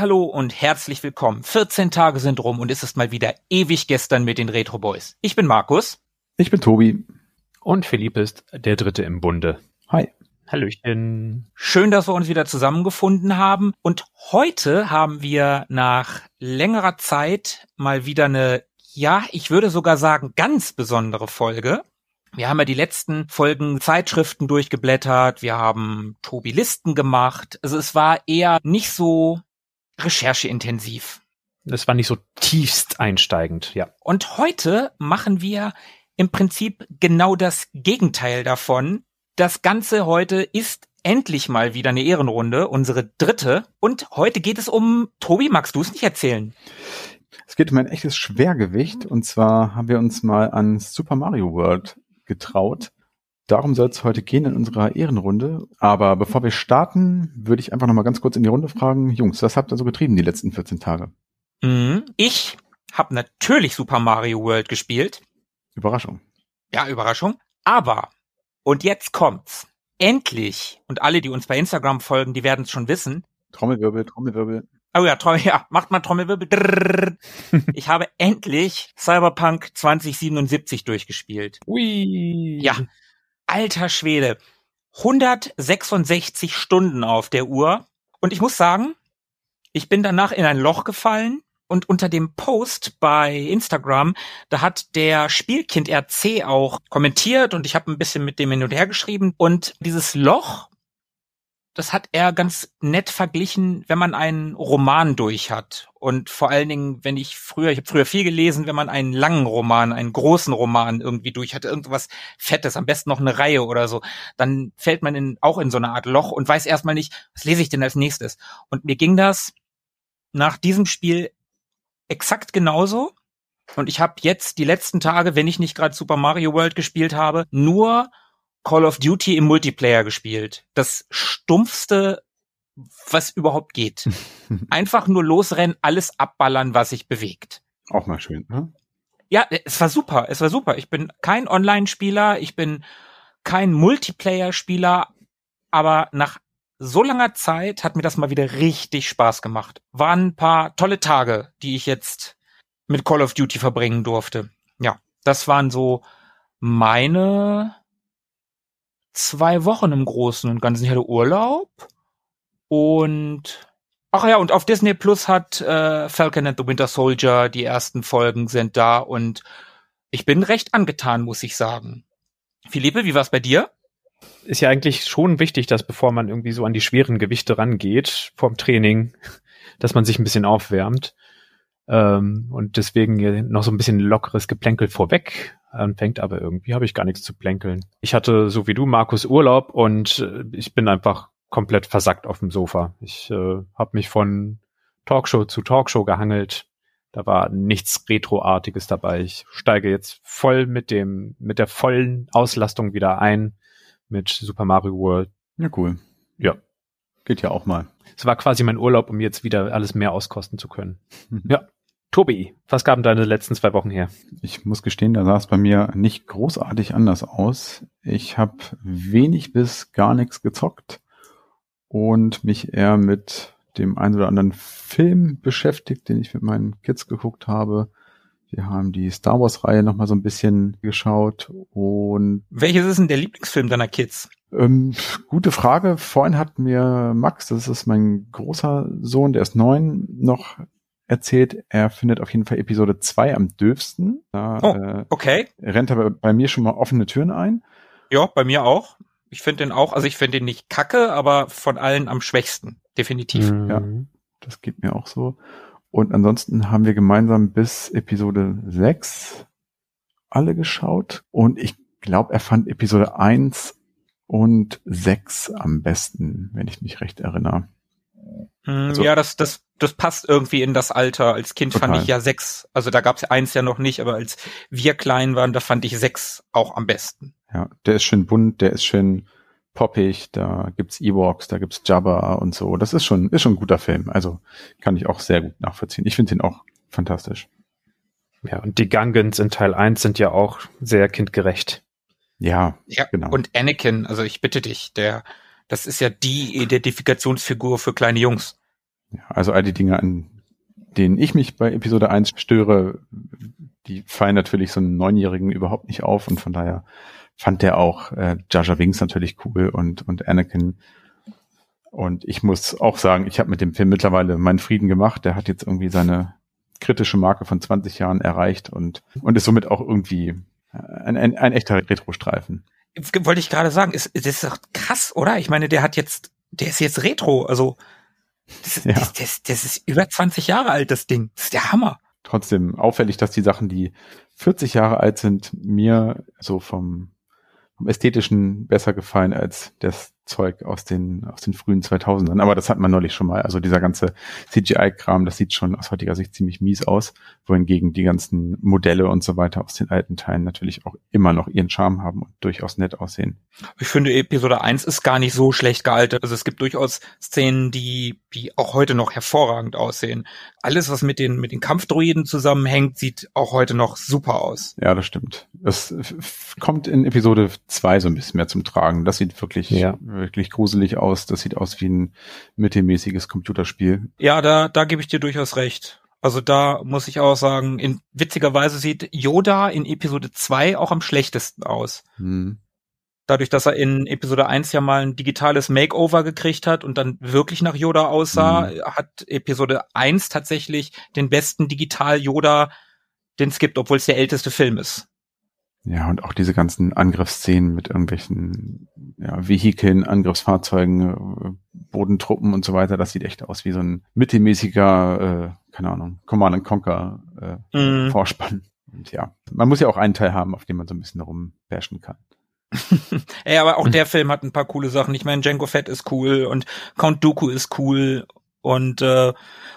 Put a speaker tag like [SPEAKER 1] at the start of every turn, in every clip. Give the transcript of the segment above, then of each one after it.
[SPEAKER 1] Hallo und herzlich willkommen. 14 Tage sind rum und es ist mal wieder ewig gestern mit den Retro Boys. Ich bin Markus.
[SPEAKER 2] Ich bin Tobi.
[SPEAKER 3] Und Philipp ist der Dritte im Bunde.
[SPEAKER 2] Hi.
[SPEAKER 3] Hallöchen.
[SPEAKER 1] Schön, dass wir uns wieder zusammengefunden haben. Und heute haben wir nach längerer Zeit mal wieder eine, ja, ich würde sogar sagen, ganz besondere Folge. Wir haben ja die letzten Folgen Zeitschriften durchgeblättert, wir haben Tobi Listen gemacht. Also es war eher nicht so rechercheintensiv.
[SPEAKER 3] Das war nicht so tiefst einsteigend, ja.
[SPEAKER 1] Und heute machen wir im Prinzip genau das Gegenteil davon. Das Ganze heute ist endlich mal wieder eine Ehrenrunde, unsere dritte. Und heute geht es um, Tobi, magst du es nicht erzählen?
[SPEAKER 2] Es geht um ein echtes Schwergewicht und zwar haben wir uns mal an Super Mario World getraut. Darum soll es heute gehen in unserer Ehrenrunde. Aber bevor wir starten, würde ich einfach noch mal ganz kurz in die Runde fragen, Jungs, was habt ihr so getrieben die letzten 14 Tage?
[SPEAKER 1] Mhm. Ich habe natürlich Super Mario World gespielt.
[SPEAKER 2] Überraschung.
[SPEAKER 1] Ja, Überraschung. Aber, und jetzt kommt's. Endlich, und alle, die uns bei Instagram folgen, die werden es schon wissen.
[SPEAKER 2] Trommelwirbel, Trommelwirbel.
[SPEAKER 1] Oh ja, Trommel, ja, macht mal Trommelwirbel. Ich habe endlich Cyberpunk 2077 durchgespielt.
[SPEAKER 3] Ui.
[SPEAKER 1] Ja, alter Schwede. 166 Stunden auf der Uhr. Und ich muss sagen, ich bin danach in ein Loch gefallen und unter dem Post bei Instagram, da hat der Spielkind RC auch kommentiert und ich habe ein bisschen mit dem hin und her geschrieben. Und dieses Loch, das hat er ganz nett verglichen, wenn man einen Roman durch hat. Und vor allen Dingen, wenn ich früher, ich habe früher viel gelesen, wenn man einen langen Roman, einen großen Roman irgendwie durch hatte, irgendwas Fettes, am besten noch eine Reihe oder so, dann fällt man in, auch in so eine Art Loch und weiß erstmal nicht, was lese ich denn als nächstes. Und mir ging das nach diesem Spiel exakt genauso. Und ich habe jetzt die letzten Tage, wenn ich nicht gerade Super Mario World gespielt habe, nur Call of Duty im Multiplayer gespielt. Das stumpfste, was überhaupt geht. Einfach nur losrennen, alles abballern, was sich bewegt.
[SPEAKER 2] Auch mal schön, ne?
[SPEAKER 1] Ja, es war super, es war super. Ich bin kein Online-Spieler, ich bin kein Multiplayer-Spieler, aber nach so langer Zeit hat mir das mal wieder richtig Spaß gemacht. Waren ein paar tolle Tage, die ich jetzt mit Call of Duty verbringen durfte. Ja, das waren so meine zwei Wochen im Großen und Ganzen. Ich hatte Urlaub und ach ja, und auf Disney Plus hat äh, Falcon and the Winter Soldier, die ersten Folgen sind da und ich bin recht angetan, muss ich sagen. Philippe, wie war's bei dir?
[SPEAKER 3] Ist ja eigentlich schon wichtig, dass bevor man irgendwie so an die schweren Gewichte rangeht, vorm Training, dass man sich ein bisschen aufwärmt. Ähm, und deswegen noch so ein bisschen lockeres Geplänkel vorweg anfängt, aber irgendwie habe ich gar nichts zu plänkeln. Ich hatte, so wie du, Markus, Urlaub und äh, ich bin einfach komplett versackt auf dem Sofa. Ich äh, habe mich von Talkshow zu Talkshow gehangelt. Da war nichts Retroartiges dabei. Ich steige jetzt voll mit dem, mit der vollen Auslastung wieder ein mit Super Mario World.
[SPEAKER 2] Ja, cool.
[SPEAKER 3] Ja.
[SPEAKER 2] Geht ja auch mal.
[SPEAKER 3] Es war quasi mein Urlaub, um jetzt wieder alles mehr auskosten zu können. ja. Tobi, was gaben deine letzten zwei Wochen her?
[SPEAKER 2] Ich muss gestehen, da sah es bei mir nicht großartig anders aus. Ich habe wenig bis gar nichts gezockt und mich eher mit dem einen oder anderen Film beschäftigt, den ich mit meinen Kids geguckt habe. Wir haben die Star Wars Reihe noch mal so ein bisschen geschaut und
[SPEAKER 1] welches ist denn der Lieblingsfilm deiner Kids?
[SPEAKER 2] Ähm, gute Frage. Vorhin hat mir Max, das ist mein großer Sohn, der ist neun, noch erzählt, er findet auf jeden Fall Episode 2 am dürfsten. Da,
[SPEAKER 1] oh, äh, okay.
[SPEAKER 2] rennt er bei mir schon mal offene Türen ein.
[SPEAKER 1] Ja, bei mir auch. Ich finde den auch, also ich finde den nicht kacke, aber von allen am schwächsten. Definitiv.
[SPEAKER 2] Mhm. Ja, das geht mir auch so. Und ansonsten haben wir gemeinsam bis Episode 6 alle geschaut. Und ich glaube, er fand Episode 1 und sechs am besten, wenn ich mich recht erinnere.
[SPEAKER 1] Hm,
[SPEAKER 2] Also-
[SPEAKER 1] ja, das, das, das passt irgendwie in das Alter. Als Kind fand
[SPEAKER 2] Total.
[SPEAKER 1] ich ja sechs. Also da gab's eins ja noch nicht, aber als wir klein waren, da fand ich sechs auch am besten.
[SPEAKER 2] Ja, der ist schön bunt, der ist schön poppig, da gibt's Ewoks, da gibt's Jabba und so. Das ist schon, ist schon ein guter Film. Also kann ich auch sehr gut nachvollziehen. Ich finde den auch fantastisch.
[SPEAKER 3] Ja, und die Gungans in Teil 1 sind ja auch sehr kindgerecht.
[SPEAKER 2] Ja,
[SPEAKER 1] Ja,
[SPEAKER 2] Genau.
[SPEAKER 1] und Anakin, also ich bitte dich, der, das ist ja die Identifikationsfigur für kleine Jungs.
[SPEAKER 2] Also all die Dinge, an denen ich mich bei Episode 1 störe, die fallen natürlich so einem Neunjährigen überhaupt nicht auf und von daher fand der auch äh, Jar Binks natürlich cool und, und Anakin. Und ich muss auch sagen, ich habe mit dem Film mittlerweile meinen Frieden gemacht. Der hat jetzt irgendwie seine kritische Marke von 20 Jahren erreicht und, und ist somit auch irgendwie äh, ein, ein, ein echter Retro-Streifen.
[SPEAKER 1] Wollte ich gerade sagen, ist, das ist doch krass, oder? Ich meine, der hat jetzt, der ist jetzt Retro, also das, ist-
[SPEAKER 2] Ja.
[SPEAKER 1] das, das, das ist über 20 Jahre alt, das Ding. Das ist der Hammer.
[SPEAKER 2] trotzdem auffällig, dass die Sachen, die 40 Jahre alt sind, mir so vom, vom ästhetischen besser gefallen als das Zeug aus den aus den frühen 2000ern. Aber das hat man neulich schon mal. Also dieser ganze CGI-Kram, das sieht schon aus heutiger Sicht ziemlich mies aus, wohingegen die ganzen Modelle und so weiter aus den alten Teilen natürlich auch immer noch ihren Charme haben und durchaus nett aussehen.
[SPEAKER 1] Ich finde, Episode 1 ist gar nicht so schlecht gealtert. Also es gibt durchaus Szenen, die, die auch heute noch hervorragend aussehen. Alles, was mit den, mit den Kampfdroiden zusammenhängt, sieht auch heute noch super aus.
[SPEAKER 2] Ja, das stimmt. Das kommt in Episode 2 so ein bisschen mehr zum Tragen. Das sieht wirklich,
[SPEAKER 3] Ja.
[SPEAKER 2] Wirklich gruselig aus. Das sieht aus wie ein mittelmäßiges Computerspiel.
[SPEAKER 1] Ja, da, da gebe ich dir durchaus recht. Also da muss ich auch sagen, in witzigerweise sieht Yoda in Episode 2 auch am schlechtesten aus.
[SPEAKER 2] Hm.
[SPEAKER 1] Dadurch, dass er in Episode 1 ja mal ein digitales Makeover gekriegt hat und dann wirklich nach Yoda aussah, hat Episode 1 tatsächlich den besten Digital-Yoda, den es gibt, obwohl es der älteste Film ist.
[SPEAKER 2] Ja, und auch diese ganzen Angriffsszenen mit irgendwelchen ja, Vehikeln, Angriffsfahrzeugen, äh, Bodentruppen und so weiter, das sieht echt aus wie so ein mittelmäßiger, äh, keine Ahnung, Command and Conquer äh,
[SPEAKER 1] Mhm.
[SPEAKER 2] Vorspann. Und ja, man muss ja auch einen Teil haben, auf dem man so ein bisschen rumbashen kann.
[SPEAKER 1] Ey, aber auch der Film hat ein paar coole Sachen. Ich meine, Django Fett ist cool und Count Dooku ist cool und äh,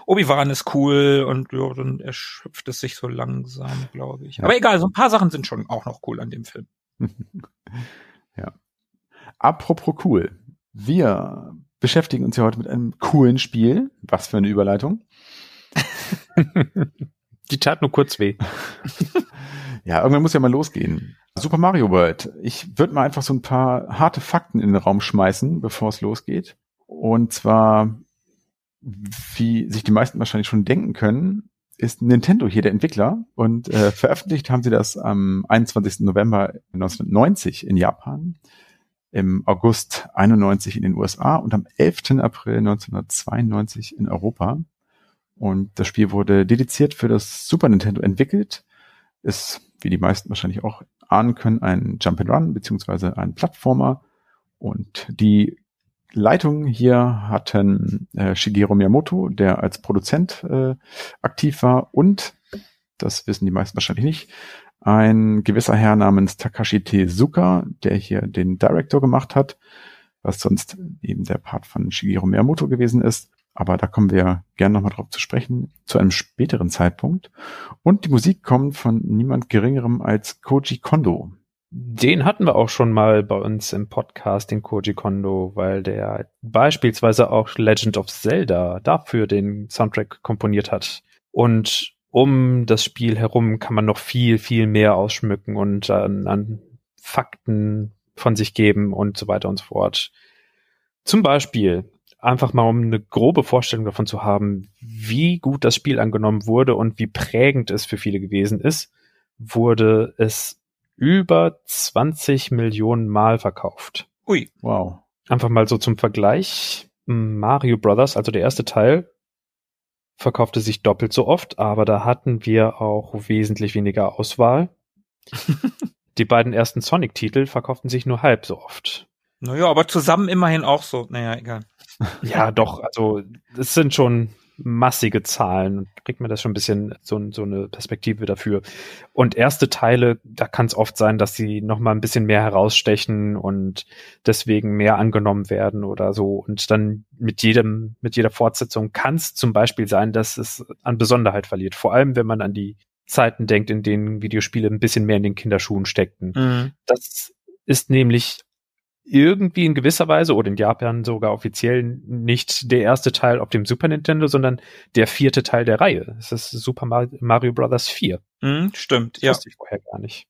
[SPEAKER 1] Obi-Wan ist cool und ja, dann erschöpft es sich so langsam, glaube ich.
[SPEAKER 2] Ja.
[SPEAKER 1] Aber egal, so ein paar Sachen sind schon auch noch cool an dem Film.
[SPEAKER 2] ja. Apropos cool. Wir beschäftigen uns ja heute mit einem coolen Spiel. Was für eine Überleitung.
[SPEAKER 3] Die tat nur kurz weh.
[SPEAKER 2] Ja, irgendwann muss ja mal losgehen. Super Mario World. Ich würde mal einfach so ein paar harte Fakten in den Raum schmeißen, bevor es losgeht. Und zwar, wie sich die meisten wahrscheinlich schon denken können, ist Nintendo hier der Entwickler und äh, veröffentlicht haben sie das am 21. November 1990 in Japan, im August 91 in den USA und am 11. April 1992 in Europa. Und das Spiel wurde dediziert für das Super Nintendo entwickelt, ist, wie die meisten wahrscheinlich auch ahnen können, ein Jump and Run beziehungsweise ein Plattformer. Und die Leitung hier hatten äh, Shigeru Miyamoto, der als Produzent äh, aktiv war und, das wissen die meisten wahrscheinlich nicht, ein gewisser Herr namens Takashi Tezuka, der hier den Director gemacht hat, was sonst eben der Part von Shigeru Miyamoto gewesen ist. Aber da kommen wir gerne nochmal drauf zu sprechen, zu einem späteren Zeitpunkt. Und die Musik kommt von niemand Geringerem als Koji Kondo.
[SPEAKER 3] Den hatten wir auch schon mal bei uns im Podcast, den Koji Kondo, weil der beispielsweise auch Legend of Zelda dafür den Soundtrack komponiert hat. Und um das Spiel herum kann man noch viel, viel mehr ausschmücken und an, an Fakten von sich geben und so weiter und so fort. Zum Beispiel, einfach mal um eine grobe Vorstellung davon zu haben, wie gut das Spiel angenommen wurde und wie prägend es für viele gewesen ist, wurde es über 20 Millionen Mal verkauft.
[SPEAKER 1] Ui.
[SPEAKER 2] Wow.
[SPEAKER 3] Einfach mal so zum Vergleich. Mario Brothers, also der erste Teil, verkaufte sich doppelt so oft, aber da hatten wir auch wesentlich weniger Auswahl. Die beiden ersten Sonic-Titel verkauften sich nur halb so oft.
[SPEAKER 1] Naja, aber zusammen immerhin auch so. Naja, egal.
[SPEAKER 3] Ja, doch, also es sind schon massige Zahlen. Kriegt man das schon ein bisschen so, so eine Perspektive dafür. Und erste Teile, da kann es oft sein, dass sie noch mal ein bisschen mehr herausstechen und deswegen mehr angenommen werden oder so. Und dann mit jedem, mit jeder Fortsetzung kann es zum Beispiel sein, dass es an Besonderheit verliert. Vor allem, wenn man an die Zeiten denkt, in denen Videospiele ein bisschen mehr in den Kinderschuhen steckten. Mhm. Das ist nämlich irgendwie in gewisser Weise oder in Japan sogar offiziell nicht der erste Teil auf dem Super Nintendo, sondern der vierte Teil der Reihe. Es ist Super Mario Bros. 4.
[SPEAKER 1] Mm, stimmt,
[SPEAKER 3] das ja. Wusste ich vorher gar nicht.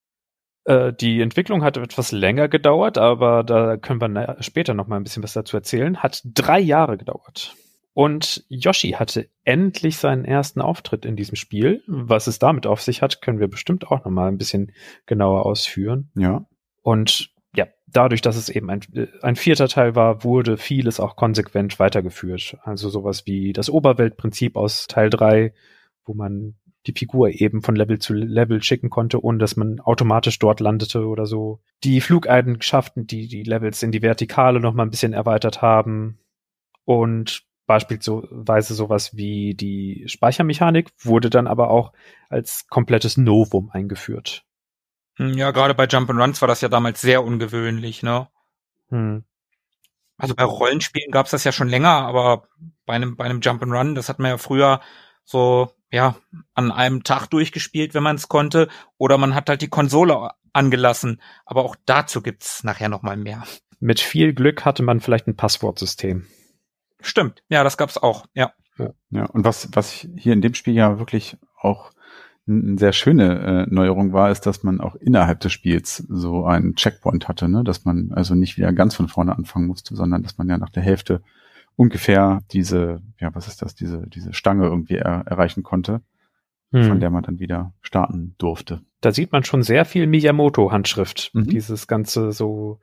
[SPEAKER 3] Äh, die Entwicklung hat etwas länger gedauert, aber da können wir später noch mal ein bisschen was dazu erzählen. Hat drei Jahre gedauert. Und Yoshi hatte endlich seinen ersten Auftritt in diesem Spiel. Was es damit auf sich hat, können wir bestimmt auch noch mal ein bisschen genauer ausführen.
[SPEAKER 2] Ja.
[SPEAKER 3] Und dadurch, dass es eben ein, ein vierter Teil war, wurde vieles auch konsequent weitergeführt. Also sowas wie das Oberweltprinzip aus Teil 3, wo man die Figur eben von Level zu Level schicken konnte, ohne dass man automatisch dort landete oder so. Die Flugeigenschaften, die die Levels in die Vertikale noch mal ein bisschen erweitert haben. Und beispielsweise sowas wie die Speichermechanik wurde dann aber auch als komplettes Novum eingeführt.
[SPEAKER 1] Hm, ja, gerade bei Jump'n'Runs war das ja damals sehr ungewöhnlich, ne? Hm. Also bei Rollenspielen gab's das ja schon länger, aber bei einem, bei einem Jump'n'Run, das hat man ja früher so, ja, an einem Tag durchgespielt, wenn man es konnte, oder man hat halt die Konsole angelassen. Aber auch dazu gibt's nachher noch mal mehr.
[SPEAKER 3] Mit viel Glück hatte man vielleicht ein Passwortsystem.
[SPEAKER 1] Stimmt, ja, das gab's auch, ja.
[SPEAKER 2] Ja, und was, was hier in dem Spiel ja wirklich auch eine sehr schöne äh, Neuerung war, ist, dass man auch innerhalb des Spiels so einen Checkpoint hatte, ne? dass man also nicht wieder ganz von vorne anfangen musste, sondern dass man ja nach der Hälfte ungefähr diese, ja, was ist das, diese, diese Stange irgendwie er erreichen konnte, hm. von der man dann wieder starten durfte.
[SPEAKER 3] Da sieht man schon sehr viel Miyamoto-Handschrift. Mhm. Dieses ganze so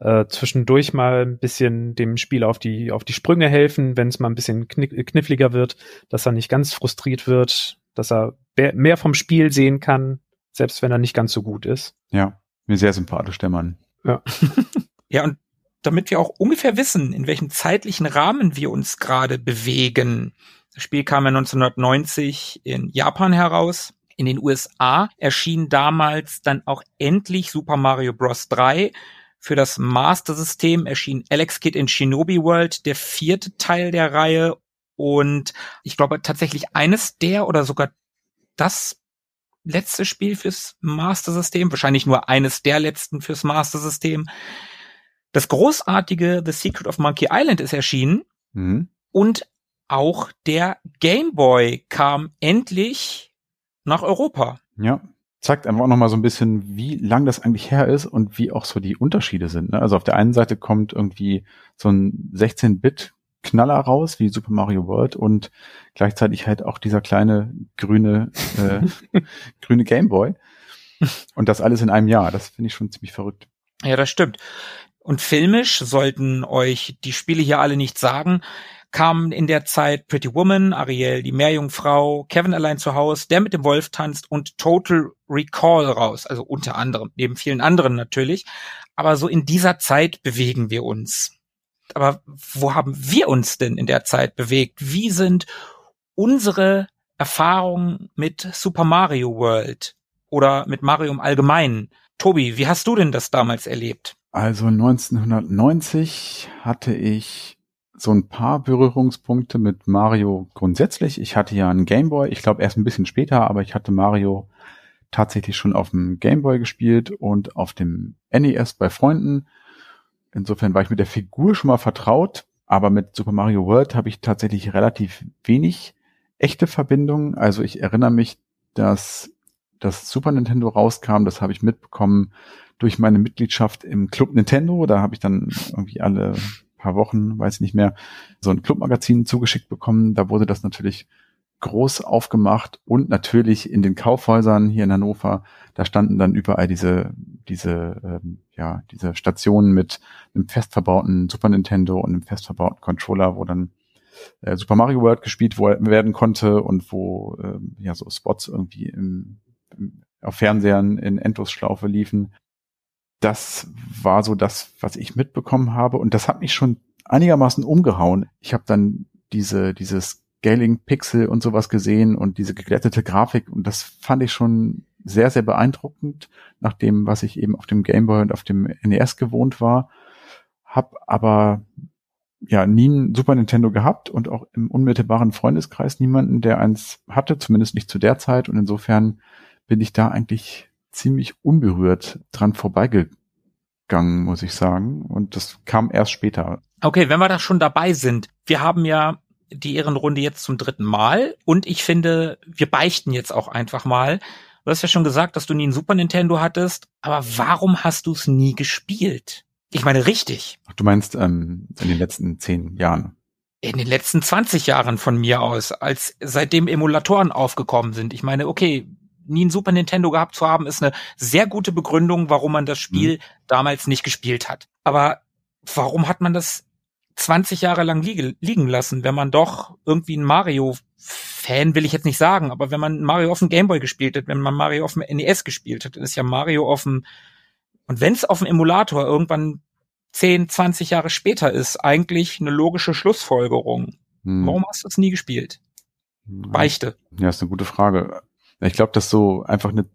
[SPEAKER 3] äh, zwischendurch mal ein bisschen dem Spiel auf die, auf die Sprünge helfen, wenn es mal ein bisschen kniffliger wird, dass er nicht ganz frustriert wird, dass er mehr vom Spiel sehen kann, selbst wenn er nicht ganz so gut ist.
[SPEAKER 2] Ja, mir sehr sympathisch, der Mann.
[SPEAKER 1] Ja. ja, und damit wir auch ungefähr wissen, in welchem zeitlichen Rahmen wir uns gerade bewegen. Das Spiel kam ja 1990 in Japan heraus. In den USA erschien damals dann auch endlich Super Mario Bros. 3. Für das Master System erschien Alex Kid in Shinobi World, der vierte Teil der Reihe und ich glaube tatsächlich eines der oder sogar das letzte Spiel fürs Master System, wahrscheinlich nur eines der letzten fürs Master System. Das großartige The Secret of Monkey Island ist erschienen mhm. und auch der Game Boy kam endlich nach Europa.
[SPEAKER 2] Ja, zeigt einfach auch nochmal so ein bisschen, wie lang das eigentlich her ist und wie auch so die Unterschiede sind. Ne? Also auf der einen Seite kommt irgendwie so ein 16-Bit Knaller raus, wie Super Mario World und gleichzeitig halt auch dieser kleine grüne, äh, grüne Gameboy. Und das alles in einem Jahr. Das finde ich schon ziemlich verrückt.
[SPEAKER 1] Ja, das stimmt. Und filmisch sollten euch die Spiele hier alle nicht sagen, kamen in der Zeit Pretty Woman, Ariel, die Meerjungfrau, Kevin allein zu Hause, der mit dem Wolf tanzt und Total Recall raus. Also unter anderem, neben vielen anderen natürlich. Aber so in dieser Zeit bewegen wir uns aber wo haben wir uns denn in der Zeit bewegt? Wie sind unsere Erfahrungen mit Super Mario World oder mit Mario im Allgemeinen? Tobi, wie hast du denn das damals erlebt?
[SPEAKER 2] Also 1990 hatte ich so ein paar Berührungspunkte mit Mario grundsätzlich. Ich hatte ja einen Gameboy, ich glaube erst ein bisschen später, aber ich hatte Mario tatsächlich schon auf dem Gameboy gespielt und auf dem NES bei Freunden. Insofern war ich mit der Figur schon mal vertraut, aber mit Super Mario World habe ich tatsächlich relativ wenig echte Verbindungen. Also ich erinnere mich, dass das Super Nintendo rauskam, das habe ich mitbekommen durch meine Mitgliedschaft im Club Nintendo. Da habe ich dann irgendwie alle paar Wochen, weiß nicht mehr, so ein Clubmagazin zugeschickt bekommen. Da wurde das natürlich groß aufgemacht und natürlich in den Kaufhäusern hier in Hannover, da standen dann überall diese, diese, ähm, ja, diese Stationen mit einem fest verbauten Super Nintendo und einem fest verbauten Controller, wo dann äh, Super Mario World gespielt werden konnte und wo ähm, ja so Spots irgendwie im, im, auf Fernsehern in Endlosschlaufe liefen. Das war so das, was ich mitbekommen habe und das hat mich schon einigermaßen umgehauen. Ich habe dann diese, dieses Scaling Pixel und sowas gesehen und diese geglättete Grafik und das fand ich schon sehr, sehr beeindruckend, nach dem, was ich eben auf dem Game Boy und auf dem NES gewohnt war. Hab aber ja nie ein Super Nintendo gehabt und auch im unmittelbaren Freundeskreis niemanden, der eins hatte, zumindest nicht zu der Zeit. Und insofern bin ich da eigentlich ziemlich unberührt dran vorbeigegangen, muss ich sagen. Und das kam erst später.
[SPEAKER 1] Okay, wenn wir da schon dabei sind, wir haben ja die Ehrenrunde jetzt zum dritten Mal und ich finde, wir beichten jetzt auch einfach mal. Du hast ja schon gesagt, dass du nie ein Super Nintendo hattest, aber warum hast du es nie gespielt? Ich meine richtig.
[SPEAKER 2] Du meinst ähm, in den letzten zehn Jahren?
[SPEAKER 1] In den letzten 20 Jahren von mir aus, als seitdem Emulatoren aufgekommen sind. Ich meine, okay, nie ein Super Nintendo gehabt zu haben, ist eine sehr gute Begründung, warum man das Spiel mhm. damals nicht gespielt hat. Aber warum hat man das 20 Jahre lang liege, liegen lassen, wenn man doch irgendwie ein Mario-Fan will ich jetzt nicht sagen, aber wenn man Mario auf dem Gameboy gespielt hat, wenn man Mario auf dem NES gespielt hat, dann ist ja Mario auf dem und wenn es auf dem Emulator irgendwann 10, 20 Jahre später ist, eigentlich eine logische Schlussfolgerung. Hm. Warum hast du es nie gespielt? Hm. Beichte.
[SPEAKER 2] Ja, ist eine gute Frage. Ich glaube, dass so einfach eine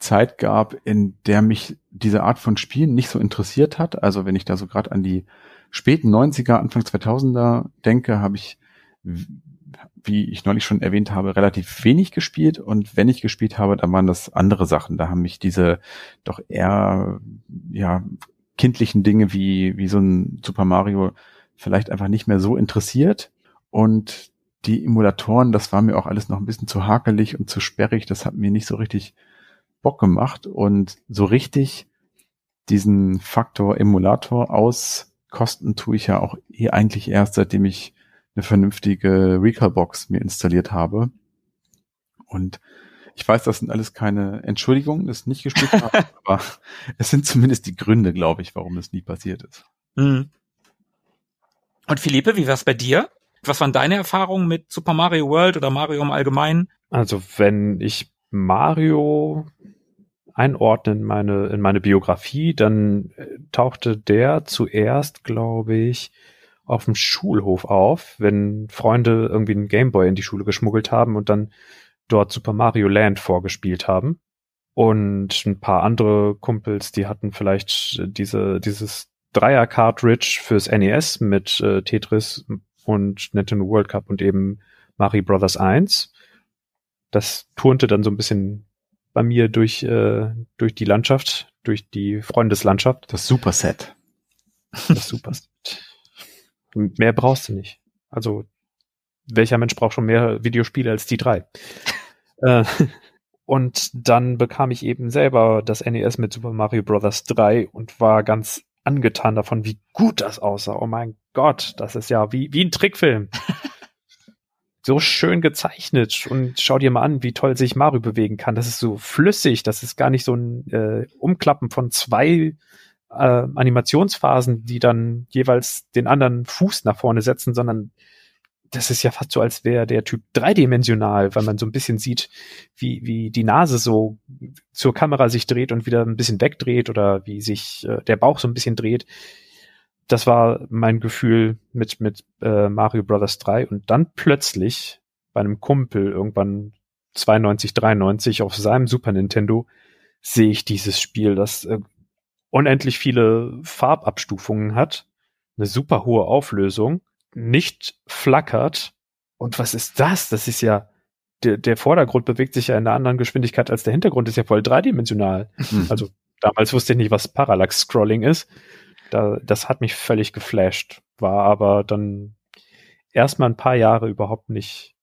[SPEAKER 2] Zeit gab, in der mich diese Art von Spielen nicht so interessiert hat. Also wenn ich da so gerade an die späten 90er, Anfang 2000er denke, habe ich, wie ich neulich schon erwähnt habe, relativ wenig gespielt. Und wenn ich gespielt habe, dann waren das andere Sachen. Da haben mich diese doch eher, ja, kindlichen Dinge wie, wie so ein Super Mario vielleicht einfach nicht mehr so interessiert. Und die Emulatoren, das war mir auch alles noch ein bisschen zu hakelig und zu sperrig. Das hat mir nicht so richtig Bock gemacht. Und so richtig diesen Faktor Emulator auskosten tue ich ja auch eh eigentlich erst, seitdem ich eine vernünftige Recall-Box mir installiert habe. Und ich weiß, das sind alles keine Entschuldigungen, das nicht gespielt habe, aber es sind zumindest die Gründe, glaube ich, warum es nie passiert ist. Mhm.
[SPEAKER 1] Und Philippe, wie war es bei dir? Was waren deine Erfahrungen mit Super Mario World oder Mario im Allgemeinen?
[SPEAKER 3] Also, wenn ich Mario einordne in meine, in meine Biografie, dann äh, tauchte der zuerst, glaube ich, auf dem Schulhof auf, wenn Freunde irgendwie einen Gameboy in die Schule geschmuggelt haben und dann dort Super Mario Land vorgespielt haben. Und ein paar andere Kumpels, die hatten vielleicht diese, dieses Dreier-Cartridge fürs NES mit äh, Tetris und Nintendo World Cup und eben Mario Brothers 1. Das turnte dann so ein bisschen bei mir durch, äh, durch die Landschaft, durch die Freundeslandschaft.
[SPEAKER 2] Das Superset.
[SPEAKER 3] Das Superset. Mehr brauchst du nicht. Also, welcher Mensch braucht schon mehr Videospiele als die drei? äh, und dann bekam ich eben selber das NES mit Super Mario Bros. 3 und war ganz angetan davon, wie gut das aussah. Oh mein Gott, das ist ja wie, wie ein Trickfilm. so schön gezeichnet und schau dir mal an, wie toll sich Mario bewegen kann. Das ist so flüssig, das ist gar nicht so ein äh, Umklappen von zwei äh, Animationsphasen, die dann jeweils den anderen Fuß nach vorne setzen, sondern das ist ja fast so, als wäre der Typ dreidimensional, weil man so ein bisschen sieht, wie, wie die Nase so zur Kamera sich dreht und wieder ein bisschen wegdreht oder wie sich äh, der Bauch so ein bisschen dreht. Das war mein Gefühl mit, mit äh, Mario Brothers 3 und dann plötzlich bei einem Kumpel irgendwann 92, 93 auf seinem Super Nintendo sehe ich dieses Spiel, das äh, unendlich viele Farbabstufungen hat, eine super hohe Auflösung nicht flackert. Und was ist das? Das ist ja, der, der Vordergrund bewegt sich ja in einer anderen Geschwindigkeit als der Hintergrund, ist ja voll dreidimensional. Mhm. Also damals wusste ich nicht, was Parallax-Scrolling ist. Da, das hat mich völlig geflasht, war aber dann erstmal ein paar Jahre überhaupt nicht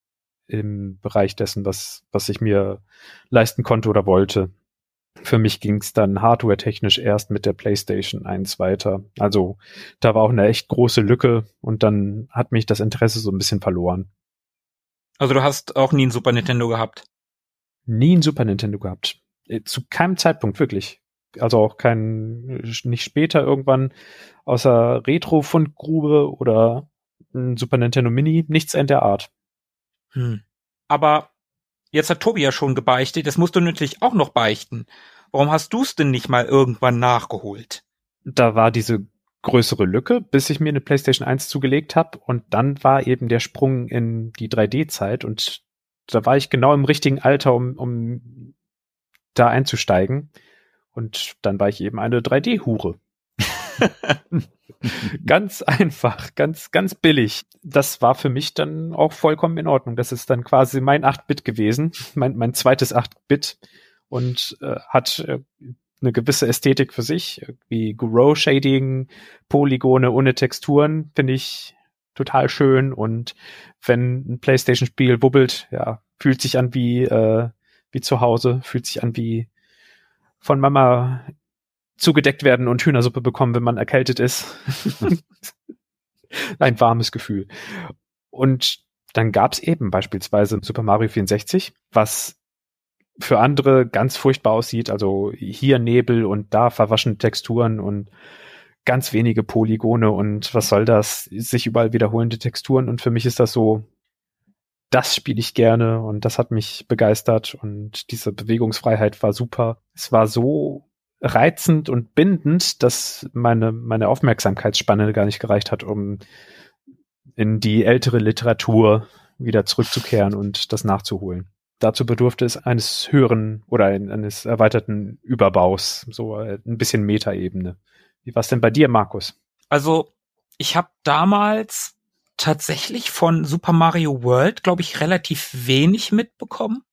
[SPEAKER 3] im Bereich dessen, was, was ich mir leisten konnte oder wollte für mich ging es dann hardware-technisch erst mit der PlayStation 1 weiter. Also da war auch eine echt große Lücke und dann hat mich das Interesse so ein bisschen verloren.
[SPEAKER 1] Also du hast auch nie ein Super Nintendo gehabt?
[SPEAKER 3] Nie ein Super Nintendo gehabt. Äh, zu keinem Zeitpunkt, wirklich. Also auch kein, nicht später irgendwann, außer Retro-Fundgrube oder ein Super Nintendo Mini, nichts in der Art.
[SPEAKER 1] Hm. Aber Jetzt hat Tobi ja schon gebeichtet, das musst du natürlich auch noch beichten. Warum hast du es denn nicht mal irgendwann nachgeholt?
[SPEAKER 3] Da war diese größere Lücke, bis ich mir eine PlayStation 1 zugelegt habe. Und dann war eben der Sprung in die 3D-Zeit. Und da war ich genau im richtigen Alter, um, um da einzusteigen. Und dann war ich eben eine 3D-Hure. ganz einfach, ganz, ganz billig. Das war für mich dann auch vollkommen in Ordnung. Das ist dann quasi mein 8-Bit gewesen, mein, mein zweites 8-Bit und äh, hat äh, eine gewisse Ästhetik für sich, wie Grow Shading, Polygone ohne Texturen, finde ich total schön und wenn ein PlayStation Spiel wubbelt, ja, fühlt sich an wie äh, wie zu Hause, fühlt sich an wie von Mama zugedeckt werden und Hühnersuppe bekommen, wenn man erkältet ist. Ein warmes Gefühl. Und dann gab's eben beispielsweise Super Mario 64, was für andere ganz furchtbar aussieht. Also hier Nebel und da verwaschene Texturen und ganz wenige Polygone und was soll das? Sich überall wiederholende Texturen und für mich ist das so, das spiele ich gerne und das hat mich begeistert und diese Bewegungsfreiheit war super. Es war so reizend und bindend, dass meine, meine Aufmerksamkeitsspanne gar nicht gereicht hat, um in die ältere Literatur wieder zurückzukehren und das nachzuholen. Dazu bedurfte es eines höheren oder eines erweiterten Überbaus, so ein bisschen Metaebene. Wie war es denn bei dir, Markus?
[SPEAKER 1] Also, ich habe damals tatsächlich von Super Mario World, glaube ich, relativ wenig mitbekommen.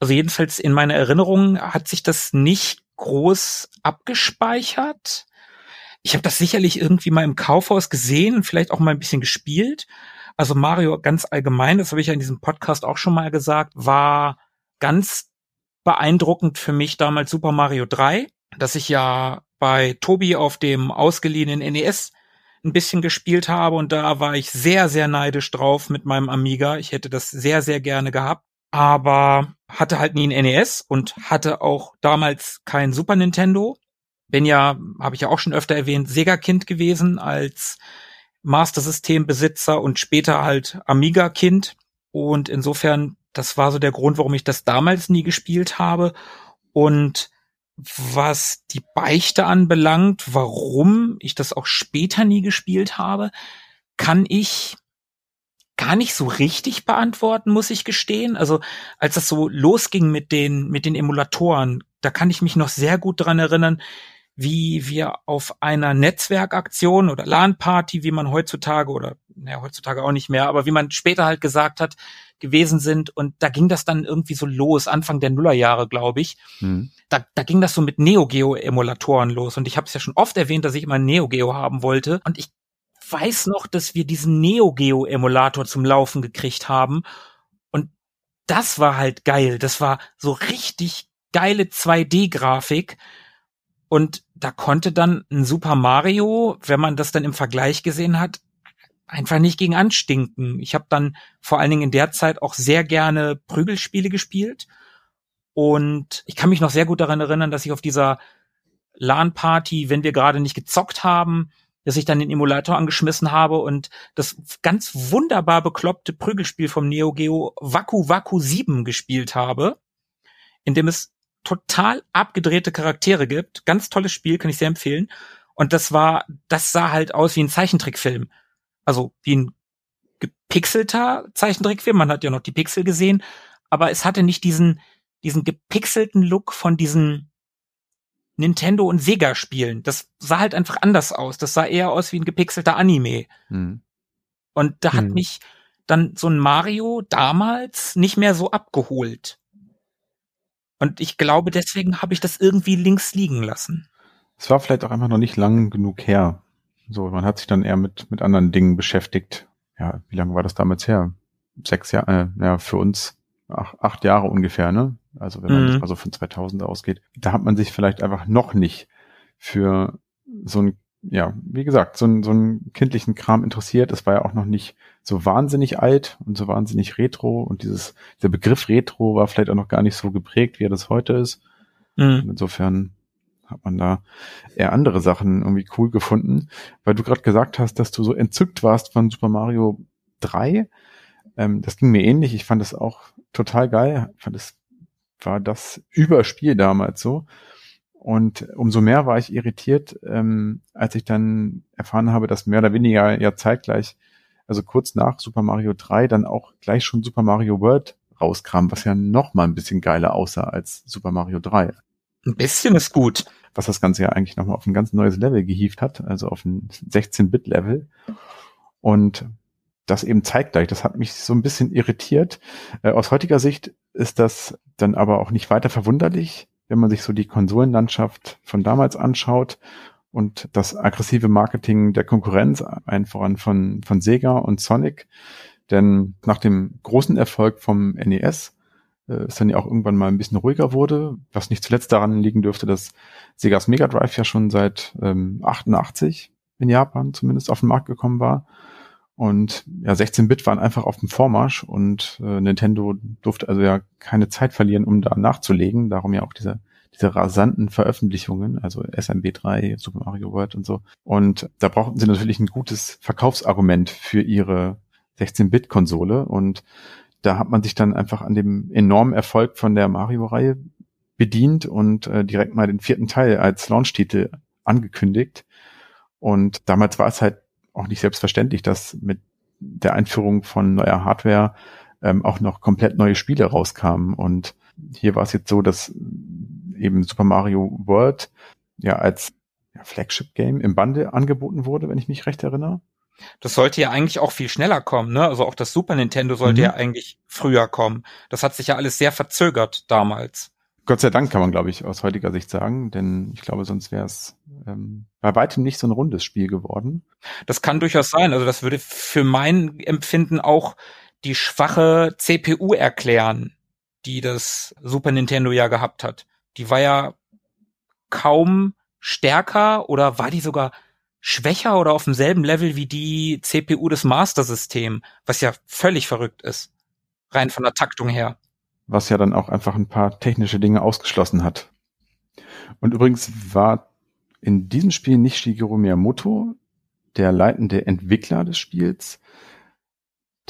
[SPEAKER 1] Also jedenfalls in meiner Erinnerung hat sich das nicht groß abgespeichert. Ich habe das sicherlich irgendwie mal im Kaufhaus gesehen und vielleicht auch mal ein bisschen gespielt. Also Mario ganz allgemein, das habe ich ja in diesem Podcast auch schon mal gesagt, war ganz beeindruckend für mich damals Super Mario 3, dass ich ja bei Tobi auf dem ausgeliehenen NES ein bisschen gespielt habe und da war ich sehr, sehr neidisch drauf mit meinem Amiga. Ich hätte das sehr, sehr gerne gehabt aber hatte halt nie ein NES und hatte auch damals kein Super Nintendo. Bin ja, habe ich ja auch schon öfter erwähnt, Sega-Kind gewesen als Master System-Besitzer und später halt Amiga-Kind. Und insofern, das war so der Grund, warum ich das damals nie gespielt habe. Und was die Beichte anbelangt, warum ich das auch später nie gespielt habe, kann ich gar nicht so richtig beantworten, muss ich gestehen. Also als das so losging mit den, mit den Emulatoren, da kann ich mich noch sehr gut dran erinnern, wie wir auf einer Netzwerkaktion oder LAN-Party, wie man heutzutage oder naja, heutzutage auch nicht mehr, aber wie man später halt gesagt hat, gewesen sind. Und da ging das dann irgendwie so los, Anfang der Nullerjahre, glaube ich. Hm. Da, da ging das so mit Neo Geo-Emulatoren los. Und ich habe es ja schon oft erwähnt, dass ich immer Neo Geo haben wollte. Und ich weiß noch, dass wir diesen Neo Geo Emulator zum Laufen gekriegt haben und das war halt geil. Das war so richtig geile 2D Grafik und da konnte dann ein Super Mario, wenn man das dann im Vergleich gesehen hat, einfach nicht gegen anstinken. Ich habe dann vor allen Dingen in der Zeit auch sehr gerne Prügelspiele gespielt und ich kann mich noch sehr gut daran erinnern, dass ich auf dieser LAN-Party, wenn wir gerade nicht gezockt haben, dass ich dann den Emulator angeschmissen habe und das ganz wunderbar bekloppte Prügelspiel vom Neo Geo Waku Waku 7 gespielt habe, in dem es total abgedrehte Charaktere gibt. Ganz tolles Spiel, kann ich sehr empfehlen. Und das war, das sah halt aus wie ein Zeichentrickfilm. Also wie ein gepixelter Zeichentrickfilm. Man hat ja noch die Pixel gesehen, aber es hatte nicht diesen, diesen gepixelten Look von diesen Nintendo und Sega spielen. Das sah halt einfach anders aus. Das sah eher aus wie ein gepixelter Anime. Hm. Und da hat hm. mich dann so ein Mario damals nicht mehr so abgeholt. Und ich glaube, deswegen habe ich das irgendwie links liegen lassen.
[SPEAKER 2] Es war vielleicht auch einfach noch nicht lang genug her. So, man hat sich dann eher mit, mit anderen Dingen beschäftigt. Ja, wie lange war das damals her? Sechs Jahre, äh, ja, für uns ach, acht Jahre ungefähr, ne? Also wenn man mhm. mal so von 2000 ausgeht, da hat man sich vielleicht einfach noch nicht für so ein, ja, wie gesagt, so, ein, so einen kindlichen Kram interessiert. Es war ja auch noch nicht so wahnsinnig alt und so wahnsinnig retro und dieses, der Begriff Retro war vielleicht auch noch gar nicht so geprägt, wie er das heute ist. Mhm. Insofern hat man da eher andere Sachen irgendwie cool gefunden, weil du gerade gesagt hast, dass du so entzückt warst von Super Mario 3. Ähm, das ging mir ähnlich. Ich fand das auch total geil. Ich fand das war das Überspiel damals so. Und umso mehr war ich irritiert, ähm, als ich dann erfahren habe, dass mehr oder weniger ja zeitgleich, also kurz nach Super Mario 3, dann auch gleich schon Super Mario World rauskam, was ja noch mal ein bisschen geiler aussah als Super Mario 3.
[SPEAKER 1] Ein bisschen ist gut.
[SPEAKER 2] Was das Ganze ja eigentlich nochmal auf ein ganz neues Level gehievt hat, also auf ein 16-Bit-Level. Und das eben zeitgleich. Das hat mich so ein bisschen irritiert. Äh, aus heutiger Sicht ist das dann aber auch nicht weiter verwunderlich, wenn man sich so die Konsolenlandschaft von damals anschaut und das aggressive Marketing der Konkurrenz, ein voran von, von Sega und Sonic. Denn nach dem großen Erfolg vom NES äh, es dann ja auch irgendwann mal ein bisschen ruhiger wurde, was nicht zuletzt daran liegen dürfte, dass Segas Mega Drive ja schon seit ähm, 88 in Japan zumindest auf den Markt gekommen war. Und ja, 16-Bit waren einfach auf dem Vormarsch und äh, Nintendo durfte also ja keine Zeit verlieren, um da nachzulegen. Darum ja auch diese, diese rasanten Veröffentlichungen, also SMB3, Super Mario World und so. Und da brauchten sie natürlich ein gutes Verkaufsargument für ihre 16-Bit-Konsole. Und da hat man sich dann einfach an dem enormen Erfolg von der Mario-Reihe bedient und äh, direkt mal den vierten Teil als Launch-Titel angekündigt. Und damals war es halt auch nicht selbstverständlich, dass mit der Einführung von neuer Hardware ähm, auch noch komplett neue Spiele rauskamen. Und hier war es jetzt so, dass eben Super Mario World ja als Flagship-Game im Bande angeboten wurde, wenn ich mich recht erinnere.
[SPEAKER 1] Das sollte ja eigentlich auch viel schneller kommen, ne? Also auch das Super Nintendo sollte mhm. ja eigentlich früher kommen. Das hat sich ja alles sehr verzögert damals.
[SPEAKER 2] Gott sei Dank kann man, glaube ich, aus heutiger Sicht sagen, denn ich glaube, sonst wäre es ähm, bei weitem nicht so ein rundes Spiel geworden.
[SPEAKER 1] Das kann durchaus sein. Also das würde für mein Empfinden auch die schwache CPU erklären, die das Super Nintendo ja gehabt hat. Die war ja kaum stärker oder war die sogar schwächer oder auf demselben Level wie die CPU des Master System, was ja völlig verrückt ist. Rein von der Taktung her.
[SPEAKER 2] Was ja dann auch einfach ein paar technische Dinge ausgeschlossen hat. Und übrigens war in diesem Spiel nicht Shigeru Miyamoto, der leitende Entwickler des Spiels.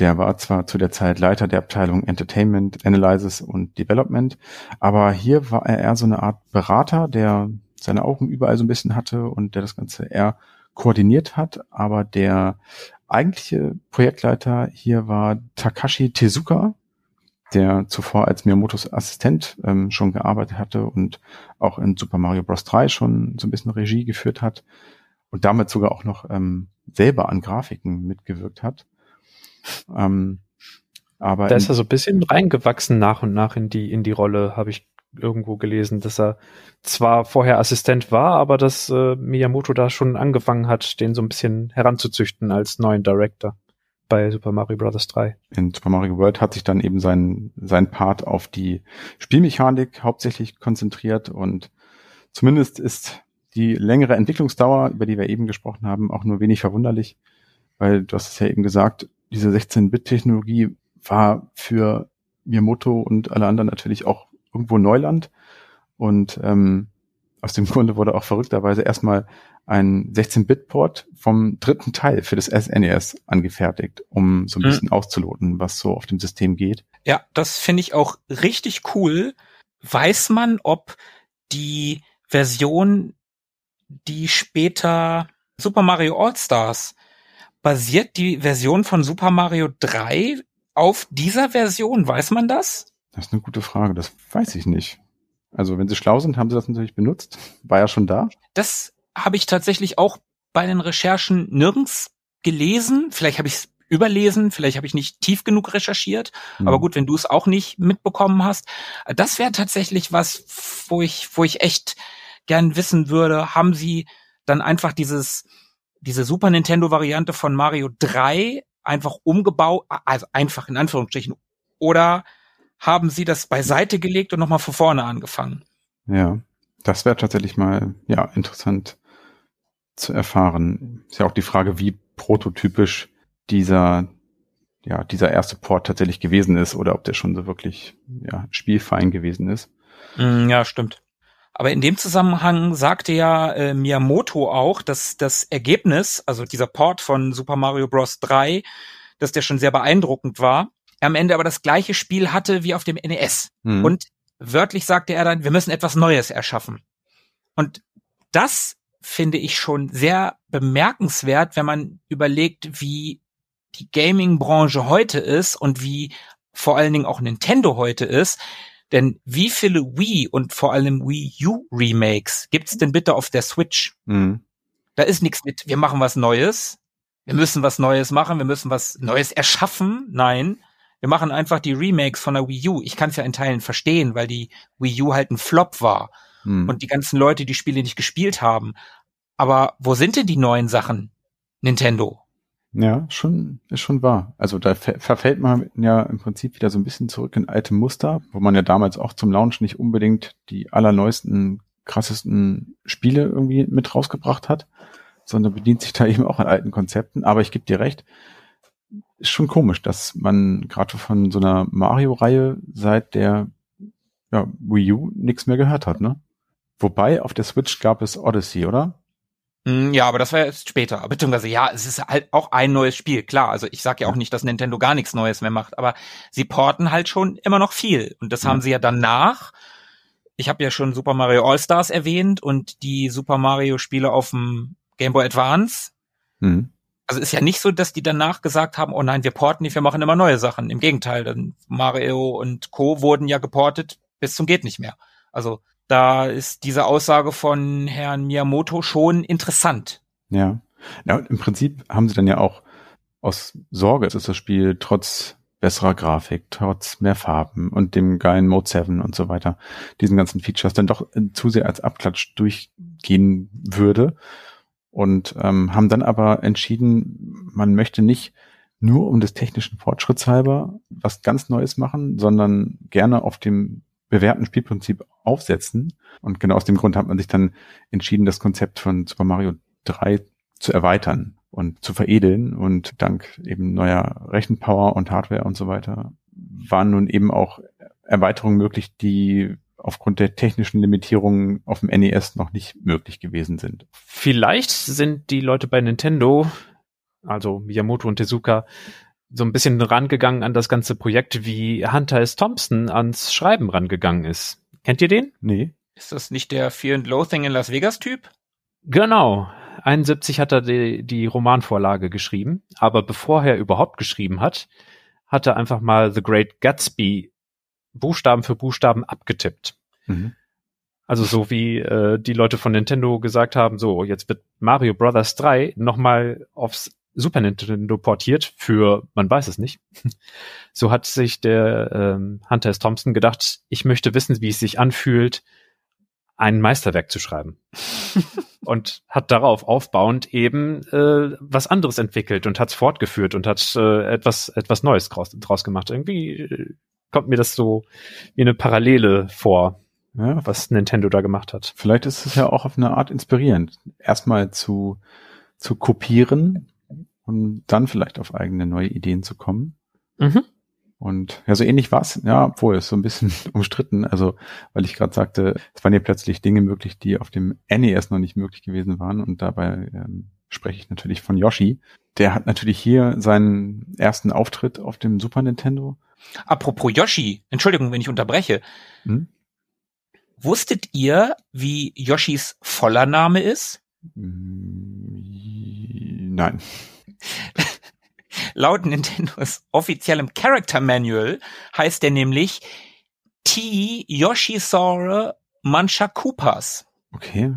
[SPEAKER 2] Der war zwar zu der Zeit Leiter der Abteilung Entertainment, Analysis und Development, aber hier war er eher so eine Art Berater, der seine Augen überall so ein bisschen hatte und der das Ganze eher koordiniert hat, aber der eigentliche Projektleiter hier war Takashi Tezuka, der zuvor als Miyamotos Assistent ähm, schon gearbeitet hatte und auch in Super Mario Bros. 3 schon so ein bisschen Regie geführt hat und damit sogar auch noch ähm, selber an Grafiken mitgewirkt hat. Ähm, aber
[SPEAKER 3] da ist er so ein bisschen reingewachsen nach und nach in die in die Rolle, habe ich irgendwo gelesen, dass er zwar vorher Assistent war, aber dass äh, Miyamoto da schon angefangen hat, den so ein bisschen heranzuzüchten als neuen Director bei Super Mario Bros. 3.
[SPEAKER 2] In Super Mario World hat sich dann eben sein, sein Part auf die Spielmechanik hauptsächlich konzentriert und zumindest ist die längere Entwicklungsdauer, über die wir eben gesprochen haben, auch nur wenig verwunderlich, weil du hast es ja eben gesagt, diese 16-Bit-Technologie war für Miyamoto und alle anderen natürlich auch irgendwo Neuland. Und ähm, aus dem Grunde wurde auch verrückterweise erstmal ein 16-Bit-Port vom dritten Teil für das SNES e angefertigt, um so ein hm. bisschen auszuloten, was so auf dem System geht.
[SPEAKER 1] Ja, das finde ich auch richtig cool. Weiß man, ob die Version, die später Super Mario All-Stars basiert die Version von Super Mario 3 auf dieser Version? Weiß man das?
[SPEAKER 2] Das ist eine gute Frage. Das weiß ich nicht. Also wenn sie schlau sind, haben sie das natürlich benutzt. War ja schon da.
[SPEAKER 1] Das habe ich tatsächlich auch bei den Recherchen nirgends gelesen. Vielleicht habe ich es überlesen, vielleicht habe ich nicht tief genug recherchiert. Mhm. Aber gut, wenn du es auch nicht mitbekommen hast, das wäre tatsächlich was, wo ich, wo ich echt gern wissen würde, haben sie dann einfach dieses, diese Super Nintendo Variante von Mario 3 einfach umgebaut, also einfach in Anführungsstrichen, oder haben sie das beiseite gelegt und nochmal von vorne angefangen.
[SPEAKER 2] Ja, das wäre tatsächlich mal, ja, interessant zu erfahren. Ist ja auch die Frage, wie prototypisch dieser, ja, dieser erste Port tatsächlich gewesen ist oder ob der schon so wirklich, ja, spielfein gewesen ist.
[SPEAKER 1] Mm, ja, stimmt. Aber in dem Zusammenhang sagte ja äh, Miyamoto auch, dass das Ergebnis, also dieser Port von Super Mario Bros. 3, dass der schon sehr beeindruckend war am Ende aber das gleiche Spiel hatte wie auf dem NES. Mhm. Und wörtlich sagte er dann, wir müssen etwas Neues erschaffen. Und das finde ich schon sehr bemerkenswert, wenn man überlegt, wie die Gaming-Branche heute ist und wie vor allen Dingen auch Nintendo heute ist. Denn wie viele Wii und vor allem Wii U Remakes gibt's denn bitte auf der Switch?
[SPEAKER 2] Mhm.
[SPEAKER 1] Da ist nichts mit, wir machen was Neues, wir müssen was Neues machen, wir müssen was Neues erschaffen. Nein, wir machen einfach die Remakes von der Wii U. Ich kann es ja in Teilen verstehen, weil die Wii U halt ein Flop war
[SPEAKER 2] Mhm.
[SPEAKER 1] und die ganzen Leute die Spiele nicht gespielt haben. Aber wo sind denn die neuen Sachen? Nintendo.
[SPEAKER 2] Ja, schon, ist schon wahr. Also da ver verfällt man ja im Prinzip wieder so ein bisschen zurück in alte Muster, wo man ja damals auch zum Launch nicht unbedingt die allerneuesten, krassesten Spiele irgendwie mit rausgebracht hat, sondern bedient sich da eben auch an alten Konzepten. Aber ich gebe dir recht, ist schon komisch, dass man gerade von so einer Mario-Reihe seit der ja, Wii U nichts mehr gehört hat, ne? Wobei auf der Switch gab es Odyssey, oder?
[SPEAKER 1] Hm, Ja, aber das war jetzt später. Beziehungsweise, ja, es ist halt auch ein neues Spiel, klar. Also ich sage ja auch nicht, dass Nintendo gar nichts Neues mehr macht, aber sie porten halt schon immer noch viel. Und das
[SPEAKER 2] Ja.
[SPEAKER 1] haben sie ja danach. Ich habe ja schon Super Mario All-Stars erwähnt und die Super Mario-Spiele auf dem Game Boy Advance.
[SPEAKER 2] Hm.
[SPEAKER 1] Also ist ja nicht so, dass die danach gesagt haben, oh nein, wir porten nicht, wir machen immer neue Sachen. Im Gegenteil, dann Mario und Co. wurden ja geportet bis zum geht nicht mehr. Also da ist diese Aussage von Herrn Miyamoto schon interessant.
[SPEAKER 2] Ja. Ja, im Prinzip haben sie dann ja auch aus Sorge, es ist das Spiel trotz besserer Grafik, trotz mehr Farben und dem geilen Mode 7 und so weiter, diesen ganzen Features dann doch äh, zu sehr als Abklatsch durchgehen würde und ähm, haben dann aber entschieden, man möchte nicht nur um des technischen Fortschritts halber was ganz Neues machen, sondern gerne auf dem bewährten Spielprinzip aufsetzen. Und genau aus dem Grund hat man sich dann entschieden, das Konzept von Super Mario 3 zu erweitern und zu veredeln. Und dank eben neuer Rechenpower und Hardware und so weiter waren nun eben auch Erweiterungen möglich, die aufgrund der technischen Limitierungen auf dem NES noch nicht möglich gewesen sind.
[SPEAKER 3] Vielleicht sind die Leute bei Nintendo, also Miyamoto und Tezuka, so ein bisschen rangegangen an das ganze Projekt, wie Hunter S. Thompson ans Schreiben rangegangen ist. Kennt ihr den?
[SPEAKER 2] Nee.
[SPEAKER 1] Ist das nicht der Fear and Loathing in Las Vegas Typ?
[SPEAKER 3] Genau. 71 hat er die, die Romanvorlage geschrieben, aber bevor er überhaupt geschrieben hat, hat er einfach mal The Great Gatsby Buchstaben für Buchstaben abgetippt.
[SPEAKER 2] Mhm.
[SPEAKER 3] Also so wie äh, die Leute von Nintendo gesagt haben, so jetzt wird Mario Brothers 3 nochmal aufs Super Nintendo portiert für, man weiß es nicht. So hat sich der ähm, Hunter S. Thompson gedacht, ich möchte wissen, wie es sich anfühlt, ein Meisterwerk zu schreiben. und hat darauf aufbauend eben äh, was anderes entwickelt und hat es fortgeführt und hat äh, etwas, etwas Neues draus, draus gemacht. Irgendwie äh, kommt mir das so wie eine Parallele vor,
[SPEAKER 2] Ja,
[SPEAKER 3] was Nintendo da gemacht hat.
[SPEAKER 2] Vielleicht ist es ja auch auf eine Art inspirierend, erstmal zu, zu kopieren und dann vielleicht auf eigene neue Ideen zu kommen.
[SPEAKER 3] Mhm.
[SPEAKER 2] Und ja, so ähnlich war's. Ja, obwohl es so ein bisschen umstritten. Also, weil ich gerade sagte, es waren ja plötzlich Dinge möglich, die auf dem NES noch nicht möglich gewesen waren. Und dabei ähm, spreche ich natürlich von Yoshi. Der hat natürlich hier seinen ersten Auftritt auf dem Super Nintendo.
[SPEAKER 1] Apropos Yoshi, Entschuldigung, wenn ich unterbreche.
[SPEAKER 2] Hm?
[SPEAKER 1] Wusstet ihr, wie Yoshis voller Name ist?
[SPEAKER 2] Nein.
[SPEAKER 1] Laut Nintendos offiziellem Character Manual heißt er nämlich T. Yoshisaure Manchakupas.
[SPEAKER 2] Okay.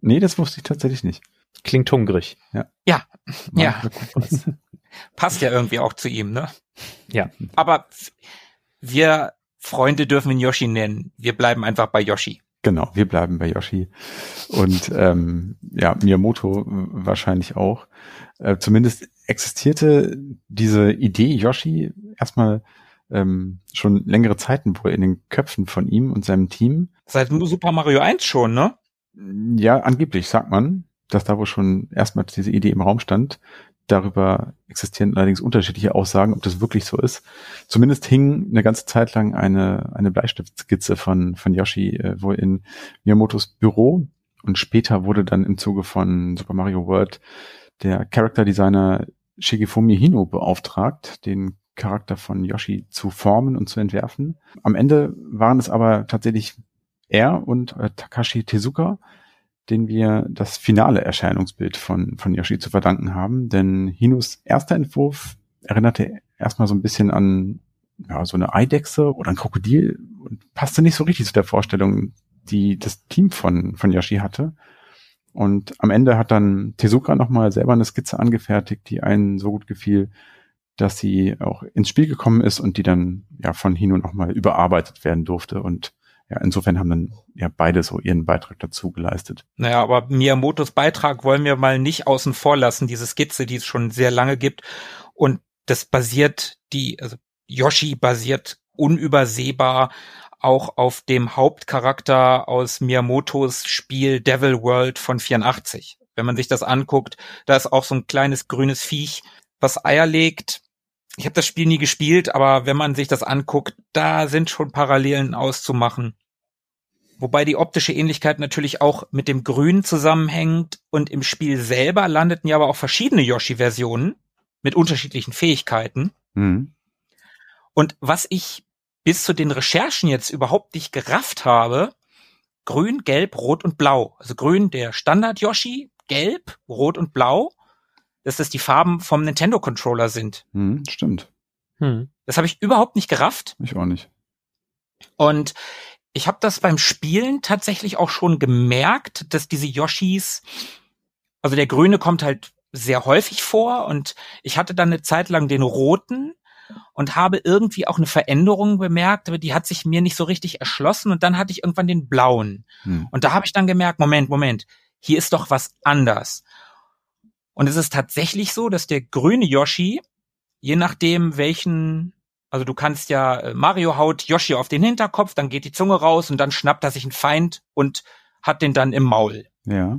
[SPEAKER 2] Nee, das wusste ich tatsächlich nicht.
[SPEAKER 3] Klingt hungrig.
[SPEAKER 1] Ja. Ja.
[SPEAKER 2] Manchakupas.
[SPEAKER 1] Passt ja irgendwie auch zu ihm, ne?
[SPEAKER 3] Ja.
[SPEAKER 1] Aber wir Freunde dürfen ihn Yoshi nennen. Wir bleiben einfach bei Yoshi.
[SPEAKER 2] Genau, wir bleiben bei Yoshi. Und ähm, ja, Miyamoto wahrscheinlich auch. Äh, zumindest existierte diese Idee Yoshi erstmal ähm, schon längere Zeiten wohl in den Köpfen von ihm und seinem Team.
[SPEAKER 1] Seit Super Mario 1 schon, ne?
[SPEAKER 2] Ja, angeblich sagt man, dass da wohl schon erstmal diese Idee im Raum stand. Darüber existieren allerdings unterschiedliche Aussagen, ob das wirklich so ist. Zumindest hing eine ganze Zeit lang eine, eine Bleistiftskizze von, von Yoshi äh, wohl in Miyamotos Büro. Und später wurde dann im Zuge von Super Mario World der Character Designer Shigefumi Hino beauftragt, den Charakter von Yoshi zu formen und zu entwerfen. Am Ende waren es aber tatsächlich er und äh, Takashi Tezuka, den wir das finale Erscheinungsbild von, von Yoshi zu verdanken haben. Denn Hinos erster Entwurf erinnerte erstmal so ein bisschen an ja, so eine Eidechse oder ein Krokodil und passte nicht so richtig zu der Vorstellung, die das Team von, von Yoshi hatte. Und am Ende hat dann Tezuka nochmal selber eine Skizze angefertigt, die einen so gut gefiel, dass sie auch ins Spiel gekommen ist und die dann ja von Hino nochmal überarbeitet werden durfte. Und ja, insofern haben dann ja beide so ihren Beitrag dazu geleistet.
[SPEAKER 1] Naja, aber Miyamotos Beitrag wollen wir mal nicht außen vor lassen, diese Skizze, die es schon sehr lange gibt. Und das basiert, die, also Yoshi basiert unübersehbar auch auf dem Hauptcharakter aus Miyamotos Spiel Devil World von 84. Wenn man sich das anguckt, da ist auch so ein kleines grünes Viech, was Eier legt. Ich habe das Spiel nie gespielt, aber wenn man sich das anguckt, da sind schon Parallelen auszumachen. Wobei die optische Ähnlichkeit natürlich auch mit dem Grün zusammenhängt und im Spiel selber landeten ja aber auch verschiedene Yoshi-Versionen mit unterschiedlichen Fähigkeiten. Mhm. Und was ich bis zu den Recherchen jetzt überhaupt nicht gerafft habe, grün, gelb, rot und blau. Also grün der Standard Yoshi, gelb, rot und blau, dass das die Farben vom Nintendo Controller sind.
[SPEAKER 2] Hm, stimmt.
[SPEAKER 1] Hm. Das habe ich überhaupt nicht gerafft.
[SPEAKER 2] Ich auch nicht.
[SPEAKER 1] Und ich habe das beim Spielen tatsächlich auch schon gemerkt, dass diese Yoshis, also der grüne kommt halt sehr häufig vor und ich hatte dann eine Zeit lang den roten und habe irgendwie auch eine Veränderung bemerkt, aber die hat sich mir nicht so richtig erschlossen und dann hatte ich irgendwann den blauen. Hm. Und da habe ich dann gemerkt, Moment, Moment, hier ist doch was anders. Und es ist tatsächlich so, dass der grüne Yoshi, je nachdem welchen, also du kannst ja, äh, Mario haut Yoshi auf den Hinterkopf, dann geht die Zunge raus und dann schnappt er sich einen Feind und hat den dann im Maul.
[SPEAKER 2] Ja.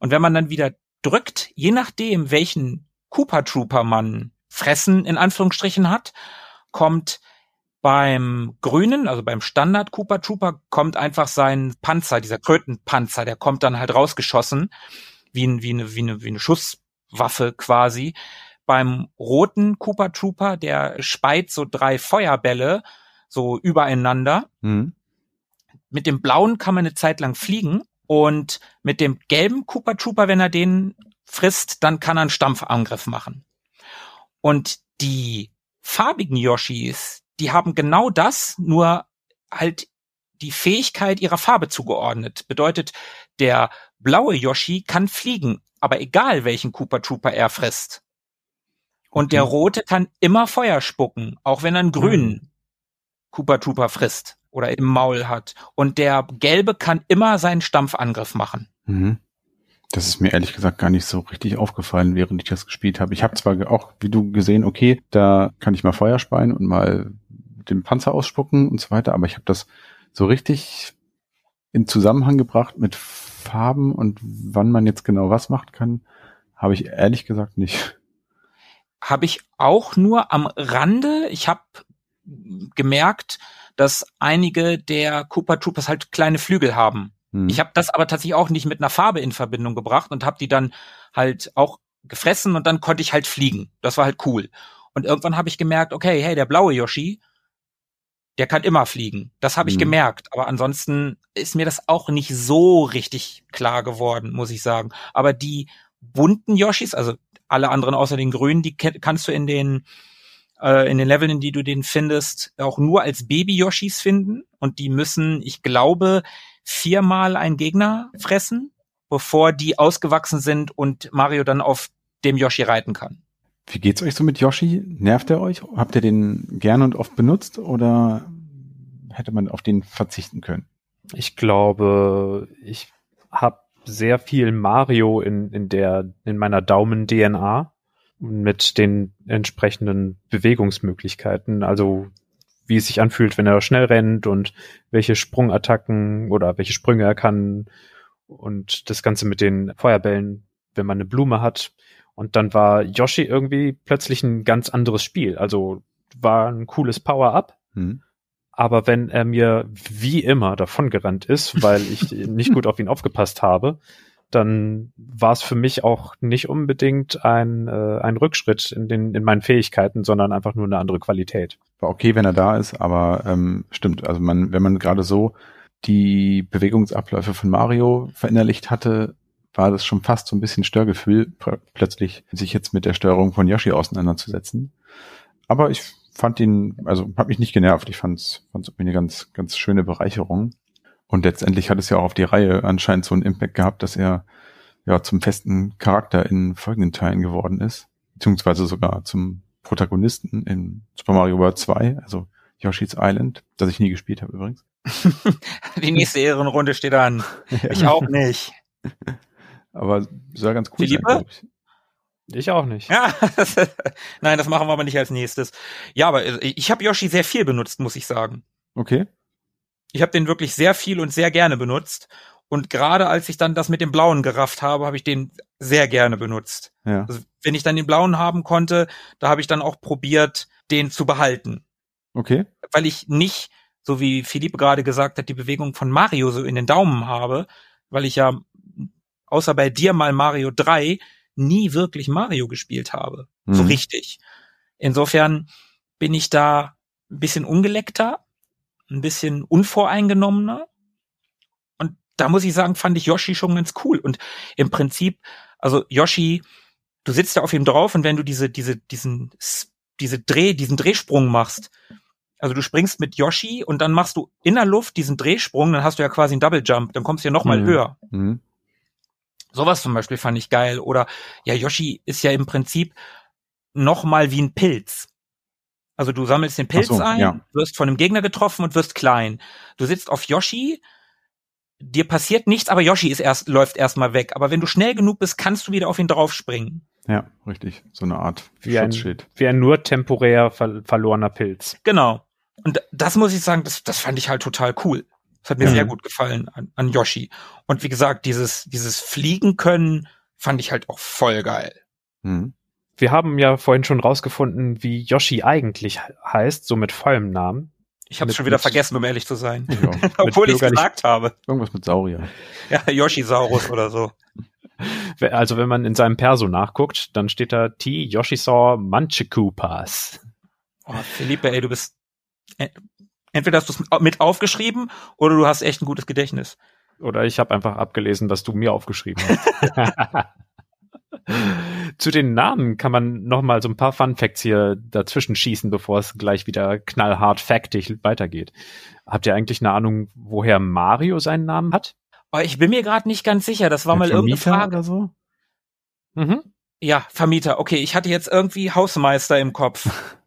[SPEAKER 1] Und wenn man dann wieder drückt, je nachdem welchen Koopa Trooper man fressen in Anführungsstrichen hat, kommt beim Grünen, also beim Standard Cooper Trooper, kommt einfach sein Panzer, dieser Krötenpanzer, der kommt dann halt rausgeschossen, wie, ein, wie, eine, wie, eine, wie eine Schusswaffe quasi. Beim roten Cooper Trooper, der speit so drei Feuerbälle so übereinander. Mhm. Mit dem blauen kann man eine Zeit lang fliegen und mit dem gelben Cooper Trooper, wenn er den frisst, dann kann er einen Stampfangriff machen. Und die farbigen Yoshis, die haben genau das, nur halt die Fähigkeit ihrer Farbe zugeordnet. Bedeutet, der blaue Yoshi kann fliegen, aber egal welchen Cooper Trooper er frisst. Und der rote kann immer Feuer spucken, auch wenn er einen grünen mhm. Cooper Trooper frisst oder im Maul hat. Und der gelbe kann immer seinen Stampfangriff machen.
[SPEAKER 2] Mhm. Das ist mir ehrlich gesagt gar nicht so richtig aufgefallen, während ich das gespielt habe. Ich habe zwar auch, wie du gesehen, okay, da kann ich mal Feuer speien und mal den Panzer ausspucken und so weiter, aber ich habe das so richtig in Zusammenhang gebracht mit Farben und wann man jetzt genau was machen kann, habe ich ehrlich gesagt nicht.
[SPEAKER 1] Habe ich auch nur am Rande. Ich habe gemerkt, dass einige der Cooper Troopers halt kleine Flügel haben. Hm. Ich habe das aber tatsächlich auch nicht mit einer Farbe in Verbindung gebracht und habe die dann halt auch gefressen und dann konnte ich halt fliegen. Das war halt cool. Und irgendwann habe ich gemerkt, okay, hey, der blaue Yoshi, der kann immer fliegen. Das habe ich hm. gemerkt. Aber ansonsten ist mir das auch nicht so richtig klar geworden, muss ich sagen. Aber die bunten Yoshis, also alle anderen außer den grünen, die kannst du in den äh, in den Leveln, in die du den findest, auch nur als Baby-Yoshis finden. Und die müssen, ich glaube, viermal einen Gegner fressen, bevor die ausgewachsen sind und Mario dann auf dem Yoshi reiten kann.
[SPEAKER 2] Wie geht's euch so mit Yoshi? Nervt er euch? Habt ihr den gerne und oft benutzt oder hätte man auf den verzichten können?
[SPEAKER 3] Ich glaube, ich habe sehr viel Mario in, in der in meiner Daumen-DNA mit den entsprechenden Bewegungsmöglichkeiten. Also wie es sich anfühlt, wenn er schnell rennt und welche Sprungattacken oder welche Sprünge er kann und das Ganze mit den Feuerbällen, wenn man eine Blume hat. Und dann war Yoshi irgendwie plötzlich ein ganz anderes Spiel. Also war ein cooles Power-Up. Mhm. Aber wenn er mir wie immer davongerannt ist, weil ich nicht gut auf ihn aufgepasst habe, dann war es für mich auch nicht unbedingt ein, äh, ein Rückschritt in, den, in meinen Fähigkeiten, sondern einfach nur eine andere Qualität.
[SPEAKER 2] War okay, wenn er da ist, aber ähm, stimmt, also man, wenn man gerade so die Bewegungsabläufe von Mario verinnerlicht hatte, war das schon fast so ein bisschen Störgefühl, plötzlich sich jetzt mit der Steuerung von Yoshi auseinanderzusetzen. Aber ich fand ihn, also hat mich nicht genervt. Ich fand es eine ganz, ganz schöne Bereicherung. Und letztendlich hat es ja auch auf die Reihe anscheinend so einen Impact gehabt, dass er ja zum festen Charakter in folgenden Teilen geworden ist, beziehungsweise sogar zum Protagonisten in Super Mario World 2, also Yoshi's Island, das ich nie gespielt habe übrigens.
[SPEAKER 1] Die nächste Ehrenrunde steht an. Ja. Ich auch nicht.
[SPEAKER 2] Aber soll ganz cool
[SPEAKER 1] Philippe?
[SPEAKER 2] sein,
[SPEAKER 3] ich. Ich auch nicht.
[SPEAKER 1] Ja, nein, das machen wir aber nicht als nächstes. Ja, aber ich habe Yoshi sehr viel benutzt, muss ich sagen.
[SPEAKER 2] Okay.
[SPEAKER 1] Ich habe den wirklich sehr viel und sehr gerne benutzt. Und gerade als ich dann das mit dem Blauen gerafft habe, habe ich den sehr gerne benutzt.
[SPEAKER 2] Ja.
[SPEAKER 1] Also, wenn ich dann den Blauen haben konnte, da habe ich dann auch probiert, den zu behalten.
[SPEAKER 2] Okay.
[SPEAKER 1] Weil ich nicht, so wie Philippe gerade gesagt hat, die Bewegung von Mario so in den Daumen habe, weil ich ja außer bei dir mal Mario 3 nie wirklich Mario gespielt habe. Mhm. So richtig. Insofern bin ich da ein bisschen ungeleckter, ein bisschen unvoreingenommener. Und da muss ich sagen, fand ich Yoshi schon ganz cool. Und im Prinzip, also Yoshi, du sitzt da auf ihm drauf und wenn du diese, diese, diesen, diese Dreh, diesen Drehsprung machst, also du springst mit Yoshi und dann machst du in der Luft diesen Drehsprung, dann hast du ja quasi einen Double Jump, dann kommst du ja noch mal mhm. höher. Mhm. Sowas zum Beispiel fand ich geil. Oder ja, Yoshi ist ja im Prinzip noch mal wie ein Pilz. Also du sammelst den Pilz so, ein, ja. wirst von einem Gegner getroffen und wirst klein. Du sitzt auf Yoshi, dir passiert nichts, aber Yoshi ist erst, läuft erstmal weg. Aber wenn du schnell genug bist, kannst du wieder auf ihn draufspringen.
[SPEAKER 2] Ja, richtig. So eine Art
[SPEAKER 3] wie Schutzschild. Ein, wie ein nur temporär ver verlorener Pilz.
[SPEAKER 1] Genau. Und das muss ich sagen, das, das fand ich halt total cool. Das hat mir mhm. sehr gut gefallen an, an Yoshi. Und wie gesagt, dieses, dieses Fliegen können fand ich halt auch voll geil.
[SPEAKER 3] Mhm. Wir haben ja vorhin schon rausgefunden, wie Yoshi eigentlich heißt, so mit vollem Namen.
[SPEAKER 1] Ich habe es schon wieder vergessen, um ehrlich zu sein. Ja, Obwohl ich es gesagt habe.
[SPEAKER 2] Irgendwas mit Saurier.
[SPEAKER 1] Ja, Yoshisaurus oder so.
[SPEAKER 3] Also wenn man in seinem Perso nachguckt, dann steht da T. Yoshisaur Manchikupas.
[SPEAKER 1] Oh, Philippe, ey, du bist entweder hast du es mit aufgeschrieben oder du hast echt ein gutes Gedächtnis.
[SPEAKER 3] Oder ich habe einfach abgelesen, was du mir aufgeschrieben hast. Zu den Namen kann man noch mal so ein paar Fun Facts hier dazwischen schießen, bevor es gleich wieder knallhart faktig weitergeht. Habt ihr eigentlich eine Ahnung, woher Mario seinen Namen hat?
[SPEAKER 1] Oh, ich bin mir gerade nicht ganz sicher. Das war mal irgendeine Frage
[SPEAKER 2] oder so.
[SPEAKER 1] Mhm. Ja, Vermieter. Okay, ich hatte jetzt irgendwie Hausmeister im Kopf.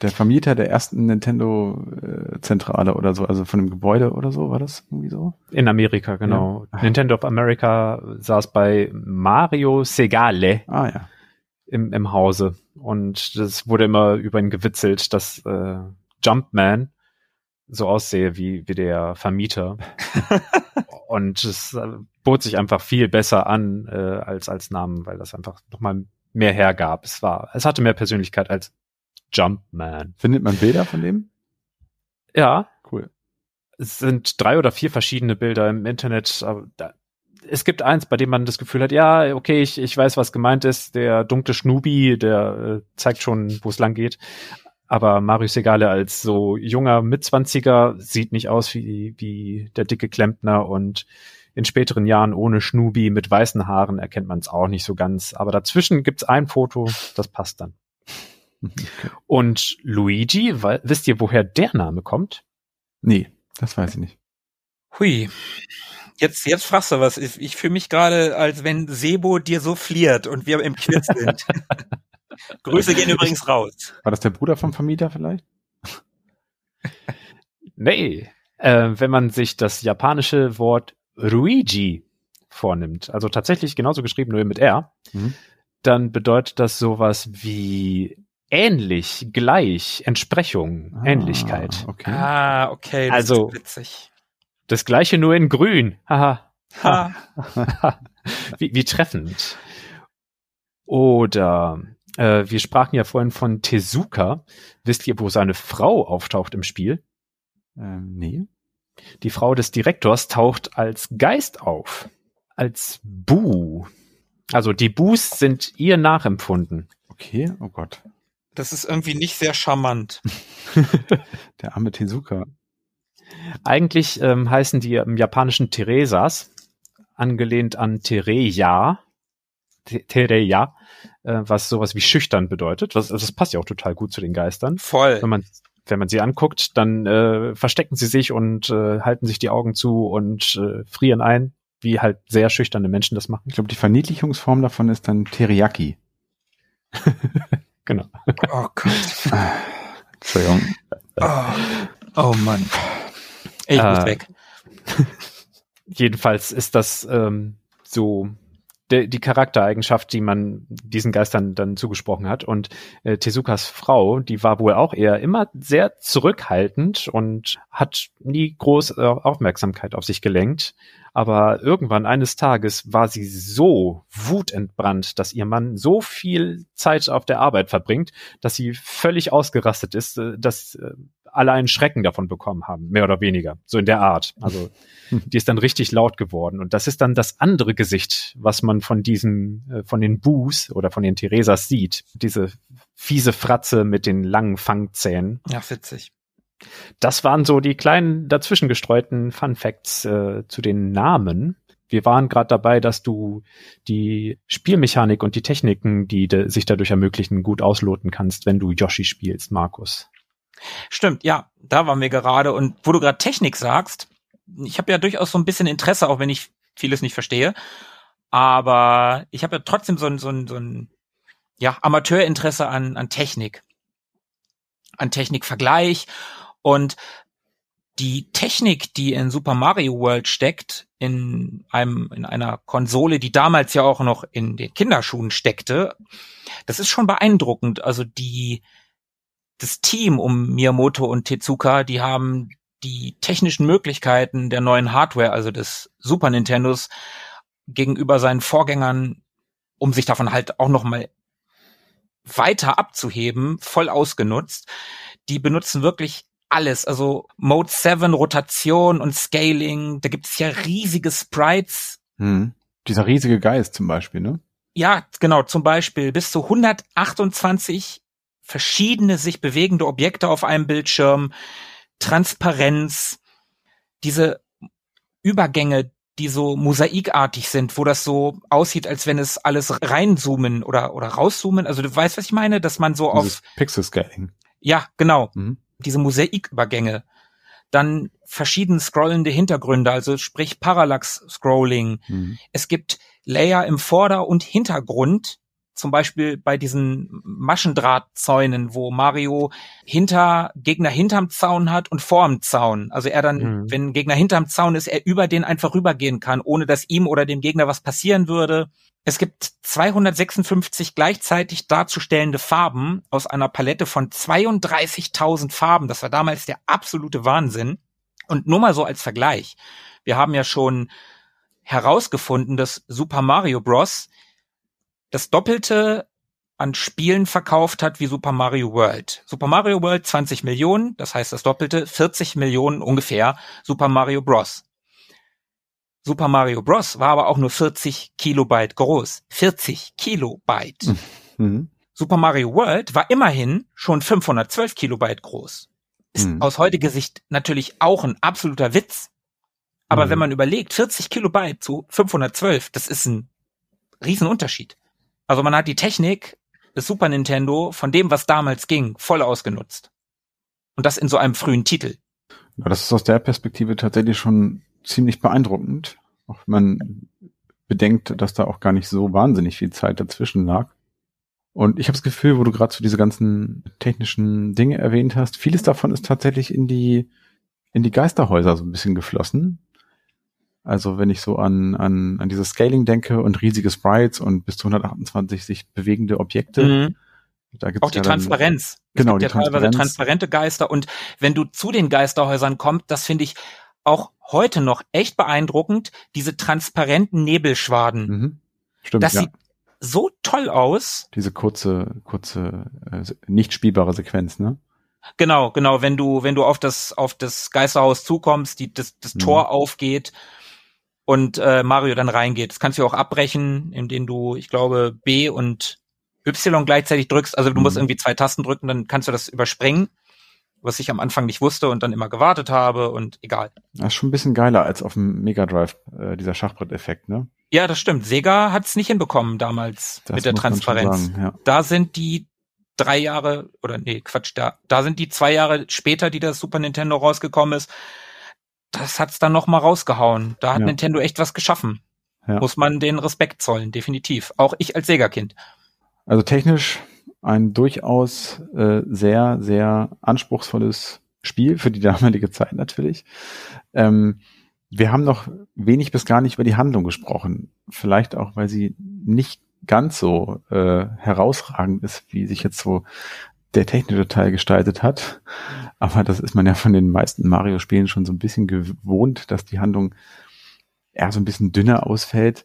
[SPEAKER 2] der Vermieter der ersten Nintendo-Zentrale oder so, also von dem Gebäude oder so, war das irgendwie so?
[SPEAKER 3] In Amerika, genau. Ja. Nintendo of America saß bei Mario Segale
[SPEAKER 2] ah, ja.
[SPEAKER 3] im, im Hause. Und das wurde immer über ihn gewitzelt, dass äh, Jumpman so aussehe wie, wie der Vermieter. Und es äh, bot sich einfach viel besser an äh, als als Namen, weil das einfach nochmal mehr hergab. Es war, es hatte mehr Persönlichkeit als Jumpman.
[SPEAKER 2] Findet man Bilder von dem?
[SPEAKER 3] Ja. Cool. Es sind drei oder vier verschiedene Bilder im Internet. Aber da, es gibt eins, bei dem man das Gefühl hat, ja, okay, ich, ich weiß, was gemeint ist. Der dunkle Schnubi, der äh, zeigt schon, wo es lang geht. Aber Marius Segale als so junger Mitzwanziger sieht nicht aus wie, wie der dicke Klempner und in späteren Jahren ohne Schnubi mit weißen Haaren erkennt man es auch nicht so ganz. Aber dazwischen gibt's ein Foto, das passt dann. Okay. Und Luigi, weil, wisst ihr, woher der Name kommt?
[SPEAKER 2] Nee, das weiß ich nicht.
[SPEAKER 1] Hui. Jetzt, jetzt fragst du was. Ich, ich fühle mich gerade, als wenn Sebo dir so fliert und wir im Quiz sind. Grüße gehen übrigens raus.
[SPEAKER 2] War das der Bruder vom Vermieter vielleicht?
[SPEAKER 3] nee. Äh, wenn man sich das japanische Wort Ruigi vornimmt, also tatsächlich genauso geschrieben, nur mit R, mhm. dann bedeutet das sowas wie ähnlich, gleich, Entsprechung, ah, Ähnlichkeit.
[SPEAKER 1] Okay. Ah, okay.
[SPEAKER 3] Das also, witzig. Das gleiche nur in grün. Haha. Ha. wie, wie treffend. Oder äh, wir sprachen ja vorhin von Tezuka. Wisst ihr, wo seine Frau auftaucht im Spiel?
[SPEAKER 2] Ähm, nee.
[SPEAKER 3] Die Frau des Direktors taucht als Geist auf. Als Bu. Also die Bus sind ihr nachempfunden.
[SPEAKER 2] Okay, oh Gott.
[SPEAKER 1] Das ist irgendwie nicht sehr charmant.
[SPEAKER 2] Der arme Tezuka.
[SPEAKER 3] Eigentlich ähm, heißen die im Japanischen Teresas, angelehnt an Tereya, Tereya, äh, was sowas wie schüchtern bedeutet. Was, also das passt ja auch total gut zu den Geistern.
[SPEAKER 1] Voll.
[SPEAKER 3] Wenn man wenn man sie anguckt, dann äh, verstecken sie sich und äh, halten sich die Augen zu und äh, frieren ein, wie halt sehr schüchterne Menschen das machen.
[SPEAKER 2] Ich glaube, die Verniedlichungsform davon ist dann Teriyaki.
[SPEAKER 3] genau.
[SPEAKER 1] Oh Gott.
[SPEAKER 2] Entschuldigung.
[SPEAKER 1] Oh, oh Mann. Ich muss
[SPEAKER 3] Äh,
[SPEAKER 1] weg.
[SPEAKER 3] Jedenfalls ist das ähm, so de, die Charaktereigenschaft, die man diesen Geistern dann zugesprochen hat. Und äh, Tezukas Frau, die war wohl auch eher immer sehr zurückhaltend und hat nie groß äh, Aufmerksamkeit auf sich gelenkt. Aber irgendwann eines Tages war sie so wutentbrannt, dass ihr Mann so viel Zeit auf der Arbeit verbringt, dass sie völlig ausgerastet ist, äh, dass äh, alle einen Schrecken davon bekommen haben, mehr oder weniger, so in der Art. Also die ist dann richtig laut geworden. Und das ist dann das andere Gesicht, was man von diesen, äh, von den Buß oder von den Theresas sieht. Diese fiese Fratze mit den langen Fangzähnen.
[SPEAKER 1] Ja, witzig.
[SPEAKER 3] Das waren so die kleinen dazwischen gestreuten Fun Facts äh, zu den Namen. Wir waren gerade dabei, dass du die Spielmechanik und die Techniken, die de sich dadurch ermöglichen, gut ausloten kannst, wenn du Yoshi spielst, Markus.
[SPEAKER 1] Stimmt, ja, da waren wir gerade. Und wo du gerade Technik sagst, ich habe ja durchaus so ein bisschen Interesse, auch wenn ich vieles nicht verstehe. Aber ich habe ja trotzdem so ein, so ein, so ein ja, Amateurinteresse an, an Technik. An Technikvergleich. Und die Technik, die in Super Mario World steckt, in einem, in einer Konsole, die damals ja auch noch in den Kinderschuhen steckte, das ist schon beeindruckend. Also die, das Team um Miyamoto und Tezuka, die haben die technischen Möglichkeiten der neuen Hardware, also des Super Nintendos, gegenüber seinen Vorgängern, um sich davon halt auch noch mal weiter abzuheben, voll ausgenutzt. Die benutzen wirklich alles, also Mode 7, Rotation und Scaling, da gibt es ja riesige Sprites.
[SPEAKER 2] Hm. Dieser riesige Geist zum Beispiel, ne?
[SPEAKER 1] Ja, genau, zum Beispiel bis zu 128 verschiedene sich bewegende Objekte auf einem Bildschirm, Transparenz, diese Übergänge, die so mosaikartig sind, wo das so aussieht, als wenn es alles reinzoomen oder, oder rauszoomen. Also du weißt, was ich meine, dass man so
[SPEAKER 2] Dieses
[SPEAKER 1] auf,
[SPEAKER 2] Pixel Scaling.
[SPEAKER 1] ja, genau,
[SPEAKER 2] Mhm.
[SPEAKER 1] Diese Mosaikübergänge. Dann verschieden scrollende Hintergründe, also sprich Parallax-Scrolling.
[SPEAKER 2] Mhm.
[SPEAKER 1] Es gibt Layer im Vorder- und Hintergrund, zum Beispiel bei diesen Maschendrahtzäunen, wo Mario hinter Gegner hinterm Zaun hat und vorm Zaun. Also er dann,
[SPEAKER 3] Mhm.
[SPEAKER 1] wenn ein Gegner hinterm Zaun ist, er über den einfach rübergehen kann, ohne dass ihm oder dem Gegner was passieren würde. Es gibt 256 gleichzeitig darzustellende Farben aus einer Palette von 32.000 Farben. Das war damals der absolute Wahnsinn. Und nur mal so als Vergleich. Wir haben ja schon herausgefunden, dass Super Mario Bros. das Doppelte an Spielen verkauft hat wie Super Mario World. Super Mario World 20 Millionen, das heißt das Doppelte, 40 Millionen ungefähr Super Mario Bros. Super Mario Bros. war aber auch nur 40 Kilobyte groß. 40 Kilobyte.
[SPEAKER 2] Mhm.
[SPEAKER 1] Super Mario World war immerhin schon 512 Kilobyte groß. Ist
[SPEAKER 2] Mhm.
[SPEAKER 1] aus heutiger Sicht natürlich auch ein absoluter Witz. Aber
[SPEAKER 3] Mhm.
[SPEAKER 1] wenn man überlegt, 40 Kilobyte zu 512, das ist ein Riesenunterschied. Also man hat die Technik des Super Nintendo von dem, was damals ging, voll ausgenutzt. Und das in so einem frühen Titel.
[SPEAKER 2] Ja, das ist aus der Perspektive tatsächlich schon ziemlich beeindruckend. Auch wenn man bedenkt, dass da auch gar nicht so wahnsinnig viel Zeit dazwischen lag. Und ich habe das Gefühl, wo du gerade so diese ganzen technischen Dinge erwähnt hast, vieles davon ist tatsächlich in die in die Geisterhäuser so ein bisschen geflossen. Also wenn ich so an an an dieses Scaling denke und riesige Sprites und bis zu 128 sich bewegende Objekte, da gibt's
[SPEAKER 1] Auch die
[SPEAKER 2] ja dann-
[SPEAKER 1] Transparenz.
[SPEAKER 2] Genau,
[SPEAKER 1] es
[SPEAKER 2] die
[SPEAKER 1] gibt ja teilweise
[SPEAKER 2] Transparenz.
[SPEAKER 1] transparente Geister und wenn du zu den Geisterhäusern kommst, das finde ich auch heute noch echt beeindruckend, diese transparenten Nebelschwaden.
[SPEAKER 2] Mhm. Stimmt,
[SPEAKER 1] Das
[SPEAKER 2] ja.
[SPEAKER 1] sieht so toll aus.
[SPEAKER 2] diese kurze, kurze, äh, nicht spielbare Sequenz, ne?
[SPEAKER 1] Genau, genau, wenn du, wenn du auf das, auf das Geisterhaus zukommst, die, das, das
[SPEAKER 2] Mhm.
[SPEAKER 1] Tor aufgeht und äh, Mario dann reingeht. Das kannst du auch abbrechen, indem du, ich glaube, B und Y gleichzeitig drückst. Also du musst
[SPEAKER 2] Mhm.
[SPEAKER 1] irgendwie zwei Tasten drücken, dann kannst du das überspringen. Was ich am Anfang nicht wusste und dann immer gewartet habe und egal.
[SPEAKER 2] Das ist schon ein bisschen geiler als auf dem Mega Drive, äh, dieser Schachbrett-Effekt, ne?
[SPEAKER 1] Ja, das stimmt. Sega hat es nicht hinbekommen damals
[SPEAKER 2] Das
[SPEAKER 1] mit der Transparenz.
[SPEAKER 2] sagen, ja.
[SPEAKER 1] Da sind die drei Jahre, oder nee, Quatsch, da, da sind die zwei Jahre später, die das Super Nintendo rausgekommen ist. Das hat's dann noch mal rausgehauen. Da hat
[SPEAKER 2] Ja.
[SPEAKER 1] Nintendo echt was geschaffen.
[SPEAKER 2] Ja.
[SPEAKER 1] Muss man den Respekt zollen, definitiv. Auch ich als Sega-Kind.
[SPEAKER 2] Also technisch ein durchaus äh, sehr, sehr anspruchsvolles Spiel für die damalige Zeit natürlich. Ähm, wir haben noch wenig bis gar nicht über die Handlung gesprochen. Vielleicht auch, weil sie nicht ganz so äh, herausragend ist, wie sich jetzt so der technische Teil gestaltet hat. Aber das ist man ja von den meisten Mario-Spielen schon so ein bisschen gewohnt, dass die Handlung eher so ein bisschen dünner ausfällt.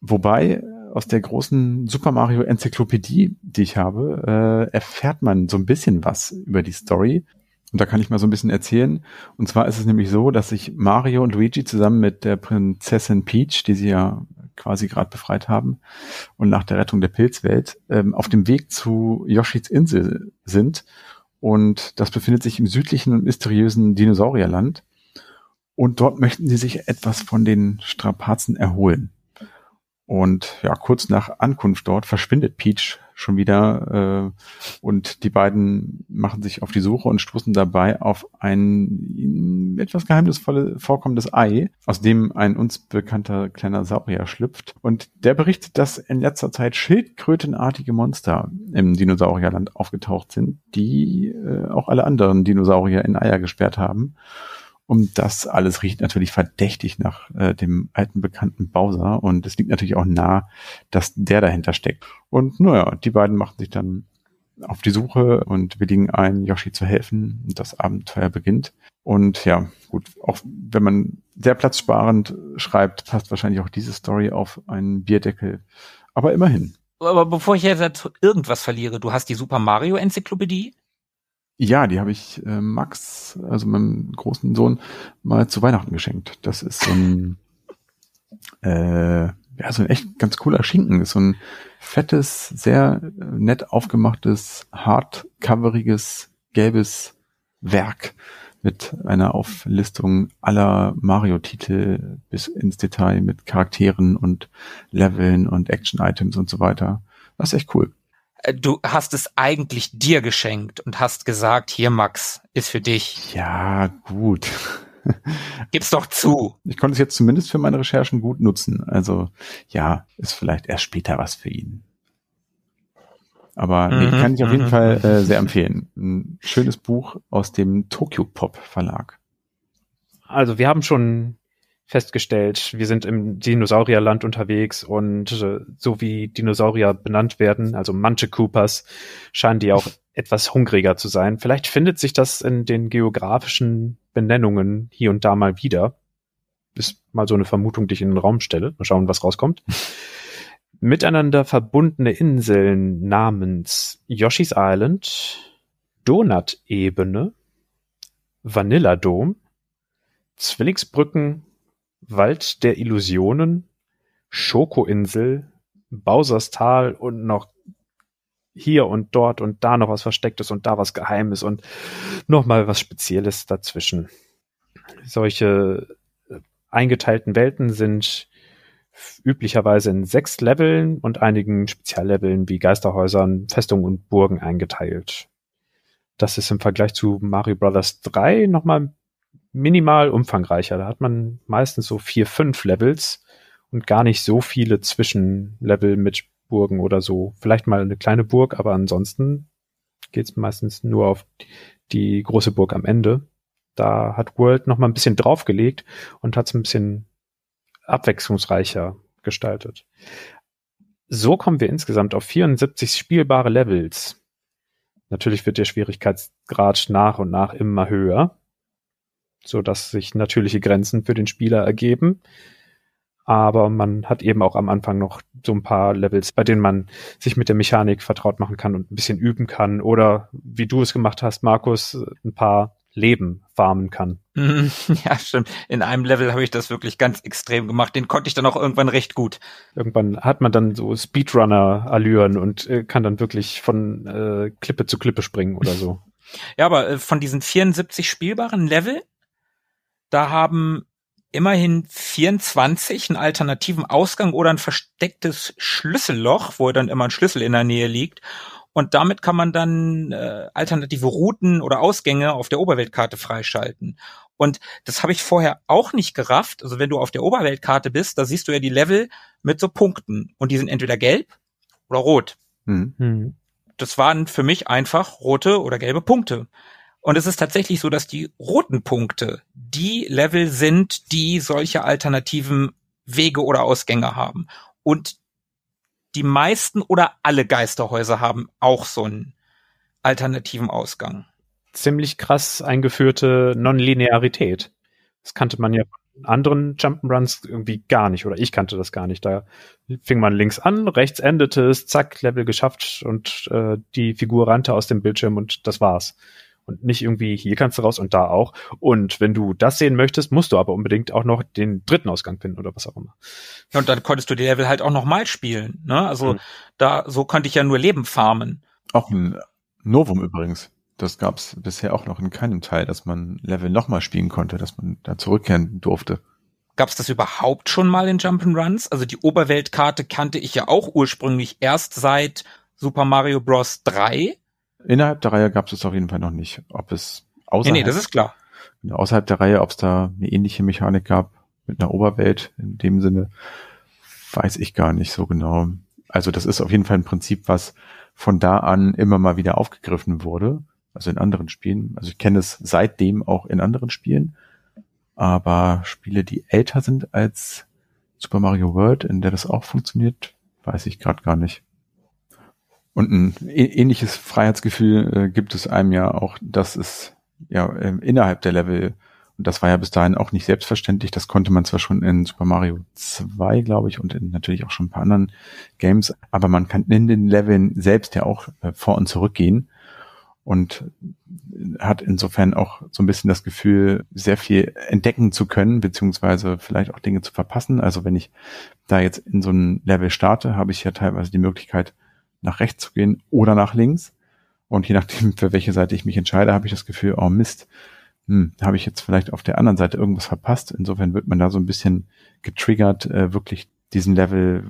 [SPEAKER 2] Wobei aus der großen Super Mario Enzyklopädie, die ich habe, äh, erfährt man so ein bisschen was über die Story. Und da kann ich mal so ein bisschen erzählen. Und zwar ist es nämlich so, dass sich Mario und Luigi zusammen mit der Prinzessin Peach, die sie ja quasi gerade befreit haben, und nach der Rettung der Pilzwelt ähm, auf dem Weg zu Yoshis Insel sind. Und das befindet sich im südlichen und mysteriösen Dinosaurierland. Und dort möchten sie sich etwas von den Strapazen erholen. Und ja, kurz nach Ankunft dort verschwindet Peach schon wieder äh, und die beiden machen sich auf die Suche und stoßen dabei auf ein ihnen etwas geheimnisvolle vorkommendes Ei, aus dem ein uns bekannter kleiner Saurier schlüpft. Und der berichtet, dass in letzter Zeit schildkrötenartige Monster im Dinosaurierland aufgetaucht sind, die äh, auch alle anderen Dinosaurier in Eier gesperrt haben. Und das alles riecht natürlich verdächtig nach äh, dem alten bekannten Bowser. Und es liegt natürlich auch nah, dass der dahinter steckt. Und naja, die beiden machen sich dann auf die Suche und willigen ein, Yoshi zu helfen. Und das Abenteuer beginnt. Und ja, gut, auch wenn man sehr platzsparend schreibt, passt wahrscheinlich auch diese Story auf einen Bierdeckel. Aber immerhin.
[SPEAKER 1] Aber bevor ich jetzt irgendwas verliere, du hast die Super Mario Enzyklopädie?
[SPEAKER 2] Ja, die habe ich äh, Max, also meinem großen Sohn, mal zu Weihnachten geschenkt. Das ist so ein, äh, ja, so ein echt ganz cooler Schinken. Ist so ein fettes, sehr äh, nett aufgemachtes, hardcoveriges, gelbes Werk mit einer Auflistung aller Mario-Titel bis ins Detail mit Charakteren und Leveln und Action-Items und so weiter. Das ist echt cool.
[SPEAKER 1] Äh, Du hast es eigentlich dir geschenkt und hast gesagt, hier Max, ist für dich.
[SPEAKER 2] Ja, gut.
[SPEAKER 1] Gib's doch zu.
[SPEAKER 2] Ich konnte es jetzt zumindest für meine Recherchen gut nutzen. Also ja, ist vielleicht erst später was für ihn. Aber nee,
[SPEAKER 1] Mhm,
[SPEAKER 2] kann ich auf jeden
[SPEAKER 1] mhm,
[SPEAKER 2] Fall äh, sehr empfehlen. Ein schönes Buch aus dem Tokyo Pop Verlag.
[SPEAKER 3] Also wir haben schon festgestellt, wir sind im Dinosaurierland unterwegs und äh, so wie Dinosaurier benannt werden, also manche Coopers, scheinen die auch etwas hungriger zu sein. Vielleicht findet sich das in den geografischen Benennungen hier und da mal wieder. Ist mal so eine Vermutung, die ich in den Raum stelle. Mal schauen, was rauskommt. Miteinander verbundene Inseln namens Yoshi's Island, Donut-Ebene, Vanilladom, Zwillingsbrücken, Wald der Illusionen, Schokoinsel, Bowsers Tal und noch hier und dort und da noch was Verstecktes und da was Geheimes und noch mal was Spezielles dazwischen. Solche äh, eingeteilten Welten sind üblicherweise in sechs Leveln und einigen Spezialleveln wie Geisterhäusern, Festungen und Burgen eingeteilt. Das ist im Vergleich zu Mario Bros. 3 nochmal minimal umfangreicher. Da hat man meistens so vier, fünf Levels und gar nicht so viele Zwischenlevel mit Burgen oder so. Vielleicht mal eine kleine Burg, aber ansonsten geht's meistens nur auf die große Burg am Ende. Da hat World noch mal ein bisschen draufgelegt und hat es ein bisschen abwechslungsreicher gestaltet. So kommen wir insgesamt auf 74 spielbare Levels. Natürlich wird der Schwierigkeitsgrad nach und nach immer höher, so dass sich natürliche Grenzen für den Spieler ergeben. Aber man hat eben auch am Anfang noch so ein paar Levels, bei denen man sich mit der Mechanik vertraut machen kann und ein bisschen üben kann oder wie du es gemacht hast, Markus, ein paar Leben farmen kann.
[SPEAKER 1] Mhm, Ja, stimmt. In einem Level habe ich das wirklich ganz extrem gemacht. Den konnte ich dann auch irgendwann recht gut.
[SPEAKER 3] Irgendwann hat man dann so Speedrunner-Allüren und äh, kann dann wirklich von äh, Klippe zu Klippe springen oder so.
[SPEAKER 1] Ja, aber äh, von diesen 74 spielbaren Level, da haben immerhin 24 einen alternativen Ausgang oder ein verstecktes Schlüsselloch, wo dann immer ein Schlüssel in der Nähe liegt. Und damit kann man dann äh, alternative Routen oder Ausgänge auf der Oberweltkarte freischalten. Und das habe ich vorher auch nicht gerafft. Also wenn du auf der Oberweltkarte bist, da siehst du ja die Level mit so Punkten. Und die sind entweder gelb oder rot.
[SPEAKER 2] Hm.
[SPEAKER 1] Das waren für mich einfach rote oder gelbe Punkte. Und es ist tatsächlich so, dass die roten Punkte die Level sind, die solche alternativen Wege oder Ausgänge haben. Und die meisten oder alle Geisterhäuser haben auch so einen alternativen Ausgang.
[SPEAKER 3] Ziemlich krass eingeführte Nonlinearität. Das kannte man ja von anderen Jump'n'Runs irgendwie gar nicht, oder ich kannte das gar nicht. Da fing man links an, rechts endete es, zack, Level geschafft und äh, die Figur rannte aus dem Bildschirm und das war's. Und nicht irgendwie, hier kannst du raus und da auch. Und wenn du das sehen möchtest, musst du aber unbedingt auch noch den dritten Ausgang finden oder was auch immer.
[SPEAKER 1] Ja, und dann konntest du die Level halt auch nochmal spielen. Ne? Also
[SPEAKER 2] Mhm.
[SPEAKER 1] da, so konnte ich ja nur Leben farmen.
[SPEAKER 2] Auch ein Novum übrigens. Das gab's bisher auch noch in keinem Teil, dass man Level nochmal spielen konnte, dass man da zurückkehren durfte.
[SPEAKER 1] Gab es das überhaupt schon mal in Jump'n'Runs? Also die Oberweltkarte kannte ich ja auch ursprünglich erst seit Super Mario Bros. 3.
[SPEAKER 2] Innerhalb der Reihe gab's es auf jeden Fall noch nicht. Ob es
[SPEAKER 1] Nee,
[SPEAKER 2] außerhalb,
[SPEAKER 1] nee, das ist klar.
[SPEAKER 2] außerhalb der Reihe, ob es da eine ähnliche Mechanik gab mit einer Oberwelt in dem Sinne, weiß ich gar nicht so genau. Also das ist auf jeden Fall ein Prinzip, was von da an immer mal wieder aufgegriffen wurde, also in anderen Spielen. Also ich kenne es seitdem auch in anderen Spielen, aber Spiele, die älter sind als Super Mario World, in der das auch funktioniert, weiß ich gerade gar nicht. Und ein ähnliches Freiheitsgefühl äh, gibt es einem ja auch, dass es ja ähm, innerhalb der Level, und das war ja bis dahin auch nicht selbstverständlich, das konnte man zwar schon in Super Mario 2, glaube ich, und in natürlich auch schon ein paar anderen Games, aber man kann in den Leveln selbst ja auch äh, vor und zurück gehen und hat insofern auch so ein bisschen das Gefühl, sehr viel entdecken zu können, beziehungsweise vielleicht auch Dinge zu verpassen. Also wenn ich da jetzt in so ein Level starte, habe ich ja teilweise die Möglichkeit, nach rechts zu gehen oder nach links. Und je nachdem, für welche Seite ich mich entscheide, habe ich das Gefühl, oh Mist, hm, habe ich jetzt vielleicht auf der anderen Seite irgendwas verpasst. Insofern wird man da so ein bisschen getriggert, äh, wirklich diesen Level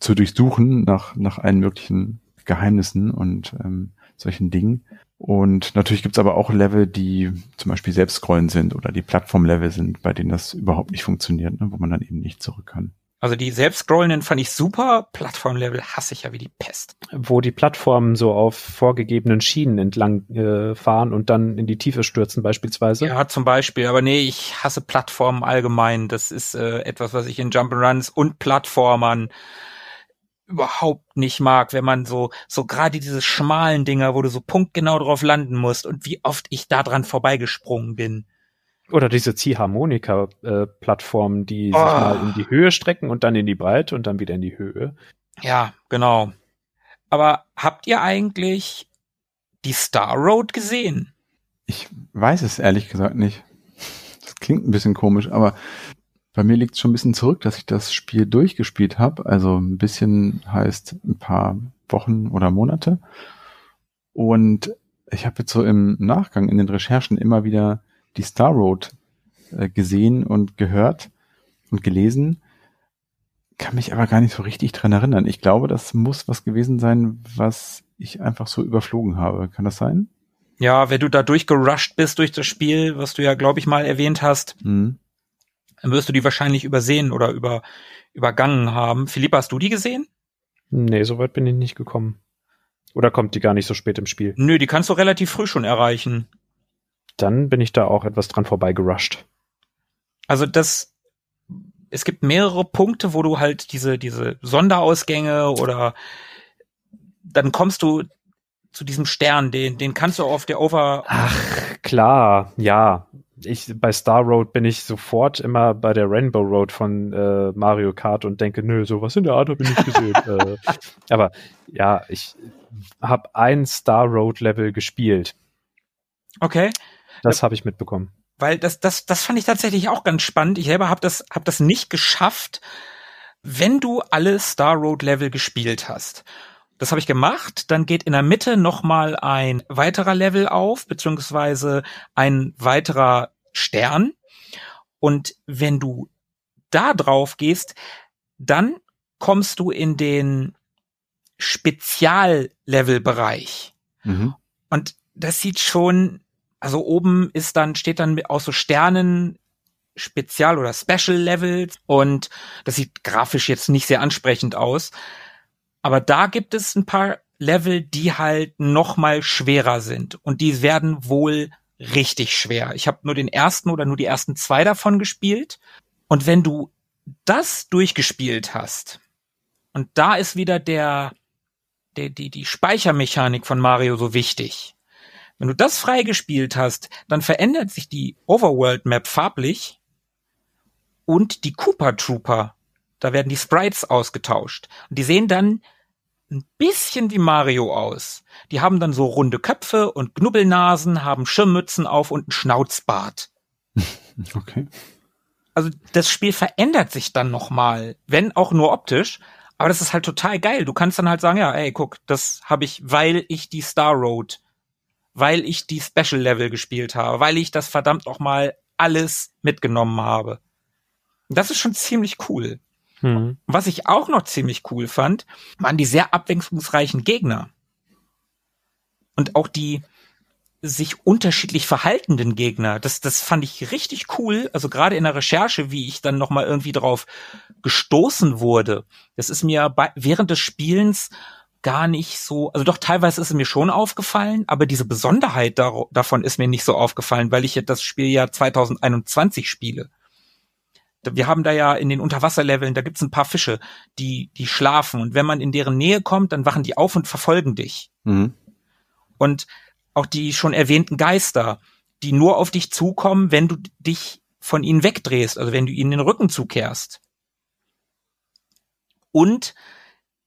[SPEAKER 2] zu durchsuchen nach, nach allen möglichen Geheimnissen und ähm, solchen Dingen. Und natürlich gibt's aber auch Level, die zum Beispiel selbst scrollen sind oder die Plattformlevel sind, bei denen das überhaupt nicht funktioniert, ne, wo man dann eben nicht zurück kann.
[SPEAKER 1] Also die selbstscrollenden fand ich super. Plattformlevel hasse ich ja wie die Pest.
[SPEAKER 3] Wo die Plattformen so auf vorgegebenen Schienen entlang äh, fahren und dann in die Tiefe stürzen beispielsweise.
[SPEAKER 1] Ja, zum Beispiel. Aber nee, ich hasse Plattformen allgemein. Das ist äh, etwas, was ich in Jump'n'Runs und Plattformern überhaupt nicht mag, wenn man so, so gerade diese schmalen Dinger, wo du so punktgenau drauf landen musst und wie oft ich da dran vorbeigesprungen bin.
[SPEAKER 3] Oder diese Ziehharmonika-Plattformen, die
[SPEAKER 1] Oh.
[SPEAKER 3] sich mal in die Höhe strecken und dann in die Breite und dann wieder in die Höhe.
[SPEAKER 1] Ja, genau. Aber habt ihr eigentlich die Star Road gesehen?
[SPEAKER 2] Ich weiß es ehrlich gesagt nicht. Das klingt ein bisschen komisch, aber bei mir liegt es schon ein bisschen zurück, dass ich das Spiel durchgespielt habe. Also ein bisschen heißt ein paar Wochen oder Monate. Und ich habe jetzt so im Nachgang in den Recherchen immer wieder die Star Road äh, gesehen und gehört und gelesen, kann mich aber gar nicht so richtig dran erinnern. Ich glaube, das muss was gewesen sein, was ich einfach so überflogen habe. Kann das sein?
[SPEAKER 1] Ja, wenn du da durchgerusht bist durch das Spiel, was du ja, glaube ich, mal erwähnt hast,
[SPEAKER 2] Mhm.
[SPEAKER 1] dann wirst du die wahrscheinlich übersehen oder über, übergangen haben. Philipp, hast du die gesehen?
[SPEAKER 3] Nee, so weit bin ich nicht gekommen. Oder kommt die gar nicht so spät im Spiel?
[SPEAKER 1] Nö, die kannst du relativ früh schon erreichen.
[SPEAKER 3] Dann bin ich da auch etwas dran vorbeigerusht.
[SPEAKER 1] Also das, es gibt mehrere Punkte, wo du halt diese, diese Sonderausgänge oder dann kommst du zu diesem Stern, den, den kannst du auf der Over,
[SPEAKER 3] Ach, klar, ja. Ich, bei Star Road bin ich sofort immer bei der Rainbow Road von äh, Mario Kart und denke, nö, sowas in der Art habe ich nicht gesehen. äh, aber ja, ich habe ein Star Road Level gespielt.
[SPEAKER 1] okay,
[SPEAKER 3] Das habe ich mitbekommen.
[SPEAKER 1] weil das, das, das fand ich tatsächlich auch ganz spannend. Ich selber habe das, hab das nicht geschafft, wenn du alle Star Road Level gespielt hast. Das habe ich gemacht. Dann geht in der Mitte nochmal ein weiterer Level auf, beziehungsweise ein weiterer Stern. Und wenn du da drauf gehst, dann kommst du in den Speziallevel-Bereich. Mhm. Und das sieht schon, also oben ist dann, steht dann aus so Sternen Spezial- oder Special-Levels und das sieht grafisch jetzt nicht sehr ansprechend aus. Aber da gibt es ein paar Level, die halt noch mal schwerer sind und die werden wohl richtig schwer. Ich habe nur den ersten oder nur die ersten zwei davon gespielt und wenn du das durchgespielt hast und da ist wieder der, der die die Speichermechanik von Mario so wichtig. Wenn du das freigespielt hast, dann verändert sich die Overworld Map farblich und die Cooper Trooper. Da werden die Sprites ausgetauscht. Und die sehen dann ein bisschen wie Mario aus. Die haben dann so runde Köpfe und Knubbelnasen, haben Schirmmützen auf und einen Schnauzbart.
[SPEAKER 2] Okay.
[SPEAKER 1] Also das Spiel verändert sich dann nochmal, wenn auch nur optisch. Aber das ist halt total geil. Du kannst dann halt sagen, ja, ey, guck, das habe ich, weil ich die Star Road, weil ich die Special Level gespielt habe, weil ich das verdammt noch mal alles mitgenommen habe. Das ist schon ziemlich cool. Hm. Was ich auch noch ziemlich cool fand, waren die sehr abwechslungsreichen Gegner. Und auch die sich unterschiedlich verhaltenden Gegner. Das, das fand ich richtig cool. Also gerade in der Recherche, wie ich dann nochmal irgendwie drauf gestoßen wurde. Das ist mir bei, während des Spielens gar nicht so, also doch teilweise ist es mir schon aufgefallen, aber diese Besonderheit da, davon ist mir nicht so aufgefallen, weil ich ja das Spiel ja 2021 spiele wir haben da ja in den Unterwasserleveln, da gibt's ein paar Fische, die, die schlafen. Und wenn man in deren Nähe kommt, dann wachen die auf und verfolgen dich. Mhm. Und auch die schon erwähnten Geister, die nur auf dich zukommen, wenn du dich von ihnen wegdrehst, also wenn du ihnen den Rücken zukehrst. Und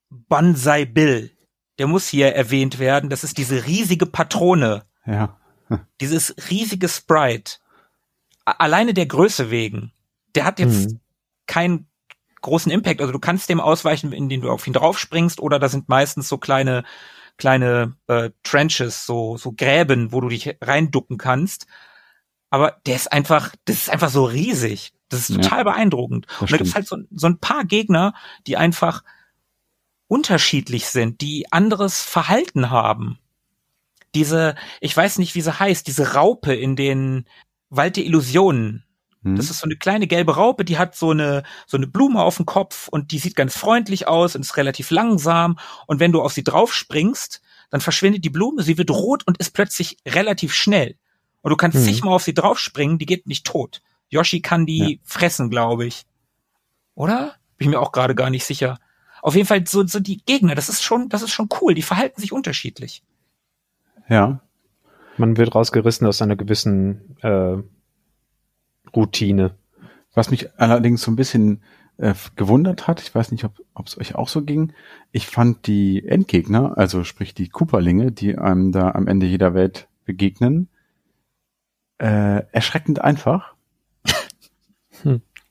[SPEAKER 1] Banzai Bill, der muss hier erwähnt werden. Das ist diese riesige Patrone.
[SPEAKER 2] Ja.
[SPEAKER 1] Dieses riesige Sprite. Alleine der Größe wegen der hat jetzt mhm. keinen großen Impact. Also du kannst dem ausweichen, indem du auf ihn draufspringst, oder da sind meistens so kleine kleine äh, Trenches, so so Gräben, wo du dich reinducken kannst. Aber der ist einfach, das ist einfach so riesig. Das ist total ja, beeindruckend. Und da gibt's halt so, so ein paar Gegner, die einfach unterschiedlich sind, die anderes Verhalten haben. Diese, ich weiß nicht, wie sie heißt, diese Raupe in den Wald der Illusionen. Mhm. Das ist so eine kleine gelbe Raupe, die hat so eine, so eine Blume auf dem Kopf und die sieht ganz freundlich aus und ist relativ langsam. Und wenn du auf sie drauf springst, dann verschwindet die Blume, sie wird rot und ist plötzlich relativ schnell. Und du kannst mhm. zigmal auf sie draufspringen, die geht nicht tot. Yoshi kann die ja. fressen, glaube ich. Oder? Bin ich mir auch gerade gar nicht sicher. Auf jeden Fall so, so die Gegner, das ist schon, das ist schon cool. Die verhalten sich unterschiedlich.
[SPEAKER 3] Ja. Man wird rausgerissen aus einer gewissen äh, Routine.
[SPEAKER 2] Was mich allerdings so ein bisschen äh, gewundert hat, ich weiß nicht, ob es euch auch so ging, ich fand die Endgegner, also sprich die Cooperlinge, die einem da am Ende jeder Welt begegnen, äh, erschreckend einfach.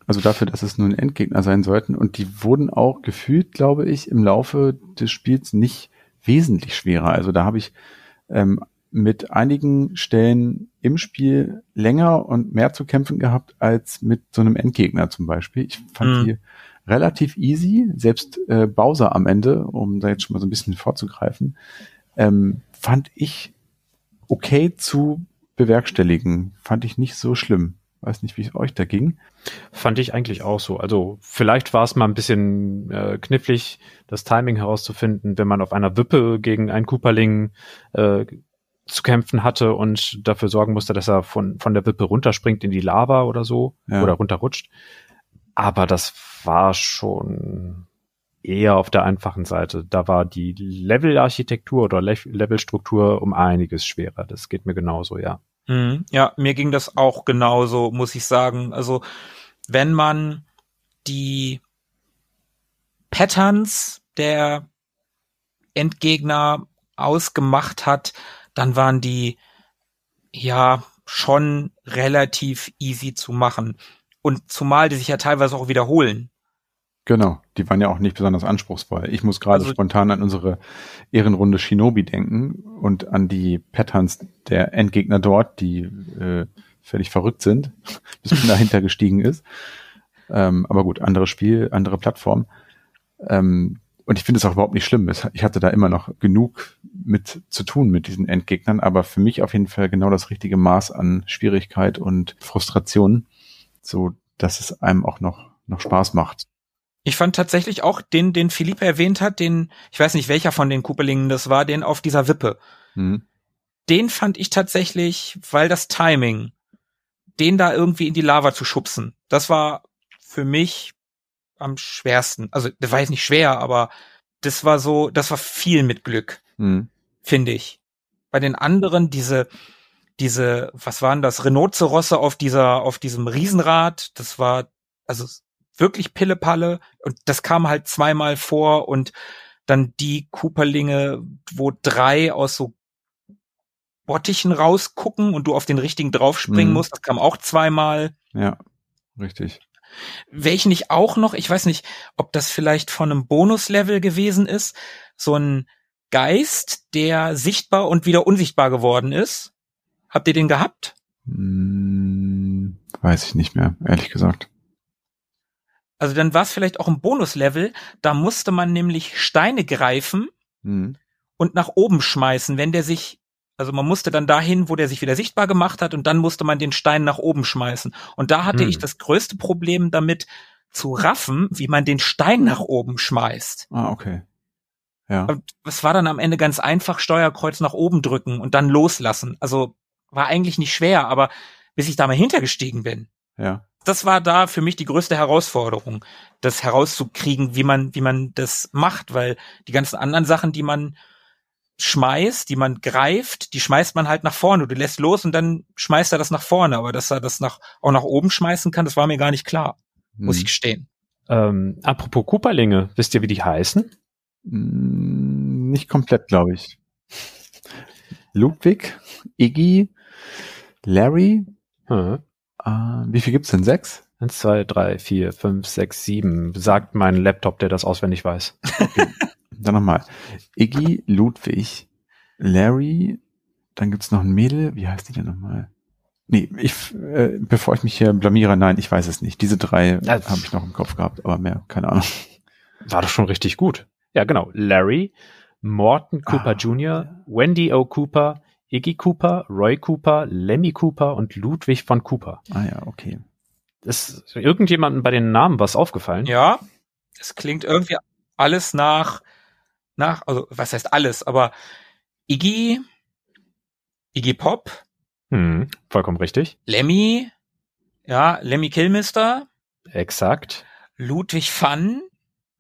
[SPEAKER 2] Also dafür, dass es nur ein Endgegner sein sollten. Und die wurden auch gefühlt, glaube ich, im Laufe des Spiels nicht wesentlich schwerer. Also da habe ich ähm, mit einigen Stellen im Spiel länger und mehr zu kämpfen gehabt als mit so einem Endgegner zum Beispiel. Ich fand mhm. die relativ easy, selbst äh, Bowser am Ende, um da jetzt schon mal so ein bisschen vorzugreifen, ähm, fand ich okay zu bewerkstelligen. Fand ich nicht so schlimm. Weiß nicht, wie es euch da ging.
[SPEAKER 3] Fand ich eigentlich auch so. Also vielleicht war es mal ein bisschen äh, knifflig, das Timing herauszufinden, wenn man auf einer Wippe gegen einen Cooperling äh, zu kämpfen hatte und dafür sorgen musste, dass er von, von der Wippe runterspringt in die Lava oder so ja. oder runterrutscht. Aber das war schon eher auf der einfachen Seite. Da war die Levelarchitektur oder Le Levelstruktur um einiges schwerer. Das geht mir genauso, ja.
[SPEAKER 1] Mhm. Ja, mir ging das auch genauso, muss ich sagen. Also, wenn man die Patterns der Endgegner ausgemacht hat, dann waren die ja schon relativ easy zu machen. Und zumal die sich ja teilweise auch wiederholen.
[SPEAKER 2] Genau, die waren ja auch nicht besonders anspruchsvoll. Ich muss gerade
[SPEAKER 1] Also-
[SPEAKER 2] spontan an unsere Ehrenrunde Shinobi denken und an die Patterns der Endgegner dort, die äh, völlig verrückt sind, bis man dahinter gestiegen ist. Ähm, aber gut, anderes Spiel, andere Plattform. Ähm, und ich finde es auch überhaupt nicht schlimm. Ich hatte da immer noch genug mit zu tun mit diesen Endgegnern, aber für mich auf jeden Fall genau das richtige Maß an Schwierigkeit und Frustration, so dass es einem auch noch, noch Spaß macht.
[SPEAKER 1] Ich fand tatsächlich auch den, den Philippe erwähnt hat, den, ich weiß nicht welcher von den Kupelingen das war, den auf dieser Wippe.
[SPEAKER 2] Hm.
[SPEAKER 1] Den fand ich tatsächlich, weil das Timing, den da irgendwie in die Lava zu schubsen, das war für mich am schwersten. Also, das war jetzt nicht schwer, aber das war so, das war viel mit Glück,
[SPEAKER 2] Hm.
[SPEAKER 1] finde ich. Bei den anderen, diese, diese, was waren das, Rhinozerosse auf dieser, auf diesem Riesenrad, das war, also wirklich Pillepalle und das kam halt zweimal vor und dann die Cooperlinge, wo drei aus so Bottichen rausgucken und du auf den richtigen draufspringen
[SPEAKER 2] Mhm.
[SPEAKER 1] musst, das kam auch zweimal.
[SPEAKER 2] Ja, richtig.
[SPEAKER 1] Welchen ich auch noch, ich weiß nicht, ob das vielleicht von einem Bonuslevel gewesen ist, so ein Geist, der sichtbar und wieder unsichtbar geworden ist. Habt ihr den gehabt?
[SPEAKER 2] Hm, weiß ich nicht mehr, ehrlich gesagt.
[SPEAKER 1] Also dann war es vielleicht auch ein Bonuslevel, da musste man nämlich Steine greifen
[SPEAKER 2] Hm.
[SPEAKER 1] und nach oben schmeißen, wenn der sich, also man musste dann dahin, wo der sich wieder sichtbar gemacht hat und dann musste man den Stein nach oben schmeißen. Und da hatte
[SPEAKER 3] Hm.
[SPEAKER 1] ich das größte Problem damit zu raffen, wie man den Stein nach oben schmeißt.
[SPEAKER 2] Ah, okay. Ja.
[SPEAKER 1] Und es war dann am Ende ganz einfach, Steuerkreuz nach oben drücken und dann loslassen. Also war eigentlich nicht schwer, aber bis ich da mal hintergestiegen bin,
[SPEAKER 2] Ja.
[SPEAKER 1] Das war da für mich die größte Herausforderung, das herauszukriegen, wie man, wie man das macht, weil die ganzen anderen Sachen, die man schmeißt, die man greift, die schmeißt man halt nach vorne. Du lässt los und dann schmeißt er das nach vorne. Aber dass er das nach, auch nach oben schmeißen kann, das war mir gar nicht klar, muss
[SPEAKER 2] Hm.
[SPEAKER 1] ich gestehen.
[SPEAKER 3] Ähm, apropos Cooperlinge, wisst ihr, wie die heißen?
[SPEAKER 2] Hm, Nicht komplett, glaube ich. Ludwig, Iggy, Larry.
[SPEAKER 3] Hm.
[SPEAKER 2] Äh, wie viel gibt's denn? Sechs?
[SPEAKER 3] Eins, zwei, drei, vier, fünf, sechs, sieben, sagt mein Laptop, der das auswendig weiß.
[SPEAKER 2] Dann nochmal. Iggy, Ludwig, Larry, dann gibt's noch ein Mädel. Wie heißt die denn nochmal? Nee, ich, äh, bevor ich mich hier blamiere, nein, ich weiß es nicht. Diese drei
[SPEAKER 3] Ja.
[SPEAKER 2] habe ich noch im Kopf gehabt, aber mehr, keine Ahnung.
[SPEAKER 3] War doch schon richtig gut. Ja, genau. Larry, Morton Cooper
[SPEAKER 2] Ah,
[SPEAKER 3] Jr.,
[SPEAKER 2] ja.
[SPEAKER 3] Wendy O. Cooper, Iggy Cooper, Roy Cooper, Lemmy Cooper und Ludwig von Cooper.
[SPEAKER 2] Ah ja, okay.
[SPEAKER 3] Ist irgendjemandem bei den Namen was aufgefallen?
[SPEAKER 1] Ja, es klingt irgendwie alles nach, nach, also was heißt alles, aber Iggy, Iggy Pop,
[SPEAKER 3] Hm, vollkommen richtig.
[SPEAKER 1] Lemmy, ja, Lemmy Killmister,
[SPEAKER 3] Exakt.
[SPEAKER 1] Ludwig Fun,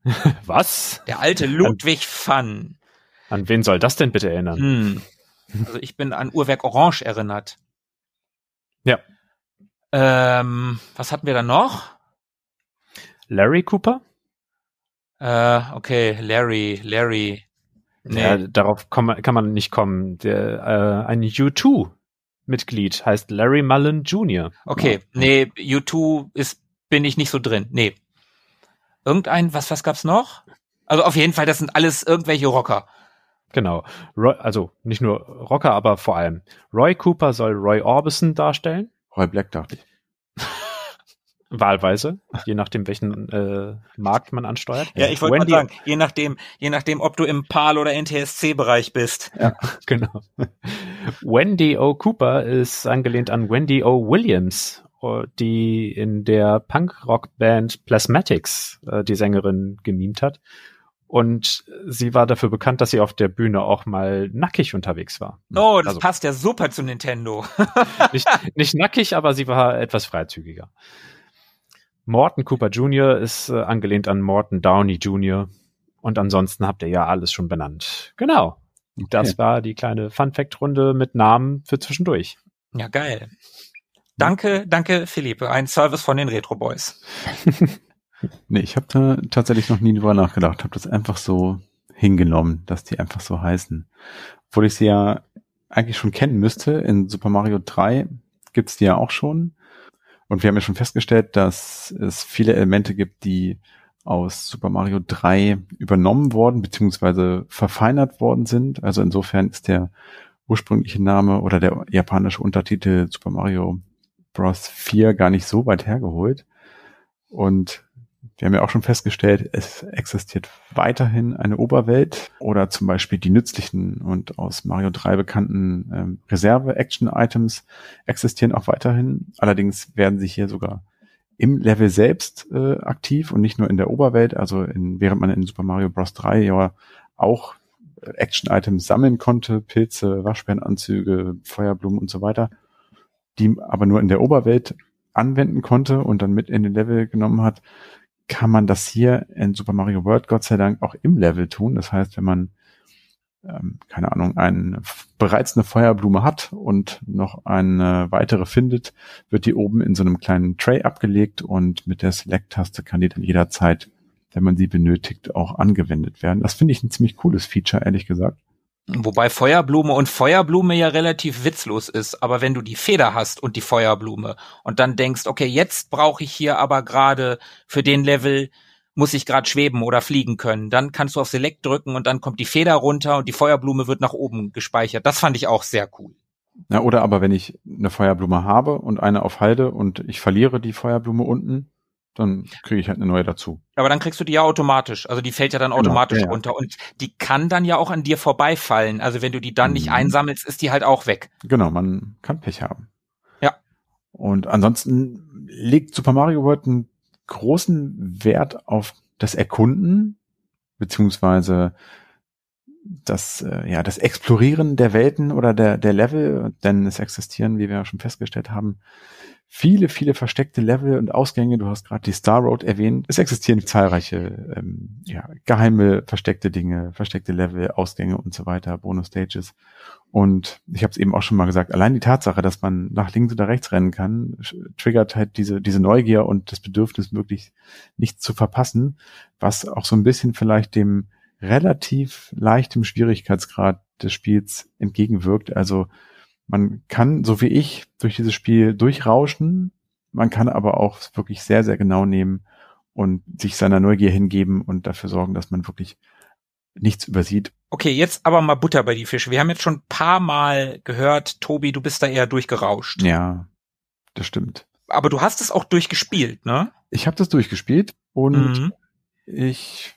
[SPEAKER 3] Was?
[SPEAKER 1] der alte Ludwig Fun.
[SPEAKER 3] An wen soll das denn bitte erinnern?
[SPEAKER 1] Hm. Also ich bin an Uhrwerk Orange erinnert.
[SPEAKER 3] Ja.
[SPEAKER 1] Ähm, was hatten wir da noch?
[SPEAKER 3] Larry Cooper?
[SPEAKER 1] Äh, okay, Larry, Larry. Nee.
[SPEAKER 3] Ja, darauf kann man, nicht kommen. Der, äh, ein U2-Mitglied heißt Larry Mullen Jr.
[SPEAKER 1] Okay, nee, U2 ist, bin ich nicht so drin. Nee. Irgendein, was, was gab's noch? Also auf jeden Fall, das sind alles irgendwelche Rocker.
[SPEAKER 3] Genau. Roy, also nicht nur Rocker, aber vor allem. Roy Cooper soll Roy Orbison darstellen.
[SPEAKER 2] Roy Black dachte ich.
[SPEAKER 3] Wahlweise, je nachdem, welchen äh, Markt man ansteuert.
[SPEAKER 1] Ja, ich wollte mal
[SPEAKER 3] Wendy-
[SPEAKER 1] sagen, je nachdem, je nachdem, ob du im PAL oder NTSC-Bereich bist.
[SPEAKER 3] Genau. Wendy O. Cooper ist angelehnt an Wendy O. Williams, äh, die in der Punk-Rock-Band Plasmatics äh, die Sängerin gemimt hat. Und sie war dafür bekannt, dass sie auf der Bühne auch mal nackig unterwegs war.
[SPEAKER 1] Oh, das
[SPEAKER 3] Also-
[SPEAKER 1] passt ja super zu Nintendo.
[SPEAKER 3] Nicht, nicht nackig, aber sie war etwas freizügiger. Morton Cooper Jr. ist äh, angelehnt an Morton Downey Jr. Und ansonsten habt ihr ja alles schon benannt. Genau. Das war die kleine Fun-Fact-Runde mit Namen für zwischendurch.
[SPEAKER 1] Ja, geil. Danke, danke, Philippe. Ein Service von den Retro Boys.
[SPEAKER 2] Nee, ich habe da tatsächlich noch nie drüber nachgedacht. Habe das einfach so hingenommen, dass die einfach so heißen. Obwohl ich sie ja eigentlich schon kennen müsste. In Super Mario 3 gibt's die ja auch schon. Und wir haben ja schon festgestellt, dass es viele Elemente gibt, die aus Super Mario 3 übernommen worden, beziehungsweise verfeinert worden sind. Also insofern ist der ursprüngliche Name oder der japanische Untertitel Super Mario Bros. 4 gar nicht so weit hergeholt. Und wir haben ja auch schon festgestellt, es existiert weiterhin eine Oberwelt oder zum Beispiel die nützlichen und aus Mario 3 bekannten ähm, Reserve-Action-Items existieren auch weiterhin. Allerdings werden sie hier sogar im Level selbst äh, aktiv und nicht nur in der Oberwelt. Also in, während man in Super Mario Bros. 3 ja auch Action-Items sammeln konnte, Pilze, Waschbärenanzüge, Feuerblumen und so weiter, die aber nur in der Oberwelt anwenden konnte und dann mit in den Level genommen hat, kann man das hier in Super Mario World Gott sei Dank auch im Level tun. Das heißt, wenn man ähm, keine Ahnung, ein, bereits eine Feuerblume hat und noch eine weitere findet, wird die oben in so einem kleinen Tray abgelegt und mit der Select-Taste kann die dann jederzeit, wenn man sie benötigt, auch angewendet werden. Das finde ich ein ziemlich cooles Feature, ehrlich gesagt.
[SPEAKER 1] Wobei Feuerblume und Feuerblume ja relativ witzlos ist, aber wenn du die Feder hast und die Feuerblume und dann denkst, okay, jetzt brauche ich hier aber gerade für den Level muss ich gerade schweben oder fliegen können, dann kannst du auf Select drücken und dann kommt die Feder runter und die Feuerblume wird nach oben gespeichert. Das fand ich auch sehr cool.
[SPEAKER 2] Ja, oder aber wenn ich eine Feuerblume habe und eine auf Halde und ich verliere die Feuerblume unten, dann kriege ich halt eine neue dazu.
[SPEAKER 1] Aber dann kriegst du die ja automatisch. Also die fällt ja dann genau, automatisch ja, ja. runter. Und die kann dann ja auch an dir vorbeifallen. Also wenn du die dann mhm. nicht einsammelst, ist die halt auch weg.
[SPEAKER 2] Genau, man kann Pech haben.
[SPEAKER 1] Ja.
[SPEAKER 2] Und ansonsten legt Super Mario World einen großen Wert auf das Erkunden, beziehungsweise das, äh, ja, das Explorieren der Welten oder der, der Level, denn es existieren, wie wir ja schon festgestellt haben, viele, viele versteckte Level und Ausgänge. Du hast gerade die Star Road erwähnt. Es existieren zahlreiche ähm, ja, geheime, versteckte Dinge, versteckte Level, Ausgänge und so weiter, Bonus-Stages. Und ich habe es eben auch schon mal gesagt, allein die Tatsache, dass man nach links oder rechts rennen kann, triggert halt diese, diese Neugier und das Bedürfnis, möglichst nichts zu verpassen, was auch so ein bisschen vielleicht dem relativ leichtem Schwierigkeitsgrad des Spiels entgegenwirkt. Also man kann, so wie ich, durch dieses Spiel durchrauschen. Man kann aber auch wirklich sehr, sehr genau nehmen und sich seiner Neugier hingeben und dafür sorgen, dass man wirklich nichts übersieht.
[SPEAKER 1] Okay, jetzt aber mal Butter bei die Fische. Wir haben jetzt schon ein paar Mal gehört, Tobi, du bist da eher durchgerauscht.
[SPEAKER 2] Ja, das stimmt.
[SPEAKER 1] Aber du hast es auch durchgespielt, ne?
[SPEAKER 2] Ich habe das durchgespielt und mhm. ich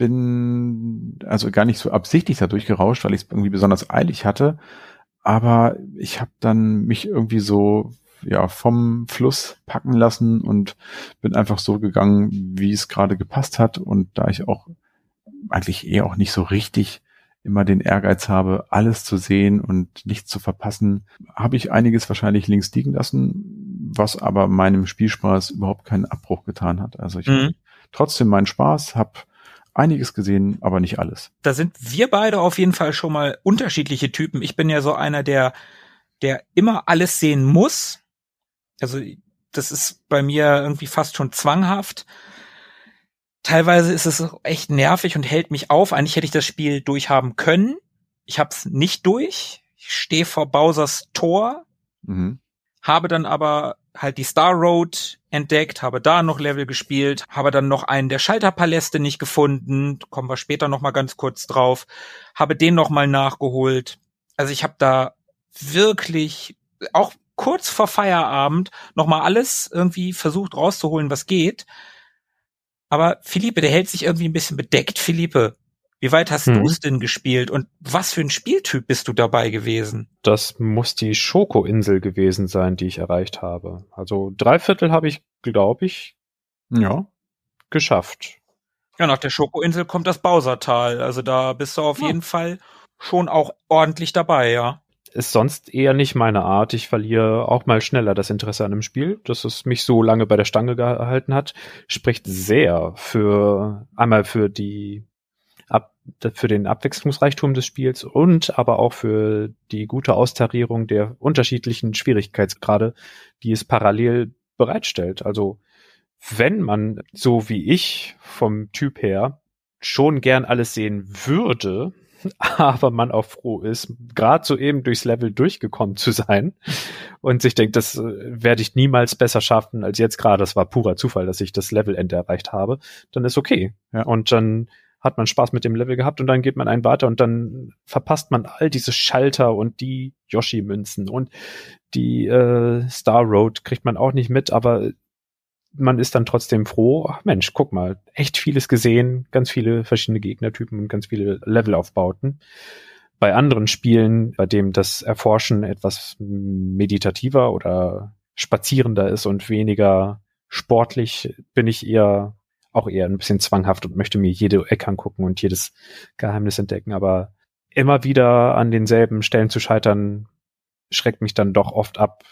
[SPEAKER 2] bin also gar nicht so absichtlich da durchgerauscht, weil ich es irgendwie besonders eilig hatte, aber ich habe dann mich irgendwie so ja vom Fluss packen lassen und bin einfach so gegangen, wie es gerade gepasst hat und da ich auch eigentlich eher auch nicht so richtig immer den Ehrgeiz habe, alles zu sehen und nichts zu verpassen, habe ich einiges wahrscheinlich links liegen lassen, was aber meinem Spielspaß überhaupt keinen Abbruch getan hat. Also ich mhm. trotzdem meinen Spaß, habe einiges gesehen, aber nicht alles.
[SPEAKER 1] Da sind wir beide auf jeden Fall schon mal unterschiedliche Typen. Ich bin ja so einer, der, der immer alles sehen muss. Also das ist bei mir irgendwie fast schon zwanghaft. Teilweise ist es echt nervig und hält mich auf. Eigentlich hätte ich das Spiel durchhaben können. Ich hab's nicht durch. Ich stehe vor Bowsers Tor, mhm. habe dann aber halt die Star Road entdeckt, habe da noch Level gespielt, habe dann noch einen der Schalterpaläste nicht gefunden, kommen wir später noch mal ganz kurz drauf, habe den noch mal nachgeholt. Also ich habe da wirklich auch kurz vor Feierabend noch mal alles irgendwie versucht rauszuholen, was geht. Aber Philippe, der hält sich irgendwie ein bisschen bedeckt. Philippe, wie weit hast hm. du es denn gespielt und was für ein Spieltyp bist du dabei gewesen?
[SPEAKER 3] Das muss die Schoko-Insel gewesen sein, die ich erreicht habe. Also drei Viertel habe ich, glaube ich, ja, geschafft.
[SPEAKER 1] Ja, nach der Schoko-Insel kommt das Bowsertal. Also da bist du auf ja. jeden Fall schon auch ordentlich dabei, ja.
[SPEAKER 3] Ist sonst eher nicht meine Art. Ich verliere auch mal schneller das Interesse an einem Spiel. Dass es mich so lange bei der Stange gehalten hat, spricht sehr für einmal für die ab, für den Abwechslungsreichtum des Spiels und aber auch für die gute Austarierung der unterschiedlichen Schwierigkeitsgrade, die es parallel bereitstellt. Also wenn man, so wie ich vom Typ her, schon gern alles sehen würde, aber man auch froh ist, gerade so eben durchs Level durchgekommen zu sein und sich denkt, das äh, werde ich niemals besser schaffen als jetzt gerade. Das war purer Zufall, dass ich das Levelende erreicht habe. Dann ist okay. Ja. Und dann hat man Spaß mit dem Level gehabt und dann geht man einen weiter und dann verpasst man all diese Schalter und die Yoshi-Münzen und die äh, Star Road kriegt man auch nicht mit, aber man ist dann trotzdem froh, ach Mensch, guck mal, echt vieles gesehen, ganz viele verschiedene Gegnertypen und ganz viele Levelaufbauten. Bei anderen Spielen, bei dem das Erforschen etwas meditativer oder spazierender ist und weniger sportlich, bin ich eher auch eher ein bisschen zwanghaft und möchte mir jede Ecke angucken und jedes Geheimnis entdecken. Aber immer wieder an denselben Stellen zu scheitern, schreckt mich dann doch oft ab,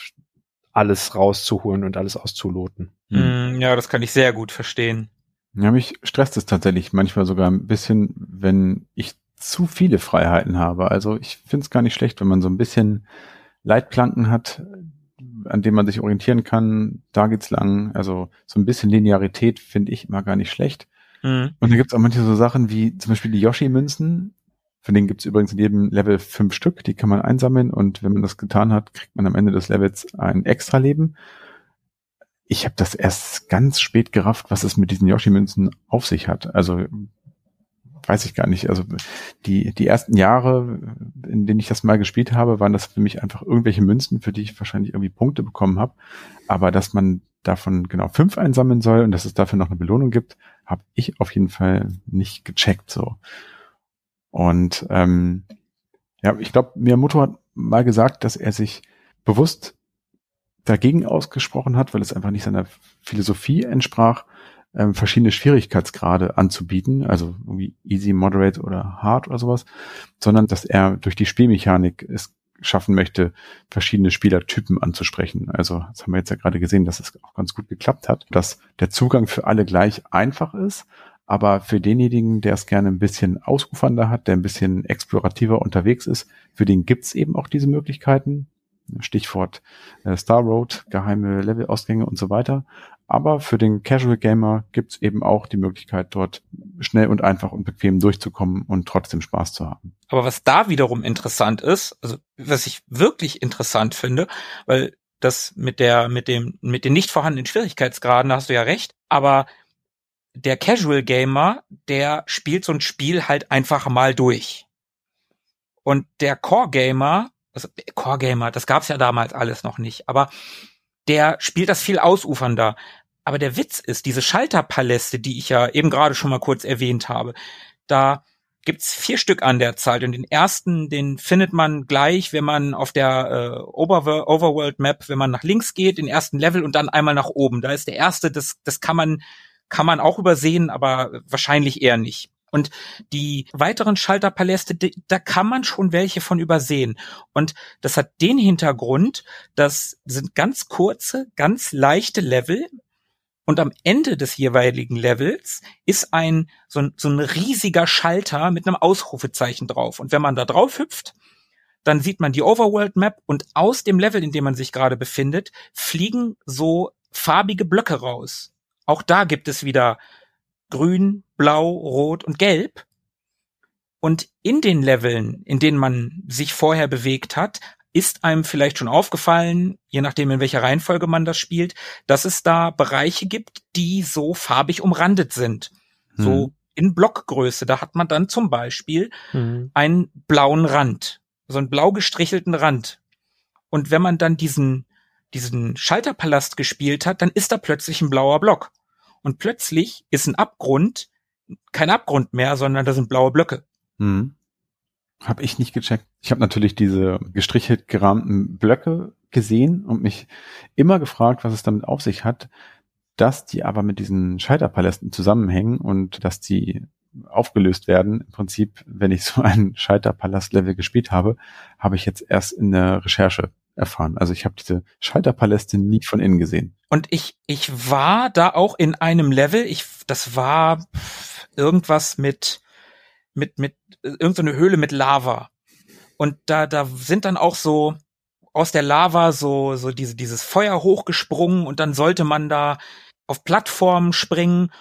[SPEAKER 3] alles rauszuholen und alles auszuloten.
[SPEAKER 1] Hm. Ja, das kann ich sehr gut verstehen.
[SPEAKER 2] Ja, mich stresst es tatsächlich manchmal sogar ein bisschen, wenn ich zu viele Freiheiten habe. Also ich finde es gar nicht schlecht, wenn man so ein bisschen Leitplanken hat, an dem man sich orientieren kann. Da geht's lang. Also so ein bisschen Linearität finde ich immer gar nicht schlecht. Mhm. Und da gibt's auch manche so Sachen wie zum Beispiel die Yoshi-Münzen. Von denen gibt's übrigens in jedem Level fünf Stück, die kann man einsammeln und wenn man das getan hat, kriegt man am Ende des Levels ein extra Leben. Ich habe das erst ganz spät gerafft, was es mit diesen Yoshi-Münzen auf sich hat. Also weiß ich gar nicht. Also die, die ersten Jahre, in denen ich das mal gespielt habe, waren das für mich einfach irgendwelche Münzen, für die ich wahrscheinlich irgendwie Punkte bekommen habe. Aber dass man davon genau fünf einsammeln soll und dass es dafür noch eine Belohnung gibt, habe ich auf jeden Fall nicht gecheckt so. Und ähm, ja, ich glaube, Miyamoto hat mal gesagt, dass er sich bewusst dagegen ausgesprochen hat, weil es einfach nicht seiner Philosophie entsprach, ähm, verschiedene Schwierigkeitsgrade anzubieten, also irgendwie easy, moderate oder hard oder sowas, sondern dass er durch die Spielmechanik es schaffen möchte, verschiedene Spielertypen anzusprechen. Also das haben wir jetzt ja gerade gesehen, dass es auch ganz gut geklappt hat, dass der Zugang für alle gleich einfach ist, aber für denjenigen, der es gerne ein bisschen ausufernder hat, der ein bisschen explorativer unterwegs ist, für den gibt's eben auch diese Möglichkeiten. Stichwort äh, Star Road, geheime Levelausgänge und so weiter. Aber für den Casual Gamer gibt's eben auch die Möglichkeit, dort schnell und einfach und bequem durchzukommen und trotzdem Spaß zu haben.
[SPEAKER 1] Aber was da wiederum interessant ist, also was ich wirklich interessant finde, weil das mit der, mit dem, mit den nicht vorhandenen Schwierigkeitsgraden, da hast du ja recht, aber der Casual Gamer, der spielt so ein Spiel halt einfach mal durch. Und der Core Gamer, also Core Gamer, das gab's ja damals alles noch nicht, aber der spielt das viel ausufernder. Aber der Witz ist, diese Schalterpaläste, die ich ja eben gerade schon mal kurz erwähnt habe, da gibt's vier Stück an der Zahl. Und den ersten, den findet man gleich, wenn man auf der äh, Over Overworld Map, wenn man nach links geht, den ersten Level und dann einmal nach oben. Da ist der erste, das, das kann man kann man auch übersehen, aber wahrscheinlich eher nicht. Und die weiteren Schalterpaläste, da kann man schon welche von übersehen. Und das hat den Hintergrund, das sind ganz kurze, ganz leichte Level. Und am Ende des jeweiligen Levels ist ein so, ein, so ein riesiger Schalter mit einem Ausrufezeichen drauf. Und wenn man da drauf hüpft, dann sieht man die Overworld Map und aus dem Level, in dem man sich gerade befindet, fliegen so farbige Blöcke raus. Auch da gibt es wieder grün, blau, rot und gelb. Und in den Leveln, in denen man sich vorher bewegt hat, ist einem vielleicht schon aufgefallen, je nachdem in welcher Reihenfolge man das spielt, dass es da Bereiche gibt, die so farbig umrandet sind. Hm. So in Blockgröße. Da hat man dann zum Beispiel hm. einen blauen Rand, so einen blau gestrichelten Rand. Und wenn man dann diesen, diesen Schalterpalast gespielt hat, dann ist da plötzlich ein blauer Block und plötzlich ist ein Abgrund kein Abgrund mehr, sondern da sind blaue Blöcke.
[SPEAKER 2] Hm. Hab ich nicht gecheckt. Ich habe natürlich diese gestrichelt gerahmten Blöcke gesehen und mich immer gefragt, was es damit auf sich hat, dass die aber mit diesen Scheiterpalästen zusammenhängen und dass die aufgelöst werden. Im Prinzip, wenn ich so ein Scheiterpalast-Level gespielt habe, habe ich jetzt erst in der Recherche erfahren. Also ich habe diese Schalterpaläste nie von innen gesehen.
[SPEAKER 1] Und ich, ich war da auch in einem Level, ich, das war irgendwas mit, mit, mit, irgendeine Höhle mit Lava. Und da, da sind dann auch so aus der Lava so, so diese, dieses Feuer hochgesprungen und dann sollte man da auf Plattformen springen.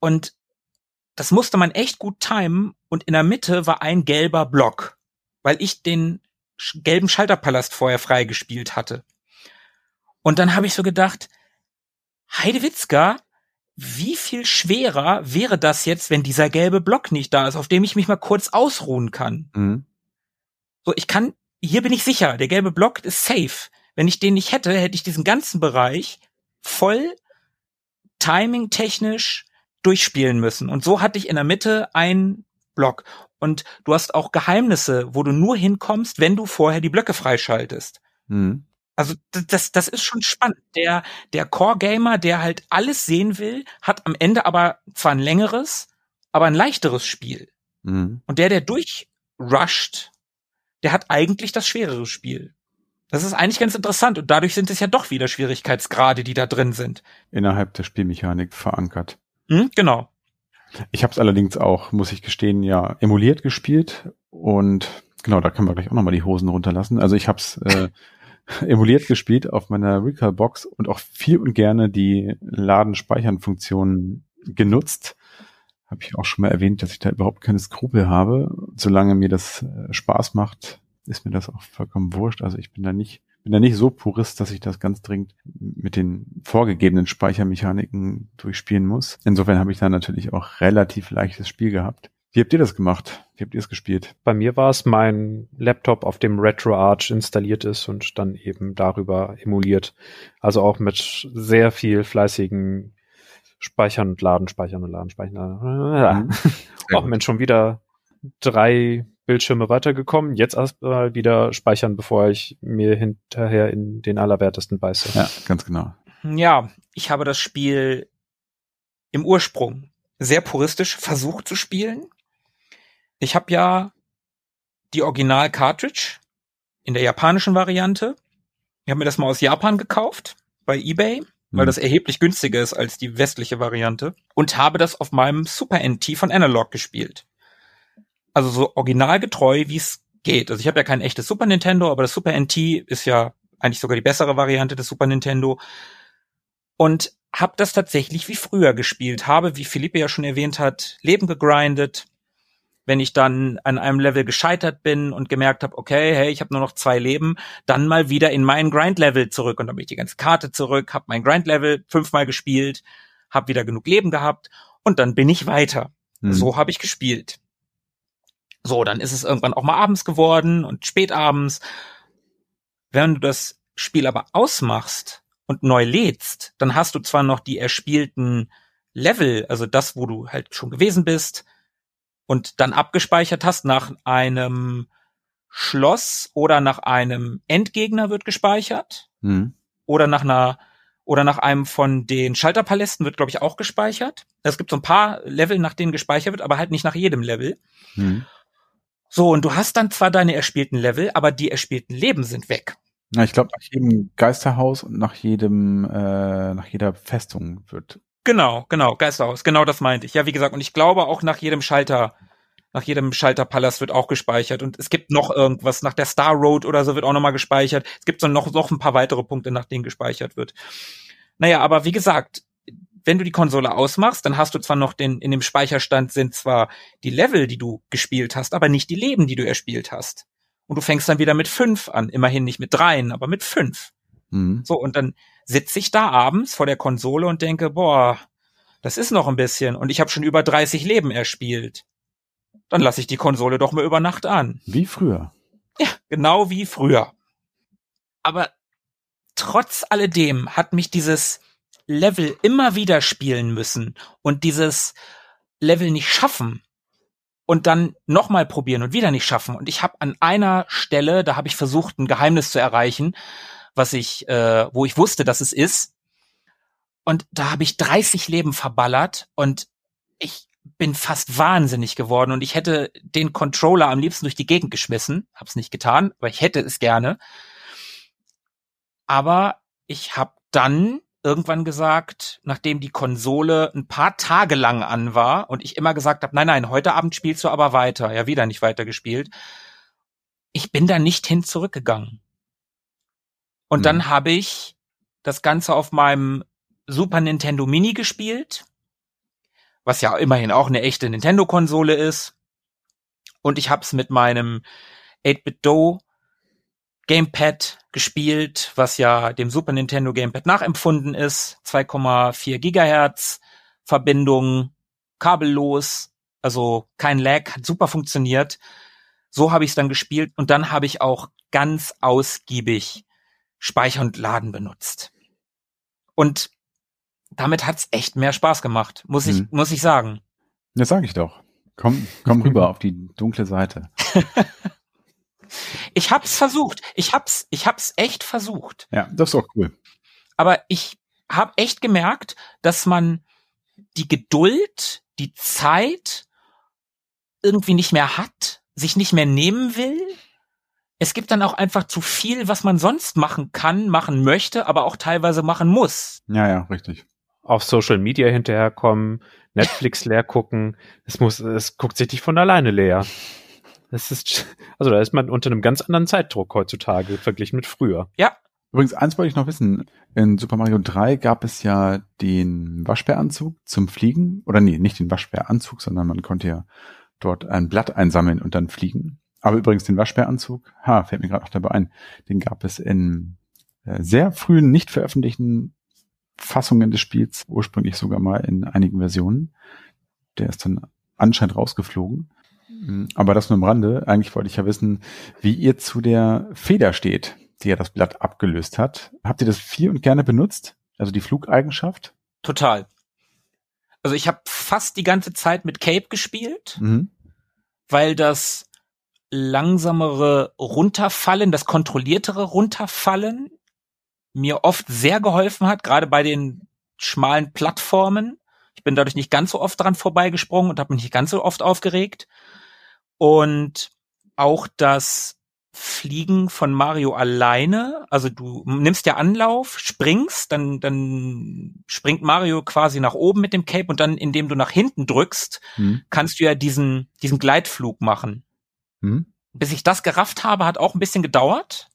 [SPEAKER 1] Und das musste man echt gut timen und in der Mitte war ein gelber Block, weil ich den gelben Schalterpalast vorher freigespielt hatte. Und dann habe ich so gedacht, Heidewitzka, wie viel schwerer wäre das jetzt, wenn dieser gelbe Block nicht da ist, auf dem ich mich mal kurz ausruhen kann?
[SPEAKER 2] Mhm.
[SPEAKER 1] So, ich kann, hier bin ich sicher, der gelbe Block ist safe. Wenn ich den nicht hätte, hätte ich diesen ganzen Bereich voll timing-technisch durchspielen müssen. Und so hatte ich in der Mitte einen Block. Und du hast auch Geheimnisse, wo du nur hinkommst, wenn du vorher die Blöcke freischaltest.
[SPEAKER 2] Mhm.
[SPEAKER 1] Also das, das ist schon spannend. Der, der Core-Gamer, der halt alles sehen will, hat am Ende aber zwar ein längeres, aber ein leichteres Spiel.
[SPEAKER 2] Mhm.
[SPEAKER 1] Und der, der durchrusht, der hat eigentlich das schwerere Spiel. Das ist eigentlich ganz interessant und dadurch sind es ja doch wieder Schwierigkeitsgrade, die da drin sind.
[SPEAKER 2] Innerhalb der Spielmechanik verankert.
[SPEAKER 1] Hm, genau.
[SPEAKER 2] Ich habe es allerdings auch, muss ich gestehen, ja emuliert gespielt und genau, da können wir gleich auch nochmal die Hosen runterlassen. Also ich habe es äh, emuliert gespielt auf meiner Recall-Box und auch viel und gerne die Laden-Speichern-Funktion genutzt. Habe ich auch schon mal erwähnt, dass ich da überhaupt keine Skrupel habe. Solange mir das äh, Spaß macht, ist mir das auch vollkommen wurscht. Also ich bin da nicht, bin da nicht so purist, dass ich das ganz dringend mit den vorgegebenen Speichermechaniken durchspielen muss. Insofern habe ich da natürlich auch relativ leichtes Spiel gehabt. Wie habt ihr das gemacht? Wie habt ihr es gespielt?
[SPEAKER 3] Bei mir war es mein Laptop, auf dem RetroArch installiert ist und dann eben darüber emuliert. Also auch mit sehr viel fleißigen Speichern und Laden, Speichern und Laden, Speichern.
[SPEAKER 2] Mhm.
[SPEAKER 3] Auch Mensch, schon wieder drei Bildschirme weitergekommen. Jetzt erstmal wieder speichern, bevor ich mir hinterher in den Allerwertesten beiße.
[SPEAKER 2] Ja, ganz genau.
[SPEAKER 1] Ja, ich habe das Spiel im Ursprung sehr puristisch versucht zu spielen. Ich habe ja die Original-Cartridge in der japanischen Variante. Ich habe mir das mal aus Japan gekauft bei eBay, weil
[SPEAKER 2] Hm.
[SPEAKER 1] das erheblich günstiger ist als die westliche Variante und habe das auf meinem Super NT von Analog gespielt. Also so originalgetreu, wie es geht. Also ich habe ja kein echtes Super Nintendo, aber das Super NT ist ja eigentlich sogar die bessere Variante des Super Nintendo. Und habe das tatsächlich wie früher gespielt, habe, wie Philippe ja schon erwähnt hat, Leben gegrindet. Wenn ich dann an einem Level gescheitert bin und gemerkt habe, okay, hey, ich habe nur noch zwei Leben, dann mal wieder in mein Grind-Level zurück und dann bin ich die ganze Karte zurück, habe mein Grind-Level fünfmal gespielt, habe wieder genug Leben gehabt und dann bin ich weiter.
[SPEAKER 2] Mhm.
[SPEAKER 1] So habe ich gespielt. So, dann ist es irgendwann auch mal abends geworden und spätabends. Wenn du das Spiel aber ausmachst und neu lädst, dann hast du zwar noch die erspielten Level, also das, wo du halt schon gewesen bist und dann abgespeichert hast nach einem Schloss oder nach einem Endgegner wird gespeichert
[SPEAKER 2] Mhm.
[SPEAKER 1] oder nach einer oder nach einem von den Schalterpalästen wird, glaube ich, auch gespeichert. Es gibt so ein paar Level, nach denen gespeichert wird, aber halt nicht nach jedem Level.
[SPEAKER 2] Mhm.
[SPEAKER 1] So, und du hast dann zwar deine erspielten Level, aber die erspielten Leben sind weg.
[SPEAKER 2] Na, ich glaube, nach jedem Geisterhaus und nach jedem, äh, nach jeder Festung wird.
[SPEAKER 1] Genau, genau, Geisterhaus, genau das meinte ich. Ja, wie gesagt, und ich glaube auch nach jedem Schalter, nach jedem Schalterpalast wird auch gespeichert. Und es gibt noch irgendwas, nach der Star Road oder so wird auch nochmal gespeichert. Es gibt so noch, noch ein paar weitere Punkte, nach denen gespeichert wird. Naja, aber wie gesagt, wenn du die Konsole ausmachst, dann hast du zwar noch den, in dem Speicherstand sind zwar die Level, die du gespielt hast, aber nicht die Leben, die du erspielt hast. Und du fängst dann wieder mit fünf an. Immerhin nicht mit dreien, aber mit fünf.
[SPEAKER 2] Mhm.
[SPEAKER 1] So, und dann sitze ich da abends vor der Konsole und denke, boah, das ist noch ein bisschen und ich habe schon über 30 Leben erspielt. Dann lasse ich die Konsole doch mal über Nacht an.
[SPEAKER 2] Wie früher.
[SPEAKER 1] Ja, genau wie früher. Aber trotz alledem hat mich dieses Level immer wieder spielen müssen und dieses Level nicht schaffen und dann nochmal probieren und wieder nicht schaffen. Und ich habe an einer Stelle, da habe ich versucht, ein Geheimnis zu erreichen, was ich, äh, wo ich wusste, dass es ist. Und da habe ich 30 Leben verballert und ich bin fast wahnsinnig geworden und ich hätte den Controller am liebsten durch die Gegend geschmissen. Hab's nicht getan, aber ich hätte es gerne. Aber ich habe dann irgendwann gesagt, nachdem die Konsole ein paar Tage lang an war und ich immer gesagt habe, nein, nein, heute Abend spielst du aber weiter. Ja, wieder nicht weiter gespielt. Ich bin da nicht hin zurückgegangen. Und
[SPEAKER 2] Hm.
[SPEAKER 1] dann habe ich das Ganze auf meinem Super Nintendo Mini gespielt, was ja immerhin auch eine echte Nintendo-Konsole ist. Und ich habe es mit meinem 8-Bit-Do Gamepad gespielt, was ja dem Super Nintendo Gamepad nachempfunden ist. 2,4 Gigahertz Verbindung, kabellos, also kein Lag, hat super funktioniert. So habe ich es dann gespielt und dann habe ich auch ganz ausgiebig Speicher und Laden benutzt. Und damit hat's echt mehr Spaß gemacht, muss ich, mhm. muss ich sagen.
[SPEAKER 2] Das sage ich doch. Komm, komm rüber auf die dunkle Seite.
[SPEAKER 1] ich hab's versucht. Ich hab's, ich hab's echt versucht.
[SPEAKER 2] Ja, das ist auch cool.
[SPEAKER 1] Aber ich habe echt gemerkt, dass man die Geduld, die Zeit irgendwie nicht mehr hat, sich nicht mehr nehmen will. Es gibt dann auch einfach zu viel, was man sonst machen kann, machen möchte, aber auch teilweise machen muss.
[SPEAKER 2] Ja, ja, richtig.
[SPEAKER 3] Auf Social Media hinterherkommen, Netflix leer gucken. Es muss, es guckt sich nicht von alleine leer. Das ist, also da ist man unter einem ganz anderen Zeitdruck heutzutage verglichen mit früher.
[SPEAKER 1] Ja.
[SPEAKER 2] Übrigens, eins wollte ich noch wissen. In Super Mario 3 gab es ja den Waschbäranzug zum Fliegen. Oder nee, nicht den Waschbäranzug, sondern man konnte ja dort ein Blatt einsammeln und dann fliegen. Aber übrigens den Waschbäranzug, ha, fällt mir gerade auch dabei ein, den gab es in äh, sehr frühen, nicht veröffentlichten Fassungen des Spiels, ursprünglich sogar mal in einigen Versionen. Der ist dann anscheinend rausgeflogen. Mm, aber das nur am Rande. Eigentlich wollte ich ja wissen, wie ihr zu der Feder steht, die ja das Blatt abgelöst hat. Habt ihr das viel und gerne benutzt? Also die Flugeigenschaft?
[SPEAKER 1] Total. Also ich habe fast die ganze Zeit mit Cape gespielt, mhm. weil das langsamere Runterfallen, das kontrolliertere Runterfallen mir oft sehr geholfen hat, gerade bei den schmalen Plattformen. Ich bin dadurch nicht ganz so oft dran vorbeigesprungen und habe mich nicht ganz so oft aufgeregt. Und auch das Fliegen von Mario alleine, also du nimmst ja Anlauf, springst, dann, dann springt Mario quasi nach oben mit dem Cape und dann, indem du nach hinten drückst, hm. kannst du ja diesen, diesen Gleitflug machen. Hm. Bis ich das gerafft habe, hat auch ein bisschen gedauert.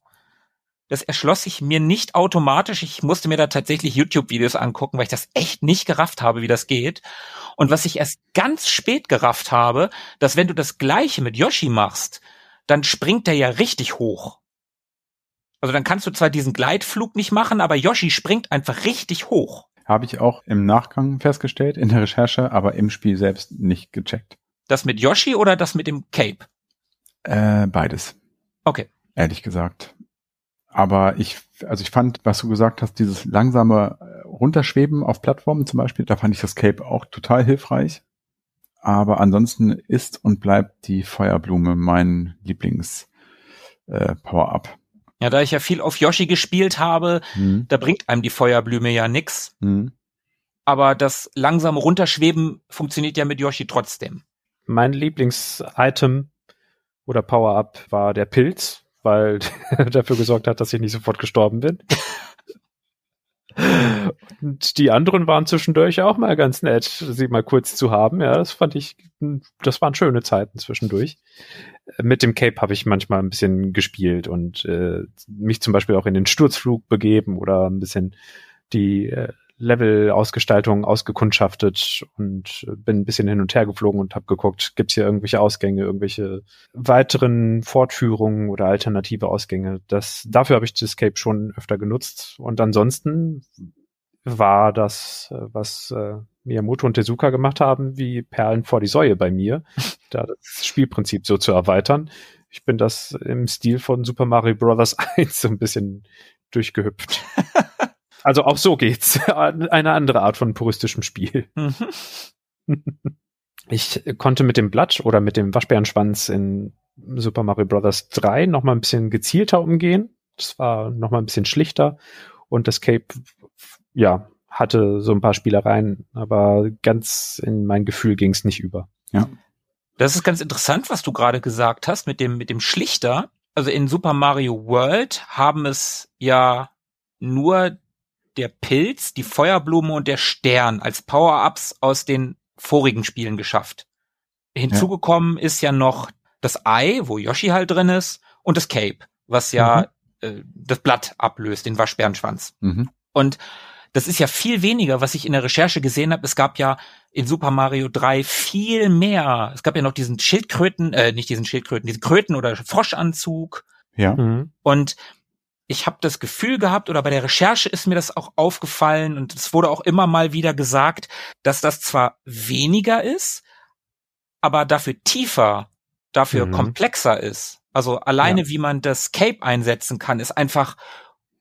[SPEAKER 1] Das erschloss sich mir nicht automatisch. Ich musste mir da tatsächlich YouTube-Videos angucken, weil ich das echt nicht gerafft habe, wie das geht. Und was ich erst ganz spät gerafft habe, dass wenn du das Gleiche mit Yoshi machst, dann springt der ja richtig hoch. Also dann kannst du zwar diesen Gleitflug nicht machen, aber Yoshi springt einfach richtig hoch.
[SPEAKER 2] Habe ich auch im Nachgang festgestellt, in der Recherche, aber im Spiel selbst nicht gecheckt.
[SPEAKER 1] Das mit Yoshi oder das mit dem Cape?
[SPEAKER 2] Äh, beides.
[SPEAKER 1] Okay.
[SPEAKER 2] Ehrlich gesagt. Aber ich, also ich fand, was du gesagt hast, dieses langsame äh, Runterschweben auf Plattformen zum Beispiel, da fand ich das Cape auch total hilfreich. Aber ansonsten ist und bleibt die Feuerblume mein Lieblings äh, Power-Up.
[SPEAKER 1] Ja, da ich ja viel auf Yoshi gespielt habe, mhm. da bringt einem die Feuerblume ja nix. Mhm. Aber das langsame Runterschweben funktioniert ja mit Yoshi trotzdem.
[SPEAKER 3] Mein Lieblings-Item oder Power-Up war der Pilz, weil dafür gesorgt hat, dass ich nicht sofort gestorben bin. Und die anderen waren zwischendurch auch mal ganz nett, sie mal kurz zu haben. Ja, das fand ich, das waren schöne Zeiten zwischendurch. Mit dem Cape habe ich manchmal ein bisschen gespielt und äh, mich zum Beispiel auch in den Sturzflug begeben oder ein bisschen die äh, Level-Ausgestaltung ausgekundschaftet und bin ein bisschen hin und her geflogen und habe geguckt, gibt's hier irgendwelche Ausgänge, irgendwelche weiteren Fortführungen oder alternative Ausgänge. Das, dafür habe ich Escape schon öfter genutzt. Und ansonsten war das, was äh, Miyamoto und Tezuka gemacht haben, wie Perlen vor die Säue bei mir, da das Spielprinzip so zu erweitern. Ich bin das im Stil von Super Mario Bros. 1 so ein bisschen durchgehüpft. Also auch so geht's. Eine andere Art von puristischem Spiel. Mhm. Ich konnte mit dem Blatt oder mit dem Waschbärenschwanz in Super Mario Bros. 3 noch mal ein bisschen gezielter umgehen. Das war noch mal ein bisschen schlichter und das Cape, ja, hatte so ein paar Spielereien, aber ganz in mein Gefühl ging es nicht über.
[SPEAKER 2] Ja.
[SPEAKER 1] Das ist ganz interessant, was du gerade gesagt hast mit dem, mit dem Schlichter. Also in Super Mario World haben es ja nur der Pilz, die Feuerblume und der Stern als Power-Ups aus den vorigen Spielen geschafft. Hinzugekommen ja. ist ja noch das Ei, wo Yoshi halt drin ist, und das Cape, was ja mhm. äh, das Blatt ablöst, den Waschbärenschwanz. Mhm. Und das ist ja viel weniger, was ich in der Recherche gesehen habe. Es gab ja in Super Mario 3 viel mehr. Es gab ja noch diesen Schildkröten, äh, nicht diesen Schildkröten, diesen Kröten- oder Froschanzug.
[SPEAKER 2] Ja.
[SPEAKER 3] Mhm.
[SPEAKER 1] Und ich habe das Gefühl gehabt, oder bei der Recherche ist mir das auch aufgefallen, und es wurde auch immer mal wieder gesagt, dass das zwar weniger ist, aber dafür tiefer, dafür
[SPEAKER 3] Mhm.
[SPEAKER 1] komplexer ist. Also alleine,
[SPEAKER 2] Ja.
[SPEAKER 1] wie man das Cape einsetzen kann, ist einfach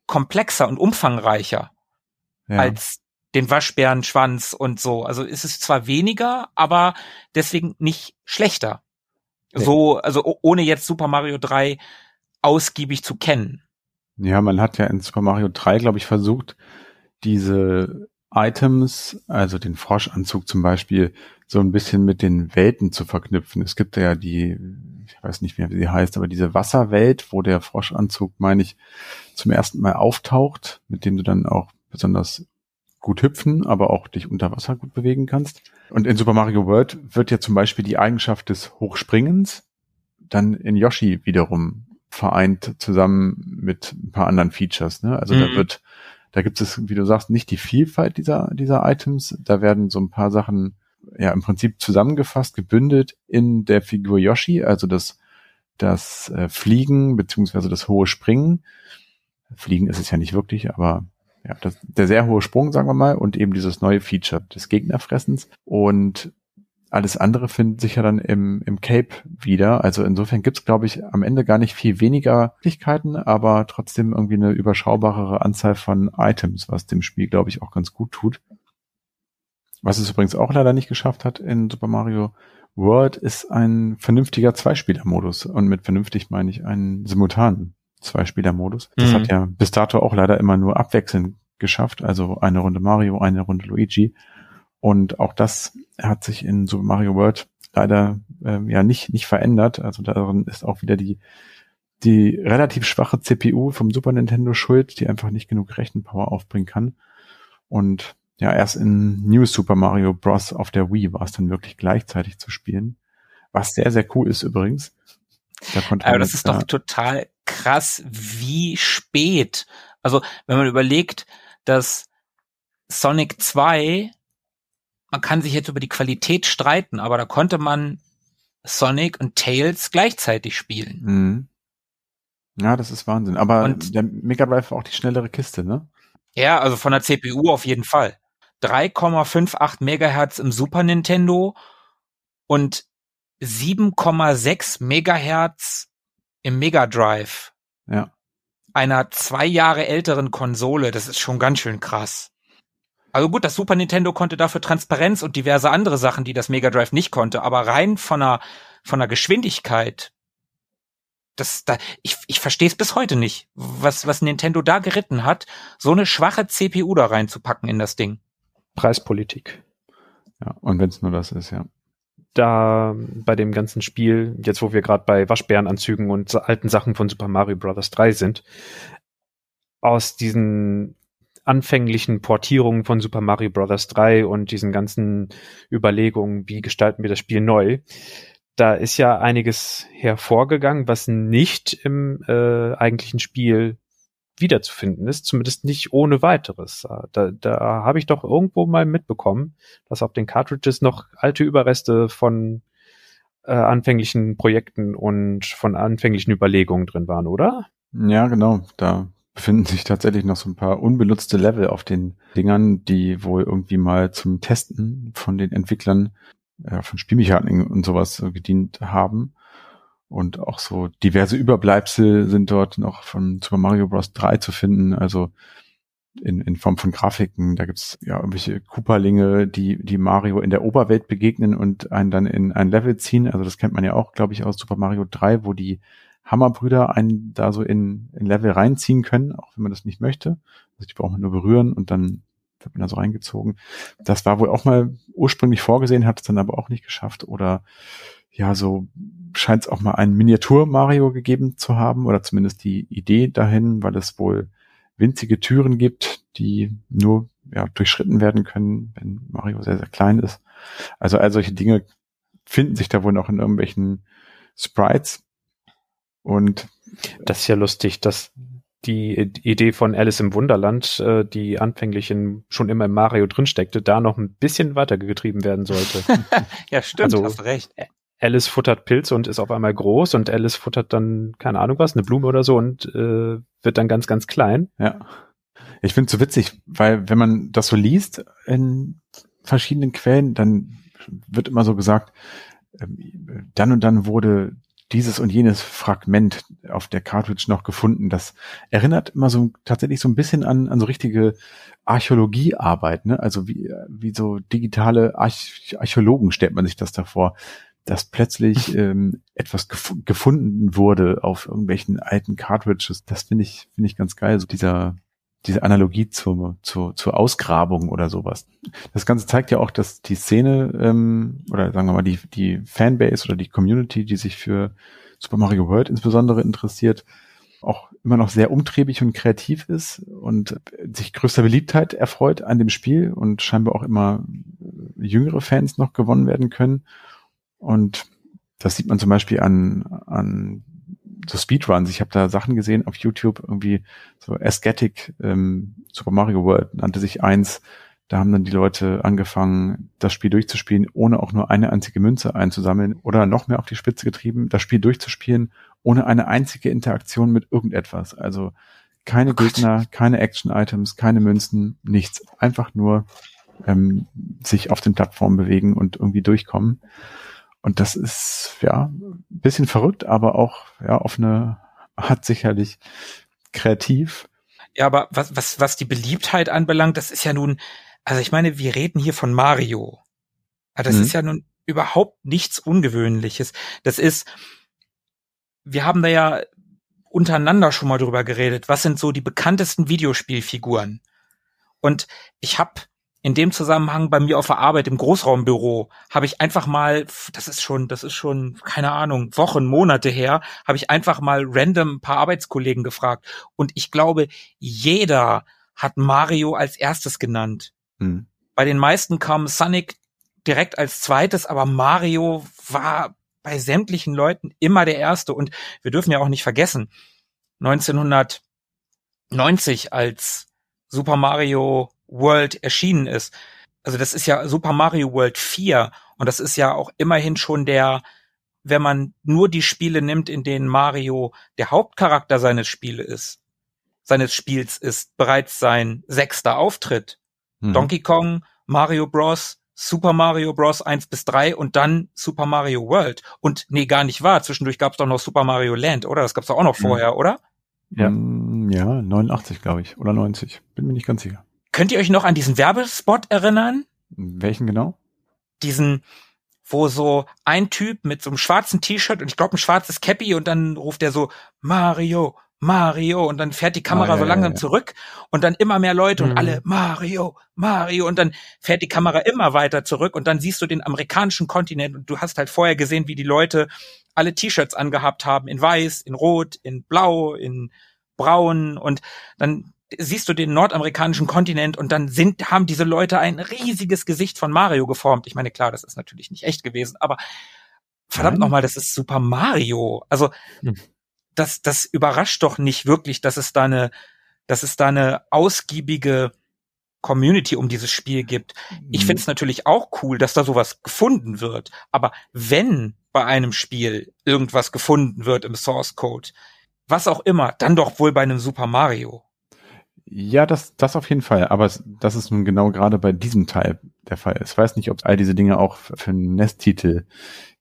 [SPEAKER 1] komplexer und umfangreicher
[SPEAKER 2] ja.
[SPEAKER 1] als den Waschbärenschwanz und so. Also es ist zwar weniger, aber deswegen nicht schlechter.
[SPEAKER 2] Nee.
[SPEAKER 1] So, also ohne jetzt Super Mario 3 ausgiebig zu kennen.
[SPEAKER 2] Ja, man hat ja in Super Mario 3, glaube ich, versucht, diese Items, also den Froschanzug zum Beispiel, so ein bisschen mit den Welten zu verknüpfen. Es gibt ja die, ich weiß nicht mehr, wie sie heißt, aber diese Wasserwelt, wo der Froschanzug, meine ich, zum ersten Mal auftaucht, mit dem du dann auch besonders gut hüpfen, aber auch dich unter Wasser gut bewegen kannst. Und in Super Mario World wird ja zum Beispiel die Eigenschaft des Hochspringens dann in Yoshi wiederum vereint zusammen mit ein paar anderen Features. Ne? Also da
[SPEAKER 1] Mhm.
[SPEAKER 2] wird, da gibt es, wie du sagst, nicht die Vielfalt dieser dieser Items. Da werden so ein paar Sachen ja im Prinzip zusammengefasst, gebündelt in der Figur Yoshi, also das das äh, Fliegen beziehungsweise das hohe Springen. Fliegen ist es ja nicht wirklich, aber ja, das, der sehr hohe Sprung, sagen wir mal, und eben dieses neue Feature des Gegnerfressens. Und alles andere findet sich ja dann im, im Cape wieder. Also insofern gibt's, glaube ich, am Ende gar nicht viel weniger Möglichkeiten, aber trotzdem irgendwie eine überschaubarere Anzahl von Items, was dem Spiel, glaube ich, auch ganz gut tut. Was es übrigens auch leider nicht geschafft hat in Super Mario World, ist ein vernünftiger Zweispieler-Modus. Und mit vernünftig meine ich einen simultanen Zweispieler-Modus. Das
[SPEAKER 1] Mhm.
[SPEAKER 2] hat ja bis dato auch leider immer nur abwechselnd geschafft. Also eine Runde Mario, eine Runde Luigi. Und auch das hat sich in Super Mario World leider ähm, ja nicht nicht verändert. Also darin ist auch wieder die die relativ schwache CPU vom Super Nintendo schuld, die einfach nicht genug Rechenpower aufbringen kann. Und ja, erst in New Super Mario Bros. auf der Wii war es dann wirklich gleichzeitig zu spielen. Was sehr, sehr cool ist übrigens. Da konnte
[SPEAKER 1] Aber das ist doch
[SPEAKER 2] äh,
[SPEAKER 1] total krass, wie spät. Also, wenn man überlegt, dass Sonic 2, man kann sich jetzt über die Qualität streiten, aber da konnte man Sonic und Tails gleichzeitig spielen.
[SPEAKER 2] Mhm. Ja, das ist Wahnsinn. Aber
[SPEAKER 1] Und-
[SPEAKER 2] der Mega Drive war auch die schnellere Kiste, ne?
[SPEAKER 1] Ja, also von der CPU auf jeden Fall. 3,58 Megahertz im Super Nintendo und 7,6 Megahertz im Mega Drive.
[SPEAKER 2] Ja.
[SPEAKER 1] Einer zwei Jahre älteren Konsole. Das ist schon ganz schön krass. Also gut, das Super Nintendo konnte dafür Transparenz und diverse andere Sachen, die das Mega Drive nicht konnte, aber rein von der, von der Geschwindigkeit, das, da, ich, ich verstehe es bis heute nicht, was, was Nintendo da geritten hat, so eine schwache CPU da reinzupacken in das Ding.
[SPEAKER 3] Preispolitik.
[SPEAKER 2] Ja. Und wenn es nur das ist, ja.
[SPEAKER 3] da bei dem ganzen Spiel, jetzt wo wir gerade bei Waschbärenanzügen und alten Sachen von Super Mario Bros. 3 sind, aus diesen anfänglichen Portierungen von Super Mario Bros. 3 und diesen ganzen Überlegungen, wie gestalten wir das Spiel neu, da ist ja einiges hervorgegangen, was nicht im äh, eigentlichen Spiel wiederzufinden ist, zumindest nicht ohne weiteres. Da, da habe ich doch irgendwo mal mitbekommen, dass auf den Cartridges noch alte Überreste von äh, anfänglichen Projekten und von anfänglichen Überlegungen drin waren, oder?
[SPEAKER 2] Ja, genau. Da befinden sich tatsächlich noch so ein paar unbenutzte Level auf den Dingern, die wohl irgendwie mal zum Testen von den Entwicklern äh, von Spielmechaniken und sowas äh, gedient haben. Und auch so diverse Überbleibsel sind dort noch von Super Mario Bros. 3 zu finden, also in, in Form von Grafiken. Da gibt's ja irgendwelche Kooperlinge, die, die Mario in der Oberwelt begegnen und einen dann in ein Level ziehen. Also das kennt man ja auch, glaube ich, aus Super Mario 3, wo die Hammerbrüder einen da so in, in Level reinziehen können, auch wenn man das nicht möchte. Also die braucht man nur berühren und dann wird man da so reingezogen. Das war wohl auch mal ursprünglich vorgesehen, hat es dann aber auch nicht geschafft. Oder ja, so scheint es auch mal einen Miniatur-Mario gegeben zu haben, oder zumindest die Idee dahin, weil es wohl winzige Türen gibt, die nur ja, durchschritten werden können, wenn Mario sehr, sehr klein ist. Also all solche Dinge finden sich da wohl noch in irgendwelchen Sprites. Und
[SPEAKER 3] Das ist ja lustig, dass die Idee von Alice im Wunderland, äh, die anfänglich in, schon immer im Mario drinsteckte, da noch ein bisschen weitergetrieben werden sollte.
[SPEAKER 1] ja, stimmt,
[SPEAKER 3] Also-
[SPEAKER 1] hast recht.
[SPEAKER 3] Alice futtert Pilze und ist auf einmal groß und Alice futtert dann, keine Ahnung was, eine Blume oder so und äh, wird dann ganz, ganz klein.
[SPEAKER 2] Ja. Ich finde es so witzig, weil wenn man das so liest in verschiedenen Quellen, dann wird immer so gesagt, ähm, dann und dann wurde dieses und jenes Fragment auf der Cartridge noch gefunden. Das erinnert immer so tatsächlich so ein bisschen an, an so richtige Archäologiearbeit, ne? Also wie, wie so digitale Arch Archäologen stellt man sich das davor, dass plötzlich ähm, etwas gef gefunden wurde auf irgendwelchen alten Cartridges. Das finde ich, finde ich ganz geil. So dieser, diese Analogie zur, zur, zur Ausgrabung oder sowas. Das Ganze zeigt ja auch, dass die Szene ähm, oder sagen wir mal die, die Fanbase oder die Community, die sich für Super Mario World insbesondere interessiert, auch immer noch sehr umtriebig und kreativ ist und sich größter Beliebtheit erfreut an dem Spiel und scheinbar auch immer jüngere Fans noch gewonnen werden können. Und das sieht man zum Beispiel an, an so Speedruns. Ich habe da Sachen gesehen auf YouTube, irgendwie so Aesthetic ähm, Super Mario World nannte sich eins. Da haben dann die Leute angefangen, das Spiel durchzuspielen, ohne auch nur eine einzige Münze einzusammeln oder noch mehr auf die Spitze getrieben, das Spiel durchzuspielen, ohne eine einzige Interaktion mit irgendetwas. Also keine
[SPEAKER 1] Oh.
[SPEAKER 2] Gegner, keine Action-Items, keine Münzen, nichts. Einfach nur ähm, sich auf den Plattformen bewegen und irgendwie durchkommen. Und das ist ja ein bisschen verrückt, aber auch ja auf eine Art sicherlich kreativ.
[SPEAKER 1] Ja, aber was, was, was die Beliebtheit anbelangt, das ist ja nun, also ich meine, wir reden hier von Mario. Aber das
[SPEAKER 2] Mhm.
[SPEAKER 1] ist ja nun überhaupt nichts Ungewöhnliches. Das ist, wir haben da ja untereinander schon mal drüber geredet. Was sind so die bekanntesten Videospielfiguren? Und ich habe in dem Zusammenhang bei mir auf der Arbeit im Großraumbüro habe ich einfach mal, das ist schon, das ist schon, keine Ahnung, Wochen, Monate her, habe ich einfach mal random ein paar Arbeitskollegen gefragt. Und ich glaube, jeder hat Mario als erstes genannt.
[SPEAKER 2] Hm.
[SPEAKER 1] Bei den meisten kam Sonic direkt als zweites, aber Mario war bei sämtlichen Leuten immer der erste. Und wir dürfen ja auch nicht vergessen, 1990, als Super Mario World erschienen ist. Also das ist ja Super Mario World 4 und das ist ja auch immerhin schon der, wenn man nur die Spiele nimmt, in denen Mario der Hauptcharakter seines Spiele ist, seines Spiels ist, bereits sein sechster Auftritt.
[SPEAKER 2] Hm.
[SPEAKER 1] Donkey Kong, Mario Bros, Super Mario Bros 1 bis 3 und dann Super Mario World. Und nee, gar nicht wahr. Zwischendurch gab es doch noch Super Mario Land, oder? Das gab's doch auch noch
[SPEAKER 2] Mhm.
[SPEAKER 1] vorher, oder?
[SPEAKER 3] Ja.
[SPEAKER 2] Hm, Ja, 89, glaube ich. Oder 90. Bin mir nicht ganz sicher.
[SPEAKER 1] Könnt ihr euch noch an diesen Werbespot erinnern?
[SPEAKER 2] Welchen genau?
[SPEAKER 1] Diesen, wo so ein Typ mit so einem schwarzen T-Shirt und ich glaube ein schwarzes Cappy und dann ruft er so Mario, Mario und dann fährt die Kamera
[SPEAKER 2] Ah, ja,
[SPEAKER 1] so
[SPEAKER 2] ja,
[SPEAKER 1] langsam
[SPEAKER 2] ja.
[SPEAKER 1] zurück und dann immer mehr Leute und
[SPEAKER 3] Mhm.
[SPEAKER 1] alle Mario, Mario und dann fährt die Kamera immer weiter zurück und dann siehst du den amerikanischen Kontinent und du hast halt vorher gesehen, wie die Leute alle T-Shirts angehabt haben in weiß, in rot, in blau, in braun und dann siehst du den nordamerikanischen Kontinent und dann sind, haben diese Leute ein riesiges Gesicht von Mario geformt. Ich meine, klar, das ist natürlich nicht echt gewesen, aber verdammt nochmal, das ist Super Mario. Also,
[SPEAKER 3] Hm.
[SPEAKER 1] das, das überrascht doch nicht wirklich, dass es da eine, dass es da eine ausgiebige Community um dieses Spiel gibt. Ich
[SPEAKER 2] Hm.
[SPEAKER 1] finde es natürlich auch cool, dass da sowas gefunden wird. Aber wenn bei einem Spiel irgendwas gefunden wird im Source Code, was auch immer, dann doch wohl bei einem Super Mario.
[SPEAKER 2] Ja, das, das auf jeden Fall. Aber das ist nun genau gerade bei diesem Teil der Fall. Ich weiß nicht, ob es all diese Dinge auch für für einen Nesttitel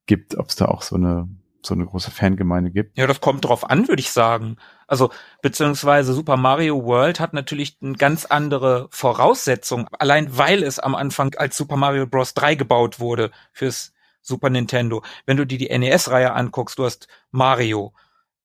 [SPEAKER 2] gibt, ob es da auch so eine, so eine große Fangemeinde gibt.
[SPEAKER 1] Ja, das kommt drauf an, würde ich sagen. Also, beziehungsweise Super Mario World hat natürlich eine ganz andere Voraussetzung, allein weil es am Anfang als Super Mario Bros. 3 gebaut wurde fürs Super Nintendo. Wenn du dir die NES-Reihe anguckst, du hast Mario.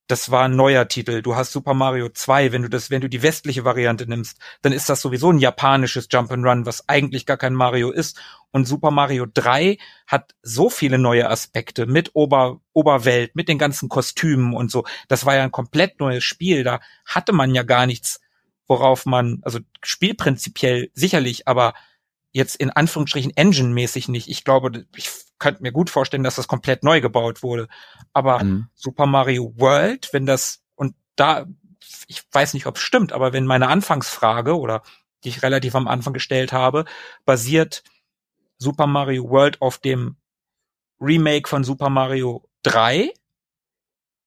[SPEAKER 1] Das war ein neuer Titel. Du hast Super Mario 2. Wenn du das, wenn du die westliche Variante nimmst, dann ist das sowieso ein japanisches Jump'n'Run, was eigentlich gar kein Mario ist. Und Super Mario 3 hat so viele neue Aspekte mit Ober, Oberwelt, mit den ganzen Kostümen und so. Das war ja ein komplett neues Spiel. Da hatte man ja gar nichts, worauf man, also spielprinzipiell sicherlich, aber jetzt in Anführungsstrichen Engine-mäßig nicht. Ich glaube, ich könnte mir gut vorstellen, dass das komplett neu gebaut wurde. Aber
[SPEAKER 2] Mhm.
[SPEAKER 1] Super Mario World, wenn das, und da ich weiß nicht, ob es stimmt, aber wenn meine Anfangsfrage oder die ich relativ am Anfang gestellt habe, basiert Super Mario World auf dem Remake von Super Mario 3?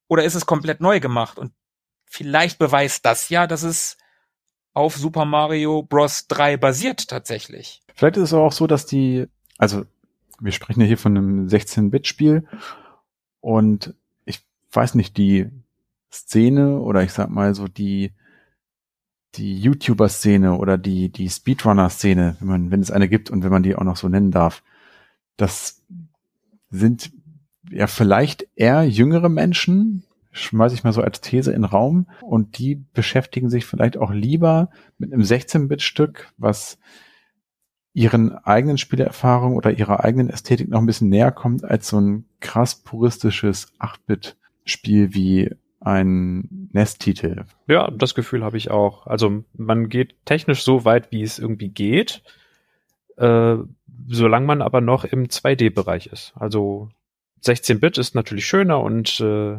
[SPEAKER 1] Oder ist es komplett neu gemacht? Und vielleicht beweist das ja, dass es auf Super Mario Bros. 3 basiert tatsächlich.
[SPEAKER 2] Vielleicht ist es auch so, dass die, also wir sprechen ja hier von einem 16-Bit-Spiel und ich weiß nicht, die Szene oder ich sag mal so die die YouTuber-Szene oder die die Speedrunner-Szene, wenn man wenn es eine gibt und wenn man die auch noch so nennen darf, das sind ja vielleicht eher jüngere Menschen, schmeiße ich mal so als These in den Raum und die beschäftigen sich vielleicht auch lieber mit einem 16-Bit-Stück, was ihren eigenen Spielerfahrungen oder ihrer eigenen Ästhetik noch ein bisschen näher kommt als so ein krass puristisches 8-Bit-Spiel wie ein NES-Titel.
[SPEAKER 3] Ja, das Gefühl habe ich auch. Also man geht technisch so weit, wie es irgendwie geht, äh, solange man aber noch im 2D-Bereich ist. Also 16-Bit ist natürlich schöner und äh,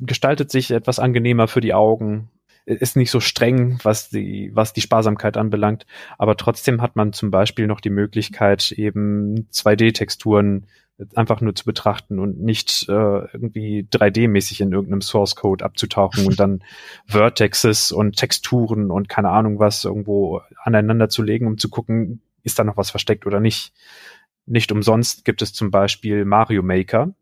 [SPEAKER 3] gestaltet sich etwas angenehmer für die Augen, ist nicht so streng, was die, was die Sparsamkeit anbelangt, aber trotzdem hat man zum Beispiel noch die Möglichkeit, eben 2D-Texturen einfach nur zu betrachten und nicht äh, irgendwie 3D-mäßig in irgendeinem Source Code abzutauchen und dann Vertexes und Texturen und keine Ahnung was irgendwo aneinander zu legen, um zu gucken, ist da noch was versteckt oder nicht. Nicht umsonst gibt es zum Beispiel Mario Maker,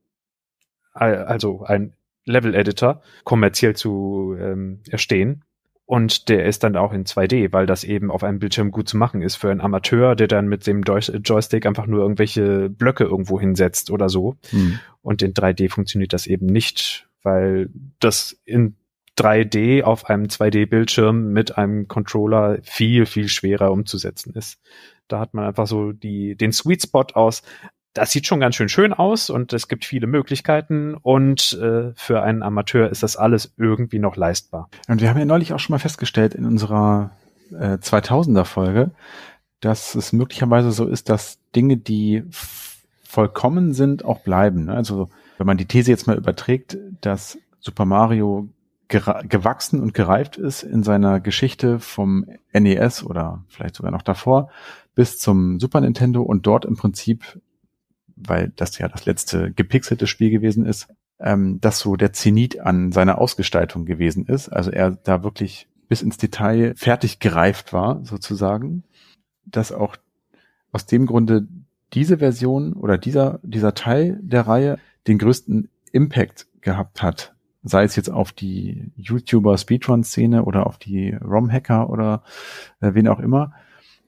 [SPEAKER 3] also ein Level-Editor kommerziell zu ähm, erstehen. Und der ist dann auch in 2D, weil das eben auf einem Bildschirm gut zu machen ist für einen Amateur, der dann mit dem Joystick einfach nur irgendwelche Blöcke irgendwo hinsetzt oder so. Mhm. Und in 3D funktioniert das eben nicht, weil das in 3D auf einem 2D-Bildschirm mit einem Controller viel, viel schwerer umzusetzen ist. Da hat man einfach so die, den Sweet Spot aus, das sieht schon ganz schön schön aus und es gibt viele Möglichkeiten und äh, für einen Amateur ist das alles irgendwie noch leistbar.
[SPEAKER 2] Und wir haben ja neulich auch schon mal festgestellt in unserer äh, 2000er Folge, dass es möglicherweise so ist, dass Dinge, die vollkommen sind, auch bleiben. Ne? Also wenn man die These jetzt mal überträgt, dass Super Mario gewachsen und gereift ist in seiner Geschichte vom NES oder vielleicht sogar noch davor bis zum Super Nintendo und dort im Prinzip weil das ja das letzte gepixelte Spiel gewesen ist, ähm, das so der Zenit an seiner Ausgestaltung gewesen ist. Also er da wirklich bis ins Detail fertig gereift war, sozusagen, dass auch aus dem Grunde diese Version oder dieser, dieser Teil der Reihe den größten Impact gehabt hat. Sei es jetzt auf die YouTuber Speedrun-Szene oder auf die ROM-Hacker oder äh, wen auch immer.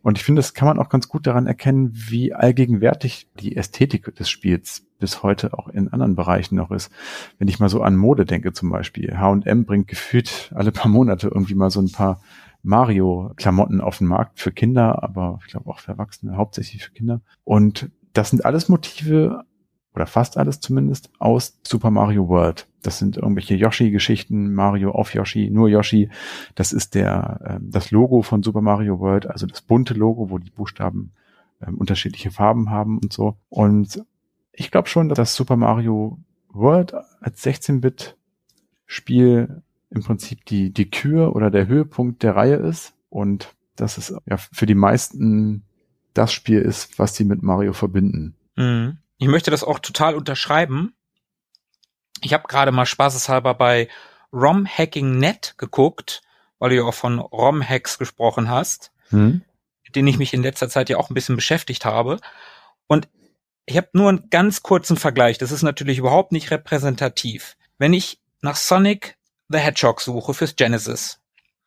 [SPEAKER 2] Und ich finde, das kann man auch ganz gut daran erkennen, wie allgegenwärtig die Ästhetik des Spiels bis heute auch in anderen Bereichen noch ist. Wenn ich mal so an Mode denke zum Beispiel. H&M bringt gefühlt alle paar Monate irgendwie mal so ein paar Mario-Klamotten auf den Markt für Kinder, aber ich glaube auch für Erwachsene, hauptsächlich für Kinder. Und das sind alles Motive oder fast alles zumindest, aus Super Mario World. Das sind irgendwelche Yoshi-Geschichten, Mario auf Yoshi, nur Yoshi. Das ist der äh, das Logo von Super Mario World, also das bunte Logo, wo die Buchstaben äh, unterschiedliche Farben haben und so. Und ich glaube schon, dass Super Mario World als 16-Bit-Spiel im Prinzip die, die Kür oder der Höhepunkt der Reihe ist und dass es ja für die meisten das Spiel ist, was sie mit Mario verbinden.
[SPEAKER 1] Mhm. Ich möchte das auch total unterschreiben. Ich habe gerade mal spaßeshalber bei ROM-Hacking.net geguckt, weil du ja auch von ROM-Hacks gesprochen hast, hm. mit denen ich mich in letzter Zeit ja auch ein bisschen beschäftigt habe. Und ich habe nur einen ganz kurzen Vergleich. Das ist natürlich überhaupt nicht repräsentativ. Wenn ich nach Sonic the Hedgehog suche fürs Genesis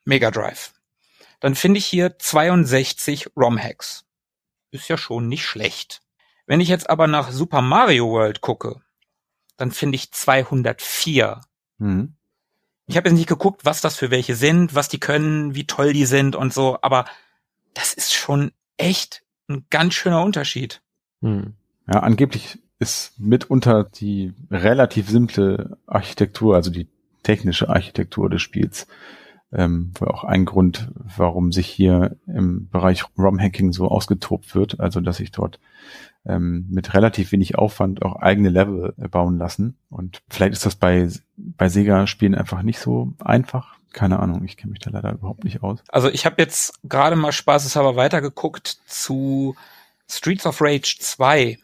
[SPEAKER 1] Mega Drive, dann finde ich hier 62 ROM-Hacks. Ist ja schon nicht schlecht. Wenn ich jetzt aber nach Super Mario World gucke, dann finde ich 204. Mhm. Ich habe jetzt nicht geguckt, was das für welche sind, was die können, wie toll die sind und so, aber das ist schon echt ein ganz schöner Unterschied.
[SPEAKER 2] Mhm. Ja, angeblich ist mitunter die relativ simple Architektur, also die technische Architektur des Spiels, ähm, wohl auch ein Grund, warum sich hier im Bereich ROM-Hacking so ausgetobt wird, also dass ich dort ähm, mit relativ wenig Aufwand auch eigene Level bauen lassen. Und vielleicht ist das bei, bei Sega-Spielen einfach nicht so einfach, Keine Ahnung, ich kenne mich da leider überhaupt nicht aus.
[SPEAKER 1] Also ich habe jetzt gerade mal spaßeshalber weitergeguckt zu Streets of Rage 2,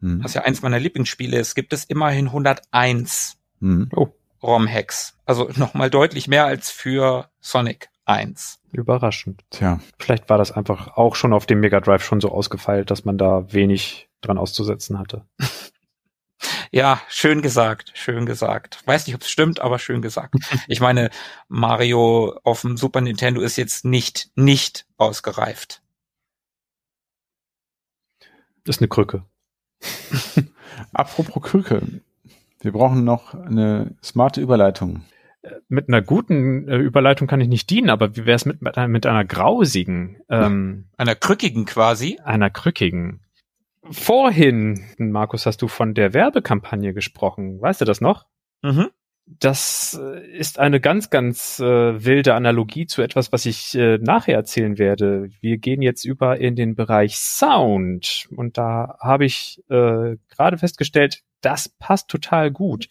[SPEAKER 2] Hm.
[SPEAKER 1] was ja eins meiner Lieblingsspiele ist, gibt es immerhin 101
[SPEAKER 2] Hm.
[SPEAKER 3] Oh,
[SPEAKER 1] ROM-Hacks. Also nochmal deutlich mehr als für Sonic 1.
[SPEAKER 3] überraschend.
[SPEAKER 2] Tja,
[SPEAKER 3] Vielleicht war das einfach auch schon auf dem Mega Drive schon so ausgefeilt, dass man da wenig dran auszusetzen hatte.
[SPEAKER 1] Ja, schön gesagt, schön gesagt. Weiß nicht, ob es stimmt, aber schön gesagt. Ich meine, Mario auf dem Super Nintendo ist jetzt nicht, nicht ausgereift.
[SPEAKER 3] Das ist eine Krücke.
[SPEAKER 2] apropos Krücke. Wir brauchen noch eine smarte Überleitung.
[SPEAKER 3] Mit einer guten äh, Überleitung kann ich nicht dienen, aber wie wäre es mit, mit, einer- mit einer grausigen, ähm,
[SPEAKER 1] Einer krückigen quasi.
[SPEAKER 3] einer krückigen? Vorhin, Markus, hast du von der Werbekampagne gesprochen. Weißt du das noch?
[SPEAKER 1] Mhm.
[SPEAKER 3] Das äh, ist eine ganz, ganz äh, wilde Analogie zu etwas, was ich äh, nachher erzählen werde. Wir gehen jetzt über in den Bereich Sound und da habe ich äh, gerade festgestellt, das passt total gut.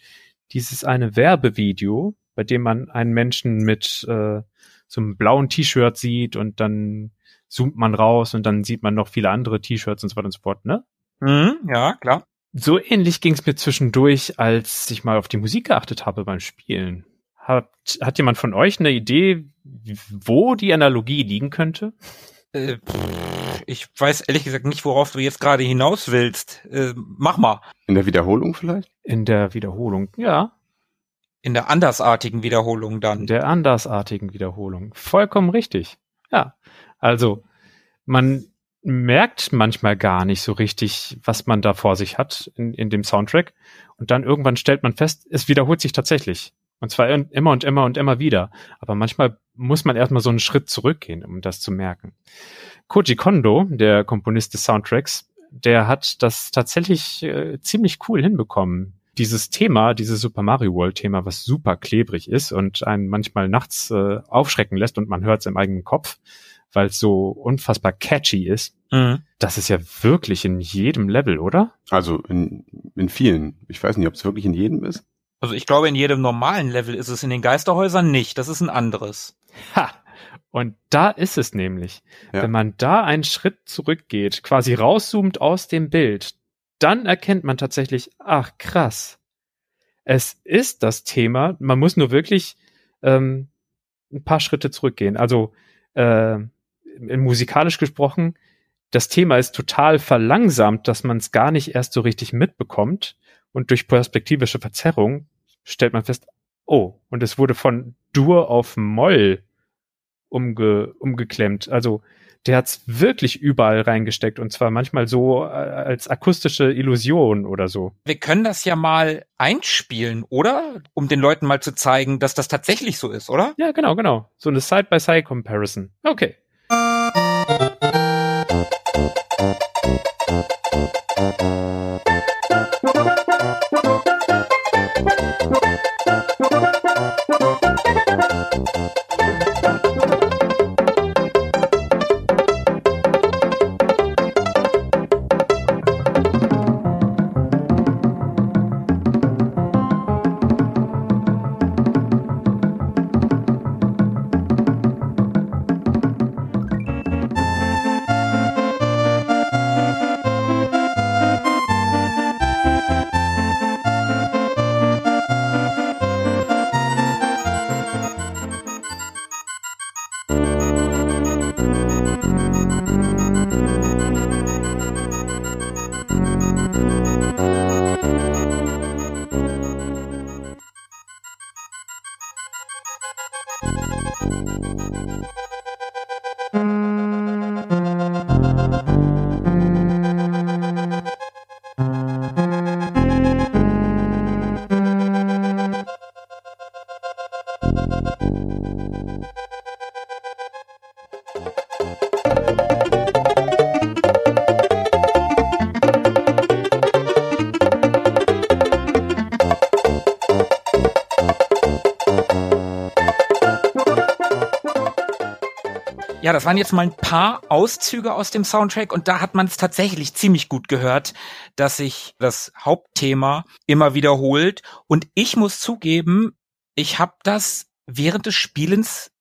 [SPEAKER 3] Dieses eine Werbevideo, bei dem man einen Menschen mit äh, so einem blauen T-Shirt sieht und dann zoomt man raus und dann sieht man noch viele andere T-Shirts und so weiter und so fort, ne?
[SPEAKER 1] Mhm, ja, klar.
[SPEAKER 3] So ähnlich ging es mir zwischendurch, als ich mal auf die Musik geachtet habe beim Spielen. Hat, hat jemand von euch eine Idee, wo die Analogie liegen könnte?
[SPEAKER 1] Äh, pff, ich weiß ehrlich gesagt nicht, worauf du jetzt gerade hinaus willst. Äh, mach mal.
[SPEAKER 4] In der Wiederholung vielleicht?
[SPEAKER 3] In der Wiederholung. Ja,
[SPEAKER 1] In der andersartigen Wiederholung
[SPEAKER 3] in
[SPEAKER 1] dann.
[SPEAKER 3] der andersartigen Wiederholung. Vollkommen richtig. Ja, also man merkt manchmal gar nicht so richtig, was man da vor sich hat in, in dem Soundtrack. Und dann irgendwann stellt man fest, es wiederholt sich tatsächlich. Und zwar immer und immer und immer wieder. Aber manchmal muss man erstmal so einen Schritt zurückgehen, um das zu merken. Koji Kondo, der Komponist des Soundtracks, der hat das tatsächlich äh, ziemlich cool hinbekommen. Dieses Thema, dieses Super Mario World Thema, was super klebrig ist und einen manchmal nachts äh, aufschrecken lässt und man hört es im eigenen Kopf, weil es so unfassbar catchy ist.
[SPEAKER 1] Mhm.
[SPEAKER 3] Das ist ja wirklich in jedem Level, oder?
[SPEAKER 4] Also in, in vielen. Ich weiß nicht, ob es wirklich in jedem ist.
[SPEAKER 1] Also ich glaube, in jedem normalen Level ist es in den Geisterhäusern nicht. Das ist ein anderes.
[SPEAKER 3] Ha! Und da ist es nämlich.
[SPEAKER 4] Ja.
[SPEAKER 3] Wenn man da einen Schritt zurückgeht, quasi rauszoomt aus dem Bild, dann erkennt man tatsächlich, ach krass. Es ist das Thema, man muss nur wirklich ähm, ein paar Schritte zurückgehen. Also äh, musikalisch gesprochen, das Thema ist total verlangsamt, dass man es gar nicht erst so richtig mitbekommt. Und durch perspektivische Verzerrung stellt man fest, oh, und es wurde von Dur auf Moll umge, umgeklemmt. Also der hat's wirklich überall reingesteckt und zwar manchmal so äh, als akustische Illusion oder so.
[SPEAKER 1] Wir können das ja mal einspielen, oder? Um den Leuten mal zu zeigen, dass das tatsächlich so ist, oder?
[SPEAKER 3] Ja, genau, genau. So eine Side-by-Side-Comparison. Okay.
[SPEAKER 1] Ja, das waren jetzt mal ein paar Auszüge aus dem Soundtrack und da hat man es tatsächlich ziemlich gut gehört, dass sich das Hauptthema immer wiederholt. Und ich muss zugeben, ich habe das während des Spielens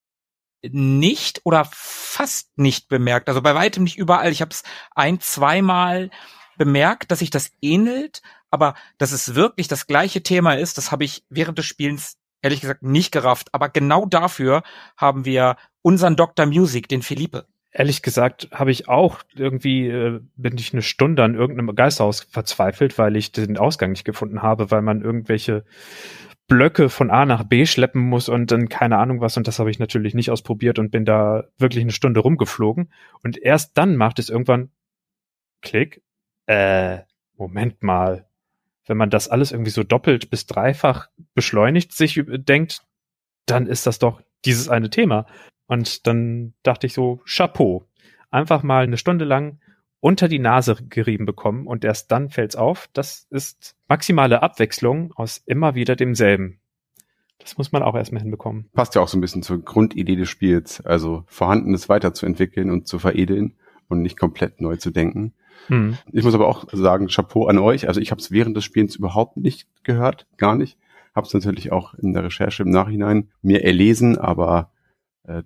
[SPEAKER 1] nicht oder fast nicht bemerkt. Also bei weitem nicht überall. Ich habe es ein, zweimal bemerkt, dass sich das ähnelt, aber dass es wirklich das gleiche Thema ist, das habe ich während des Spielens ehrlich gesagt nicht gerafft. Aber genau dafür haben wir unseren Dr. Music, den Philippe.
[SPEAKER 3] Ehrlich gesagt habe ich auch irgendwie, äh, bin ich eine Stunde an irgendeinem Geisterhaus verzweifelt, weil ich den Ausgang nicht gefunden habe, weil man irgendwelche Blöcke von A nach B schleppen muss und dann keine Ahnung was. Und das habe ich natürlich nicht ausprobiert und bin da wirklich eine Stunde rumgeflogen. Und erst dann macht es irgendwann Klick. Äh, Moment mal. Wenn man das alles irgendwie so doppelt bis dreifach beschleunigt sich denkt, dann ist das doch dieses eine Thema. Und dann dachte ich so, Chapeau. Einfach mal eine Stunde lang unter die Nase gerieben bekommen und erst dann fällt's auf. Das ist maximale Abwechslung aus immer wieder demselben. Das muss man auch erstmal hinbekommen.
[SPEAKER 4] Passt ja auch so ein bisschen zur Grundidee des Spiels, also Vorhandenes weiterzuentwickeln und zu veredeln und nicht komplett neu zu denken. Hm. Ich muss aber auch sagen, Chapeau an euch. Also ich habe es während des Spiels überhaupt nicht gehört, gar nicht. Habe es natürlich auch in der Recherche im Nachhinein mir erlesen, aber äh,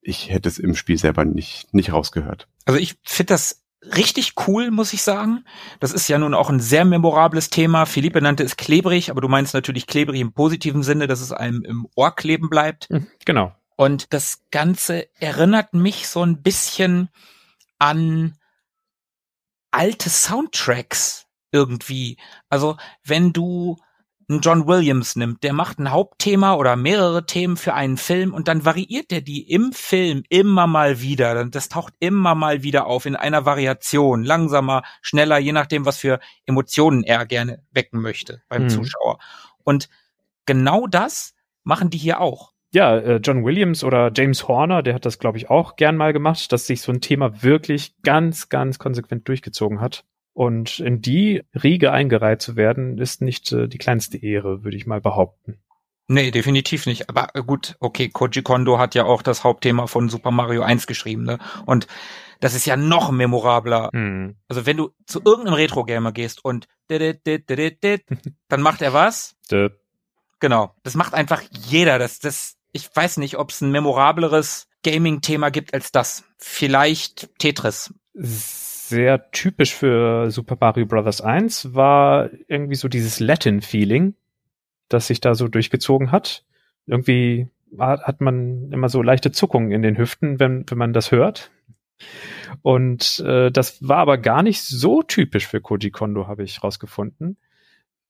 [SPEAKER 4] ich hätte es im Spiel selber nicht, nicht rausgehört.
[SPEAKER 1] Also ich finde das richtig cool, muss ich sagen. Das ist ja nun auch ein sehr memorables Thema. Philippe nannte es klebrig, aber du meinst natürlich klebrig im positiven Sinne, dass es einem im Ohr kleben bleibt.
[SPEAKER 3] Hm, genau.
[SPEAKER 1] Und das Ganze erinnert mich so ein bisschen an alte Soundtracks irgendwie. Also wenn du einen John Williams nimmt, der macht ein Hauptthema oder mehrere Themen für einen Film und dann variiert er die im Film immer mal wieder. Das taucht immer mal wieder auf in einer Variation, langsamer, schneller, je nachdem, was für Emotionen er gerne wecken möchte beim mhm. Zuschauer. Und genau das machen die hier auch.
[SPEAKER 3] Ja, äh, John Williams oder James Horner, der hat das, glaube ich, auch gern mal gemacht, dass sich so ein Thema wirklich ganz, ganz konsequent durchgezogen hat. Und in die Riege eingereiht zu werden, ist nicht äh, die kleinste Ehre, würde ich mal behaupten.
[SPEAKER 1] Nee, definitiv nicht. Aber äh, gut, okay, Koji Kondo hat ja auch das Hauptthema von Super Mario 1 geschrieben, ne? Und das ist ja noch memorabler. Hm. Also wenn du zu irgendeinem Retro-Gamer gehst und dann macht er was? genau. Das macht einfach jeder. Das, das, ich weiß nicht, ob es ein memorableres Gaming-Thema gibt als das. Vielleicht Tetris
[SPEAKER 3] sehr typisch für Super Mario Bros. 1 war irgendwie so dieses Latin-Feeling, das sich da so durchgezogen hat. Irgendwie hat man immer so leichte Zuckungen in den Hüften, wenn, wenn man das hört. Und äh, das war aber gar nicht so typisch für Koji Kondo, habe ich rausgefunden.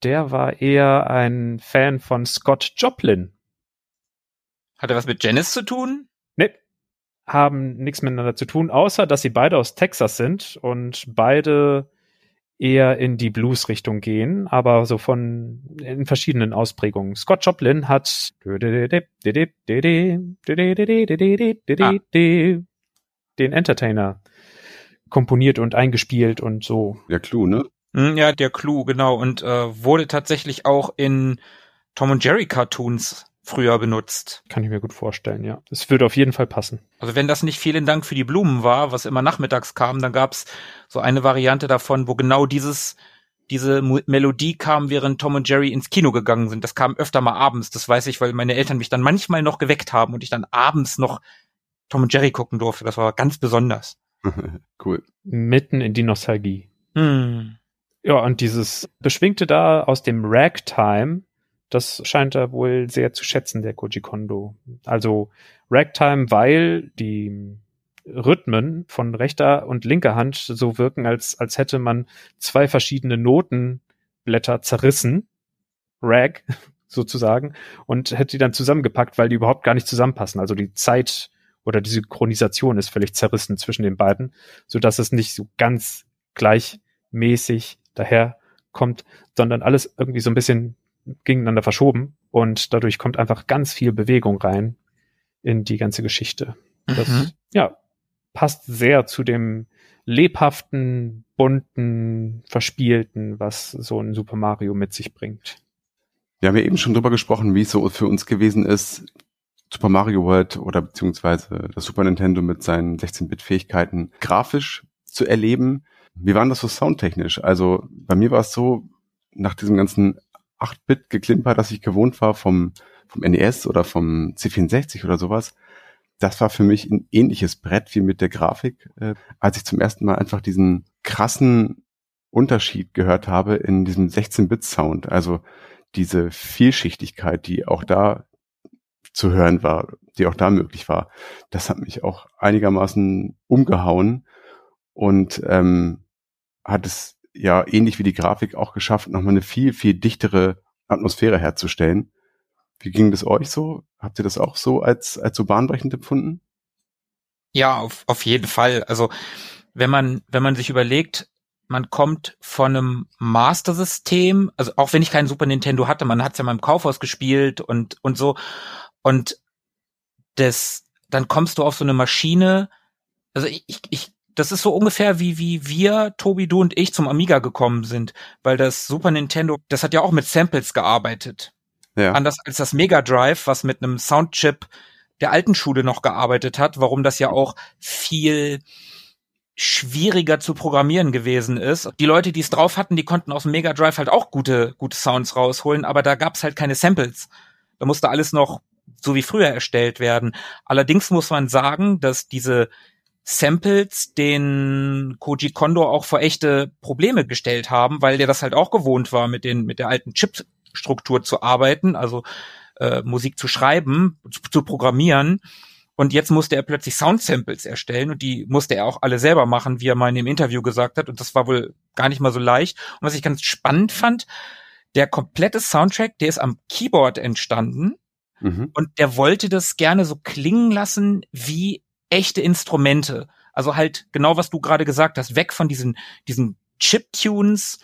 [SPEAKER 3] Der war eher ein Fan von Scott Joplin.
[SPEAKER 1] Hat er was mit Janice zu tun?
[SPEAKER 3] Nee, haben nichts miteinander zu tun, außer dass sie beide aus Texas sind und beide eher in die Blues-Richtung gehen, aber so von in verschiedenen Ausprägungen. Scott Joplin hat den Entertainer komponiert und eingespielt und so.
[SPEAKER 4] Der Clou, ne?
[SPEAKER 1] Ja, der Clou, genau. Und äh, wurde tatsächlich auch in Tom und Jerry Cartoons früher benutzt.
[SPEAKER 3] Kann ich mir gut vorstellen, ja. Es würde auf jeden Fall passen.
[SPEAKER 1] Also wenn das nicht vielen Dank für die Blumen war, was immer nachmittags kam, dann gab's so eine Variante davon, wo genau dieses diese Melodie kam, während Tom und Jerry ins Kino gegangen sind. Das kam öfter mal abends, das weiß ich, weil meine Eltern mich dann manchmal noch geweckt haben und ich dann abends noch Tom und Jerry gucken durfte. Das war ganz besonders.
[SPEAKER 4] cool.
[SPEAKER 3] Mitten in die Nostalgie. Hm. Ja, und dieses Beschwingte da aus dem Ragtime, das scheint er wohl sehr zu schätzen, der Koji Kondo. Also Ragtime, weil die Rhythmen von rechter und linker Hand so wirken, als, als hätte man zwei verschiedene Notenblätter zerrissen. Rag, sozusagen, und hätte die dann zusammengepackt, weil die überhaupt gar nicht zusammenpassen. Also die Zeit oder die Synchronisation ist völlig zerrissen zwischen den beiden, so dass es nicht so ganz gleichmäßig daherkommt, sondern alles irgendwie so ein bisschen gegeneinander verschoben und dadurch kommt einfach ganz viel Bewegung rein in die ganze Geschichte. Das, mhm. ja, passt sehr zu dem lebhaften, bunten, verspielten, was so ein Super Mario mit sich bringt.
[SPEAKER 4] Wir haben ja eben schon drüber gesprochen, wie es so für uns gewesen ist, Super Mario World oder beziehungsweise das Super Nintendo mit seinen 16-Bit-Fähigkeiten grafisch zu erleben. Wie war das so soundtechnisch? Also bei mir war es so, nach diesem ganzen
[SPEAKER 2] 8-Bit-Geklimper, das ich gewohnt war vom, vom NES oder vom C64 oder sowas, das war für mich ein ähnliches Brett wie mit der Grafik, äh, als ich zum ersten Mal einfach diesen krassen Unterschied gehört habe in diesem 16-Bit-Sound. Also diese Vielschichtigkeit, die auch da zu hören war, die auch da möglich war, das hat mich auch einigermaßen umgehauen und ähm, hat es ja ähnlich wie die Grafik auch geschafft, nochmal eine viel, viel dichtere Atmosphäre herzustellen. Wie ging das euch so? Habt ihr das auch so als, als so bahnbrechend empfunden?
[SPEAKER 1] Ja, auf, auf jeden Fall. Also wenn man, wenn man sich überlegt, man kommt von einem Master-System, also auch wenn ich keinen Super Nintendo hatte, man hat es ja mal im Kaufhaus gespielt und, und so. Und das, dann kommst du auf so eine Maschine. Also ich, ich, das ist so ungefähr wie, wie wir, Tobi, du und ich zum Amiga gekommen sind, weil das Super Nintendo, das hat ja auch mit Samples gearbeitet. Ja. Anders als das Mega Drive, was mit einem Soundchip der alten Schule noch gearbeitet hat, warum das ja auch viel schwieriger zu programmieren gewesen ist. Die Leute, die es drauf hatten, die konnten aus dem Mega Drive halt auch gute, gute Sounds rausholen, aber da gab's halt keine Samples. Da musste alles noch so wie früher erstellt werden. Allerdings muss man sagen, dass diese Samples den Koji Kondo auch vor echte Probleme gestellt haben, weil der das halt auch gewohnt war, mit den, mit der alten Chipstruktur zu arbeiten, also äh, Musik zu schreiben, zu, zu programmieren. Und jetzt musste er plötzlich Sound-Samples erstellen und die musste er auch alle selber machen, wie er mal in dem Interview gesagt hat. Und das war wohl gar nicht mal so leicht. Und was ich ganz spannend fand, der komplette Soundtrack, der ist am Keyboard entstanden. Mhm. Und der wollte das gerne so klingen lassen wie echte Instrumente. Also halt genau, was du gerade gesagt hast, weg von diesen, diesen Chip-Tunes.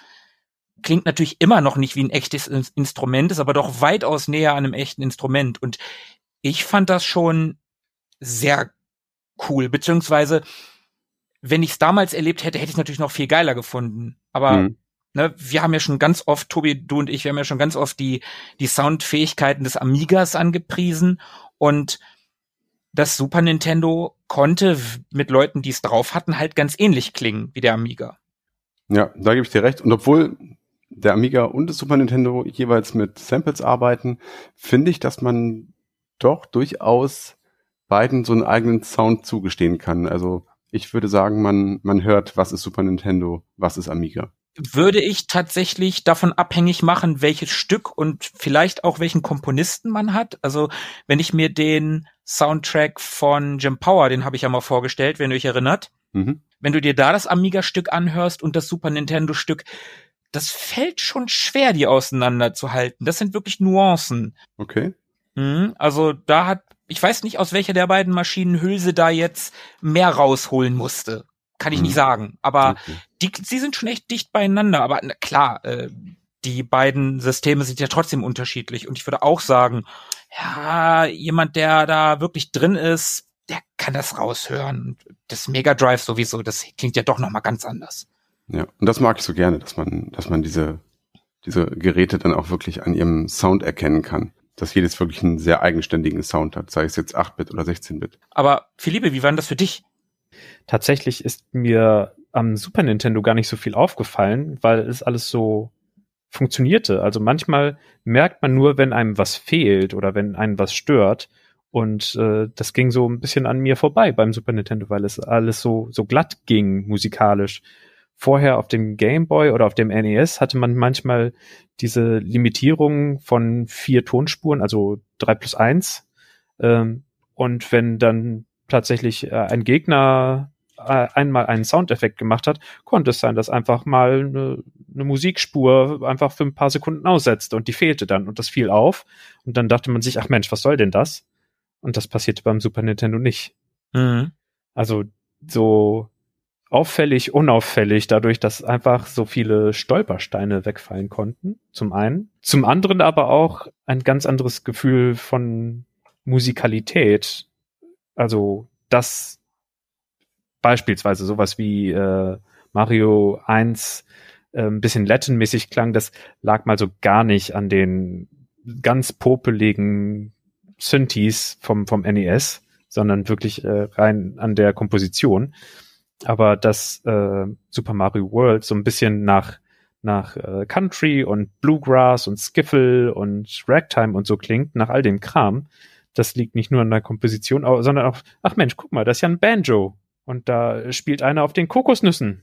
[SPEAKER 1] Klingt natürlich immer noch nicht wie ein echtes Instrument, ist aber doch weitaus näher an einem echten Instrument. Und ich fand das schon sehr cool, beziehungsweise wenn ich es damals erlebt hätte, hätte ich es natürlich noch viel geiler gefunden. Aber mhm. ne, wir haben ja schon ganz oft, Tobi, du und ich, wir haben ja schon ganz oft die, die Soundfähigkeiten des Amigas angepriesen und das Super Nintendo konnte mit Leuten, die es drauf hatten, halt ganz ähnlich klingen wie der Amiga.
[SPEAKER 2] Ja, da gebe ich dir recht. Und obwohl der Amiga und das Super Nintendo jeweils mit Samples arbeiten, finde ich, dass man doch durchaus beiden so einen eigenen Sound zugestehen kann. Also ich würde sagen, man, man hört, was ist Super Nintendo, was ist Amiga
[SPEAKER 1] würde ich tatsächlich davon abhängig machen, welches Stück und vielleicht auch welchen Komponisten man hat. Also wenn ich mir den Soundtrack von Jim Power, den habe ich ja mal vorgestellt, wenn du dich erinnert, mhm. wenn du dir da das Amiga-Stück anhörst und das Super Nintendo-Stück, das fällt schon schwer, die auseinanderzuhalten. Das sind wirklich Nuancen.
[SPEAKER 2] Okay.
[SPEAKER 1] Mhm, also da hat, ich weiß nicht, aus welcher der beiden Maschinen Hülse da jetzt mehr rausholen musste kann ich mhm. nicht sagen. Aber okay. die, sie sind schon echt dicht beieinander. Aber na, klar, äh, die beiden Systeme sind ja trotzdem unterschiedlich. Und ich würde auch sagen, ja, jemand, der da wirklich drin ist, der kann das raushören. Das Mega Drive sowieso, das klingt ja doch noch mal ganz anders.
[SPEAKER 2] Ja, und das mag ich so gerne, dass man, dass man diese, diese Geräte dann auch wirklich an ihrem Sound erkennen kann. Dass jedes wirklich einen sehr eigenständigen Sound hat, sei es jetzt 8-Bit oder 16-Bit.
[SPEAKER 1] Aber Philippe, wie war denn das für dich?
[SPEAKER 3] tatsächlich ist mir am Super Nintendo gar nicht so viel aufgefallen, weil es alles so funktionierte. Also manchmal merkt man nur, wenn einem was fehlt oder wenn einem was stört. Und äh, das ging so ein bisschen an mir vorbei beim Super Nintendo, weil es alles so, so glatt ging musikalisch. Vorher auf dem Game Boy oder auf dem NES hatte man manchmal diese Limitierung von vier Tonspuren, also drei plus eins. Ähm, und wenn dann tatsächlich äh, ein Gegner äh, einmal einen Soundeffekt gemacht hat, konnte es sein, dass einfach mal eine, Musikspur einfach für ein paar Sekunden aussetzte und die fehlte dann und das fiel auf und dann dachte man sich, ach Mensch, was soll denn das? Und das passierte beim Super Nintendo nicht. Mhm. Also so auffällig, unauffällig, dadurch, dass einfach so viele Stolpersteine wegfallen konnten, zum einen. Zum anderen aber auch ein ganz anderes Gefühl von Musikalität. Also das beispielsweise sowas wie äh, Mario 1 äh, ein bisschen Latin-mäßig klang, das lag mal so gar nicht an den ganz popeligen Synthes vom, vom NES, sondern wirklich äh, rein an der Komposition. Aber dass äh, Super Mario World so ein bisschen nach nach äh, Country und Bluegrass und Skiffle und Ragtime und so klingt, nach all dem Kram, das liegt nicht nur an der Komposition, sondern auch, ach Mensch, guck mal, das ist ja ein Banjo. Und da spielt einer auf den Kokosnüssen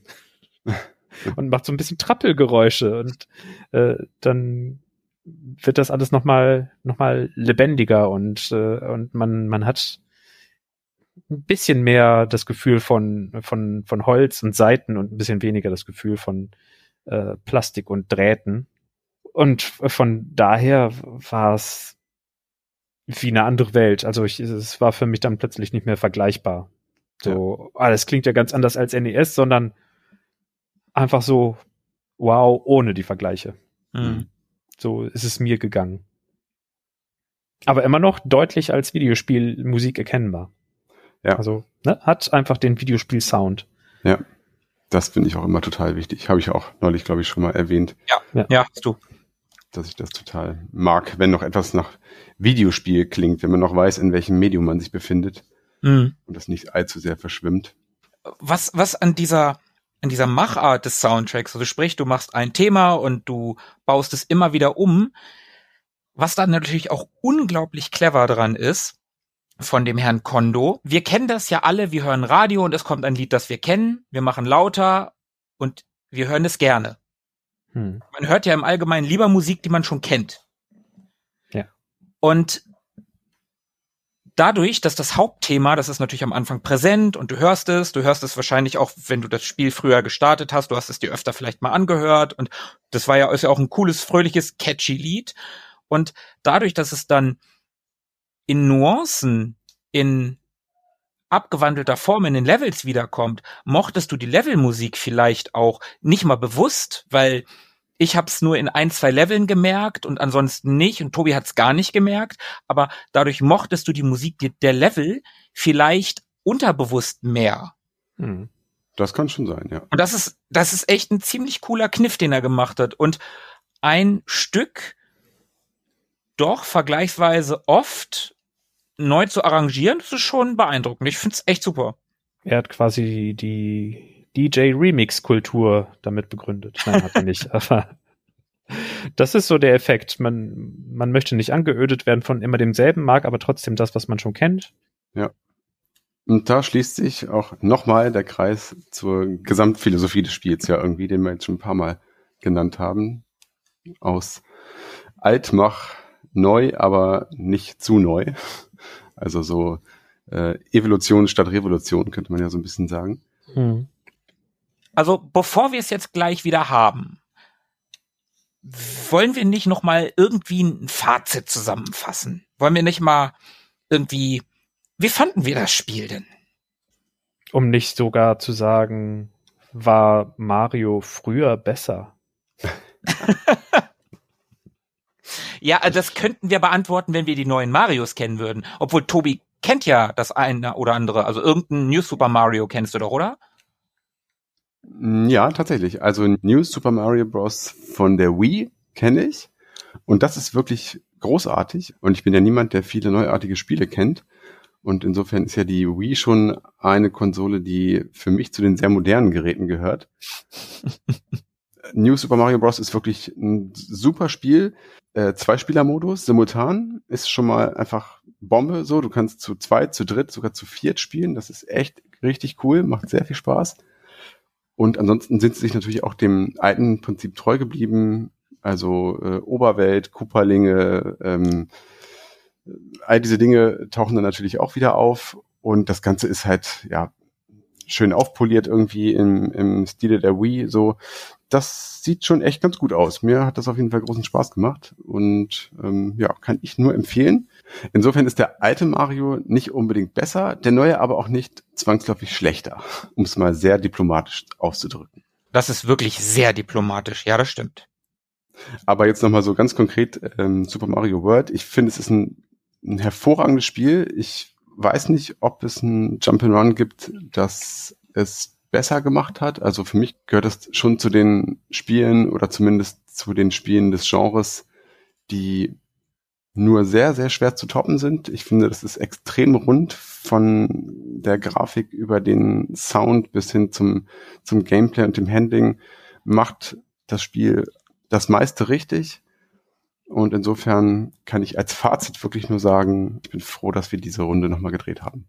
[SPEAKER 3] und macht so ein bisschen Trappelgeräusche und äh, dann wird das alles nochmal noch mal lebendiger und, äh, und man, man hat ein bisschen mehr das Gefühl von, von, von Holz und Seiten und ein bisschen weniger das Gefühl von äh, Plastik und Drähten. Und von daher war es wie eine andere Welt. Also ich, es war für mich dann plötzlich nicht mehr vergleichbar. So, ja. alles klingt ja ganz anders als NES, sondern einfach so, wow, ohne die Vergleiche. Mhm. So ist es mir gegangen. Aber immer noch deutlich als Videospielmusik erkennbar. Ja. Also ne, hat einfach den Videospiel-Sound.
[SPEAKER 2] Ja. Das finde ich auch immer total wichtig. Habe ich auch neulich, glaube ich, schon mal erwähnt.
[SPEAKER 1] Ja, ja, hast du.
[SPEAKER 2] Dass ich das total mag, wenn noch etwas nach Videospiel klingt, wenn man noch weiß, in welchem Medium man sich befindet mhm. und das nicht allzu sehr verschwimmt.
[SPEAKER 1] Was, was an dieser, an dieser Machart des Soundtracks, also sprich, du machst ein Thema und du baust es immer wieder um, was dann natürlich auch unglaublich clever dran ist, von dem Herrn Kondo. Wir kennen das ja alle, wir hören Radio und es kommt ein Lied, das wir kennen, wir machen lauter und wir hören es gerne. Hm. Man hört ja im Allgemeinen lieber Musik, die man schon kennt.
[SPEAKER 3] Ja.
[SPEAKER 1] Und dadurch, dass das Hauptthema, das ist natürlich am Anfang präsent und du hörst es, du hörst es wahrscheinlich auch, wenn du das Spiel früher gestartet hast, du hast es dir öfter vielleicht mal angehört und das war ja, ist ja auch ein cooles, fröhliches, catchy Lied. Und dadurch, dass es dann in Nuancen, in abgewandelter Form in den Levels wiederkommt, mochtest du die Levelmusik vielleicht auch nicht mal bewusst, weil ich habe es nur in ein, zwei Leveln gemerkt und ansonsten nicht und Tobi hat es gar nicht gemerkt, aber dadurch mochtest du die Musik der Level vielleicht unterbewusst mehr.
[SPEAKER 2] Hm. Das kann schon sein, ja.
[SPEAKER 1] Und das ist, das ist echt ein ziemlich cooler Kniff, den er gemacht hat. Und ein Stück doch vergleichsweise oft neu zu arrangieren, das ist schon beeindruckend. Ich finde es echt super.
[SPEAKER 3] Er hat quasi die DJ-Remix-Kultur damit begründet. Nein, hat er nicht. Aber das ist so der Effekt. Man, man möchte nicht angeödet werden von immer demselben, mag aber trotzdem das, was man schon kennt.
[SPEAKER 2] Ja. Und da schließt sich auch nochmal der Kreis zur Gesamtphilosophie des Spiels, ja irgendwie, den wir jetzt schon ein paar Mal genannt haben. Aus Altmach neu, aber nicht zu neu. Also so äh, Evolution statt Revolution, könnte man ja so ein bisschen sagen. Hm.
[SPEAKER 1] Also bevor wir es jetzt gleich wieder haben, wollen wir nicht noch mal irgendwie ein Fazit zusammenfassen? Wollen wir nicht mal irgendwie, wie fanden wir das Spiel denn?
[SPEAKER 3] Um nicht sogar zu sagen, war Mario früher besser?
[SPEAKER 1] Ja, also das könnten wir beantworten, wenn wir die neuen Marios kennen würden. Obwohl Tobi kennt ja das eine oder andere. Also irgendein New Super Mario kennst du doch, oder?
[SPEAKER 2] Mm, ja, tatsächlich. Also New Super Mario Bros. von der Wii kenne ich. Und das ist wirklich großartig. Und ich bin ja niemand, der viele neuartige Spiele kennt. Und insofern ist ja die Wii schon eine Konsole, die für mich zu den sehr modernen Geräten gehört. New Super Mario Bros. ist wirklich ein super Spiel äh, Zweispieler-Modus simultan ist schon mal einfach Bombe. So, du kannst zu zweit, zu dritt, sogar zu viert spielen. Das ist echt richtig cool, macht sehr viel Spaß. Und ansonsten sind sie sich natürlich auch dem alten Prinzip treu geblieben. Also äh, Oberwelt, Kuperlinge, ähm, all diese Dinge tauchen dann natürlich auch wieder auf. Und das Ganze ist halt, ja, schön aufpoliert irgendwie im, im Stile der Wii. So, das sieht schon echt ganz gut aus. Mir hat das auf jeden Fall großen Spaß gemacht und ähm, ja, kann ich nur empfehlen. Insofern ist der alte Mario nicht unbedingt besser, der neue aber auch nicht zwangsläufig schlechter, um es mal sehr diplomatisch auszudrücken.
[SPEAKER 1] Das ist wirklich sehr diplomatisch, ja, das stimmt.
[SPEAKER 2] Aber jetzt nochmal so ganz konkret ähm, Super Mario World. Ich finde, es ist ein, ein hervorragendes Spiel. Ich weiß nicht, ob es ein Jump'n'Run gibt, das es besser gemacht hat. Also für mich gehört es schon zu den Spielen oder zumindest zu den Spielen des Genres, die nur sehr, sehr schwer zu toppen sind. Ich finde, das ist extrem rund von der Grafik über den Sound bis hin zum, zum Gameplay und dem Handling. Macht
[SPEAKER 4] das Spiel das meiste richtig. Und insofern kann ich als Fazit wirklich nur sagen, ich bin froh, dass wir diese Runde nochmal gedreht haben.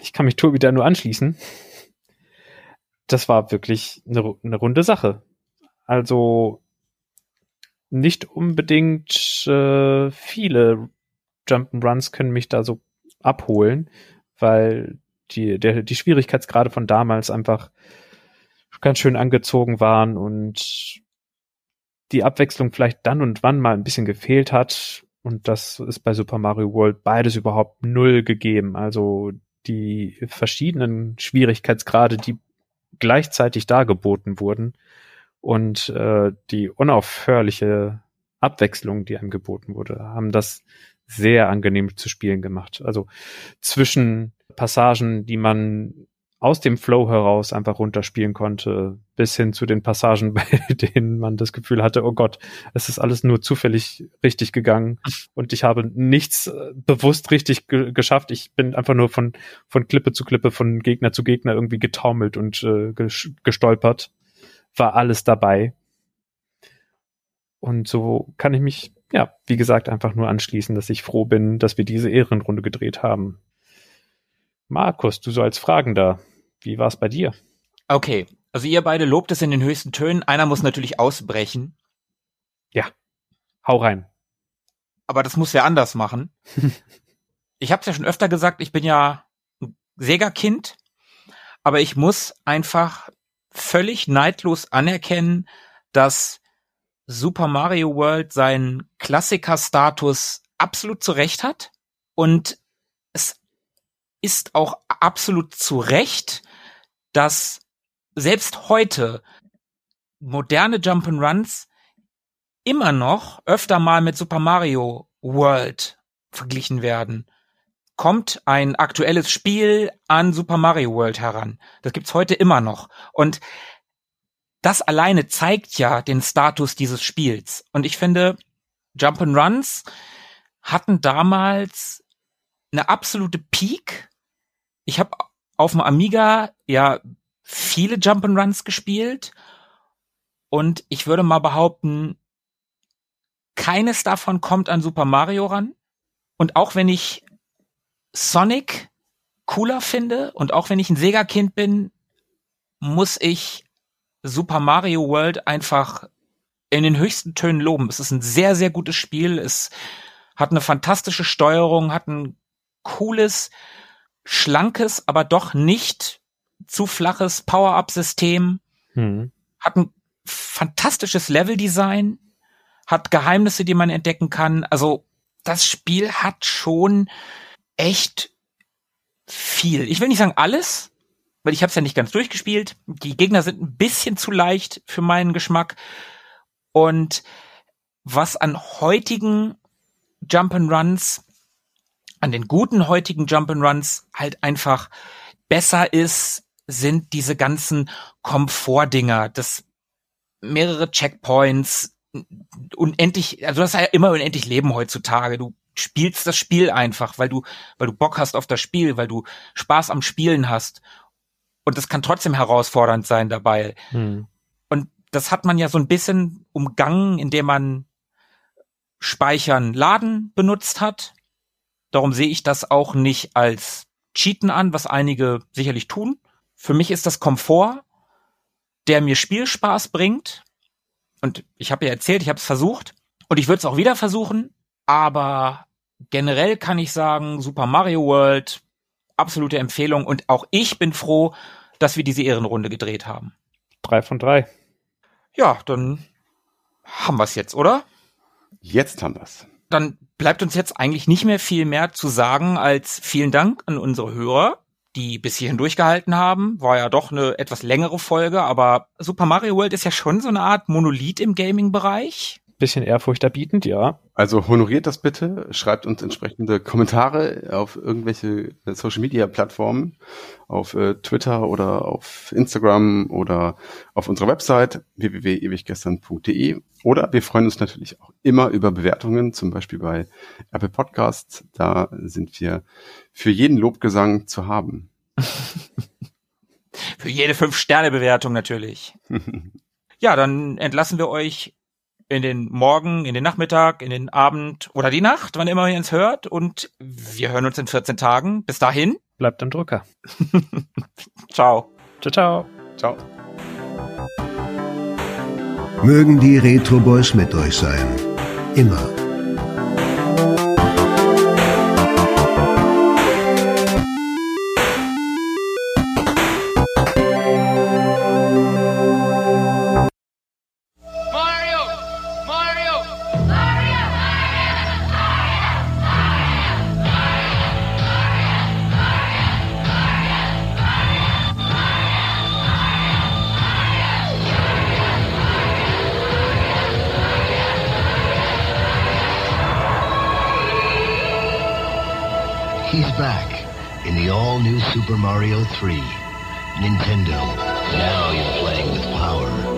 [SPEAKER 3] Ich kann mich Tobi da nur anschließen. Das war wirklich eine, eine runde Sache. Also nicht unbedingt äh, viele Jump'n'Runs können mich da so abholen, weil die, der, die Schwierigkeitsgrade von damals einfach ganz schön angezogen waren und die Abwechslung vielleicht dann und wann mal ein bisschen gefehlt hat. Und das ist bei Super Mario World beides überhaupt null gegeben. Also die verschiedenen Schwierigkeitsgrade, die gleichzeitig dargeboten wurden und äh, die unaufhörliche Abwechslung, die angeboten wurde, haben das sehr angenehm zu spielen gemacht. Also zwischen Passagen, die man aus dem Flow heraus einfach runterspielen konnte, bis hin zu den Passagen, bei denen man das Gefühl hatte, oh Gott, es ist alles nur zufällig richtig gegangen und ich habe nichts äh, bewusst richtig ge geschafft. Ich bin einfach nur von, von Klippe zu Klippe, von Gegner zu Gegner irgendwie getaumelt und äh, gestolpert. War alles dabei. Und so kann ich mich, ja, wie gesagt, einfach nur anschließen, dass ich froh bin, dass wir diese Ehrenrunde gedreht haben. Markus, du so als Fragender, wie war es bei dir?
[SPEAKER 1] Okay, also ihr beide lobt es in den höchsten Tönen. Einer muss natürlich ausbrechen.
[SPEAKER 3] Ja, hau rein.
[SPEAKER 1] Aber das muss wer anders machen. ich habe es ja schon öfter gesagt, ich bin ja ein Sega-Kind, aber ich muss einfach völlig neidlos anerkennen, dass Super Mario World seinen Klassiker-Status absolut zurecht hat und es ist auch absolut zu Recht, dass selbst heute moderne Jump'n'Runs immer noch öfter mal mit Super Mario World verglichen werden. Kommt ein aktuelles Spiel an Super Mario World heran. Das gibt's heute immer noch. Und das alleine zeigt ja den Status dieses Spiels. Und ich finde, Jump'n'Runs hatten damals eine absolute Peak. Ich habe auf dem Amiga ja viele Jump'n'Runs gespielt und ich würde mal behaupten, keines davon kommt an Super Mario ran. Und auch wenn ich Sonic cooler finde und auch wenn ich ein Sega-Kind bin, muss ich Super Mario World einfach in den höchsten Tönen loben. Es ist ein sehr, sehr gutes Spiel. Es hat eine fantastische Steuerung, hat ein cooles, schlankes, aber doch nicht zu flaches Power-Up-System, hm. hat ein fantastisches Level-Design, hat Geheimnisse, die man entdecken kann. Also das Spiel hat schon echt viel. Ich will nicht sagen alles, weil ich habe es ja nicht ganz durchgespielt. Die Gegner sind ein bisschen zu leicht für meinen Geschmack. Und was an heutigen Jump'n'Runs, an den guten heutigen Jump'n'Runs halt einfach besser ist, sind diese ganzen Komfortdinger, das mehrere Checkpoints, unendlich, also das ist ja immer unendlich Leben heutzutage. Du spielst das Spiel einfach, weil du, weil du Bock hast auf das Spiel, weil du Spaß am Spielen hast. Und das kann trotzdem herausfordernd sein dabei. Hm. Und das hat man ja so ein bisschen umgangen, indem man Speichern, Laden benutzt hat. Darum sehe ich das auch nicht als Cheaten an, was einige sicherlich tun. Für mich ist das Komfort, der mir Spielspaß bringt. Und ich habe ja erzählt, ich habe es versucht. Und ich würde es auch wieder versuchen. Aber generell kann ich sagen, Super Mario World, absolute Empfehlung. Und auch ich bin froh, dass wir diese Ehrenrunde gedreht haben.
[SPEAKER 3] Drei von drei.
[SPEAKER 1] Ja, dann haben wir es jetzt, oder?
[SPEAKER 4] Jetzt haben wir es.
[SPEAKER 1] Dann bleibt uns jetzt eigentlich nicht mehr viel mehr zu sagen als vielen Dank an unsere Hörer, die bis hierhin durchgehalten haben. War ja doch eine etwas längere Folge, aber Super Mario World ist ja schon so eine Art Monolith im Gaming-Bereich
[SPEAKER 3] bisschen ehrfurchterbietend, ja.
[SPEAKER 4] Also honoriert das bitte, schreibt uns entsprechende Kommentare auf irgendwelche äh, Social Media Plattformen, auf äh, Twitter oder auf Instagram oder auf unserer Website www.ewiggestern.de oder wir freuen uns natürlich auch immer über Bewertungen, zum Beispiel bei Apple Podcasts. Da sind wir für jeden Lobgesang zu haben.
[SPEAKER 1] für jede Fünf-Sterne-Bewertung natürlich. Ja, dann entlassen wir euch in den Morgen, in den Nachmittag, in den Abend oder die Nacht, wann immer ihr uns hört. Und wir hören uns in 14 Tagen. Bis dahin.
[SPEAKER 3] Bleibt am Drücker.
[SPEAKER 1] ciao.
[SPEAKER 3] Ciao, ciao.
[SPEAKER 4] Ciao.
[SPEAKER 5] Mögen die Retro Boys mit euch sein. Immer.
[SPEAKER 6] Super Mario 3. Nintendo. Now you're playing with power.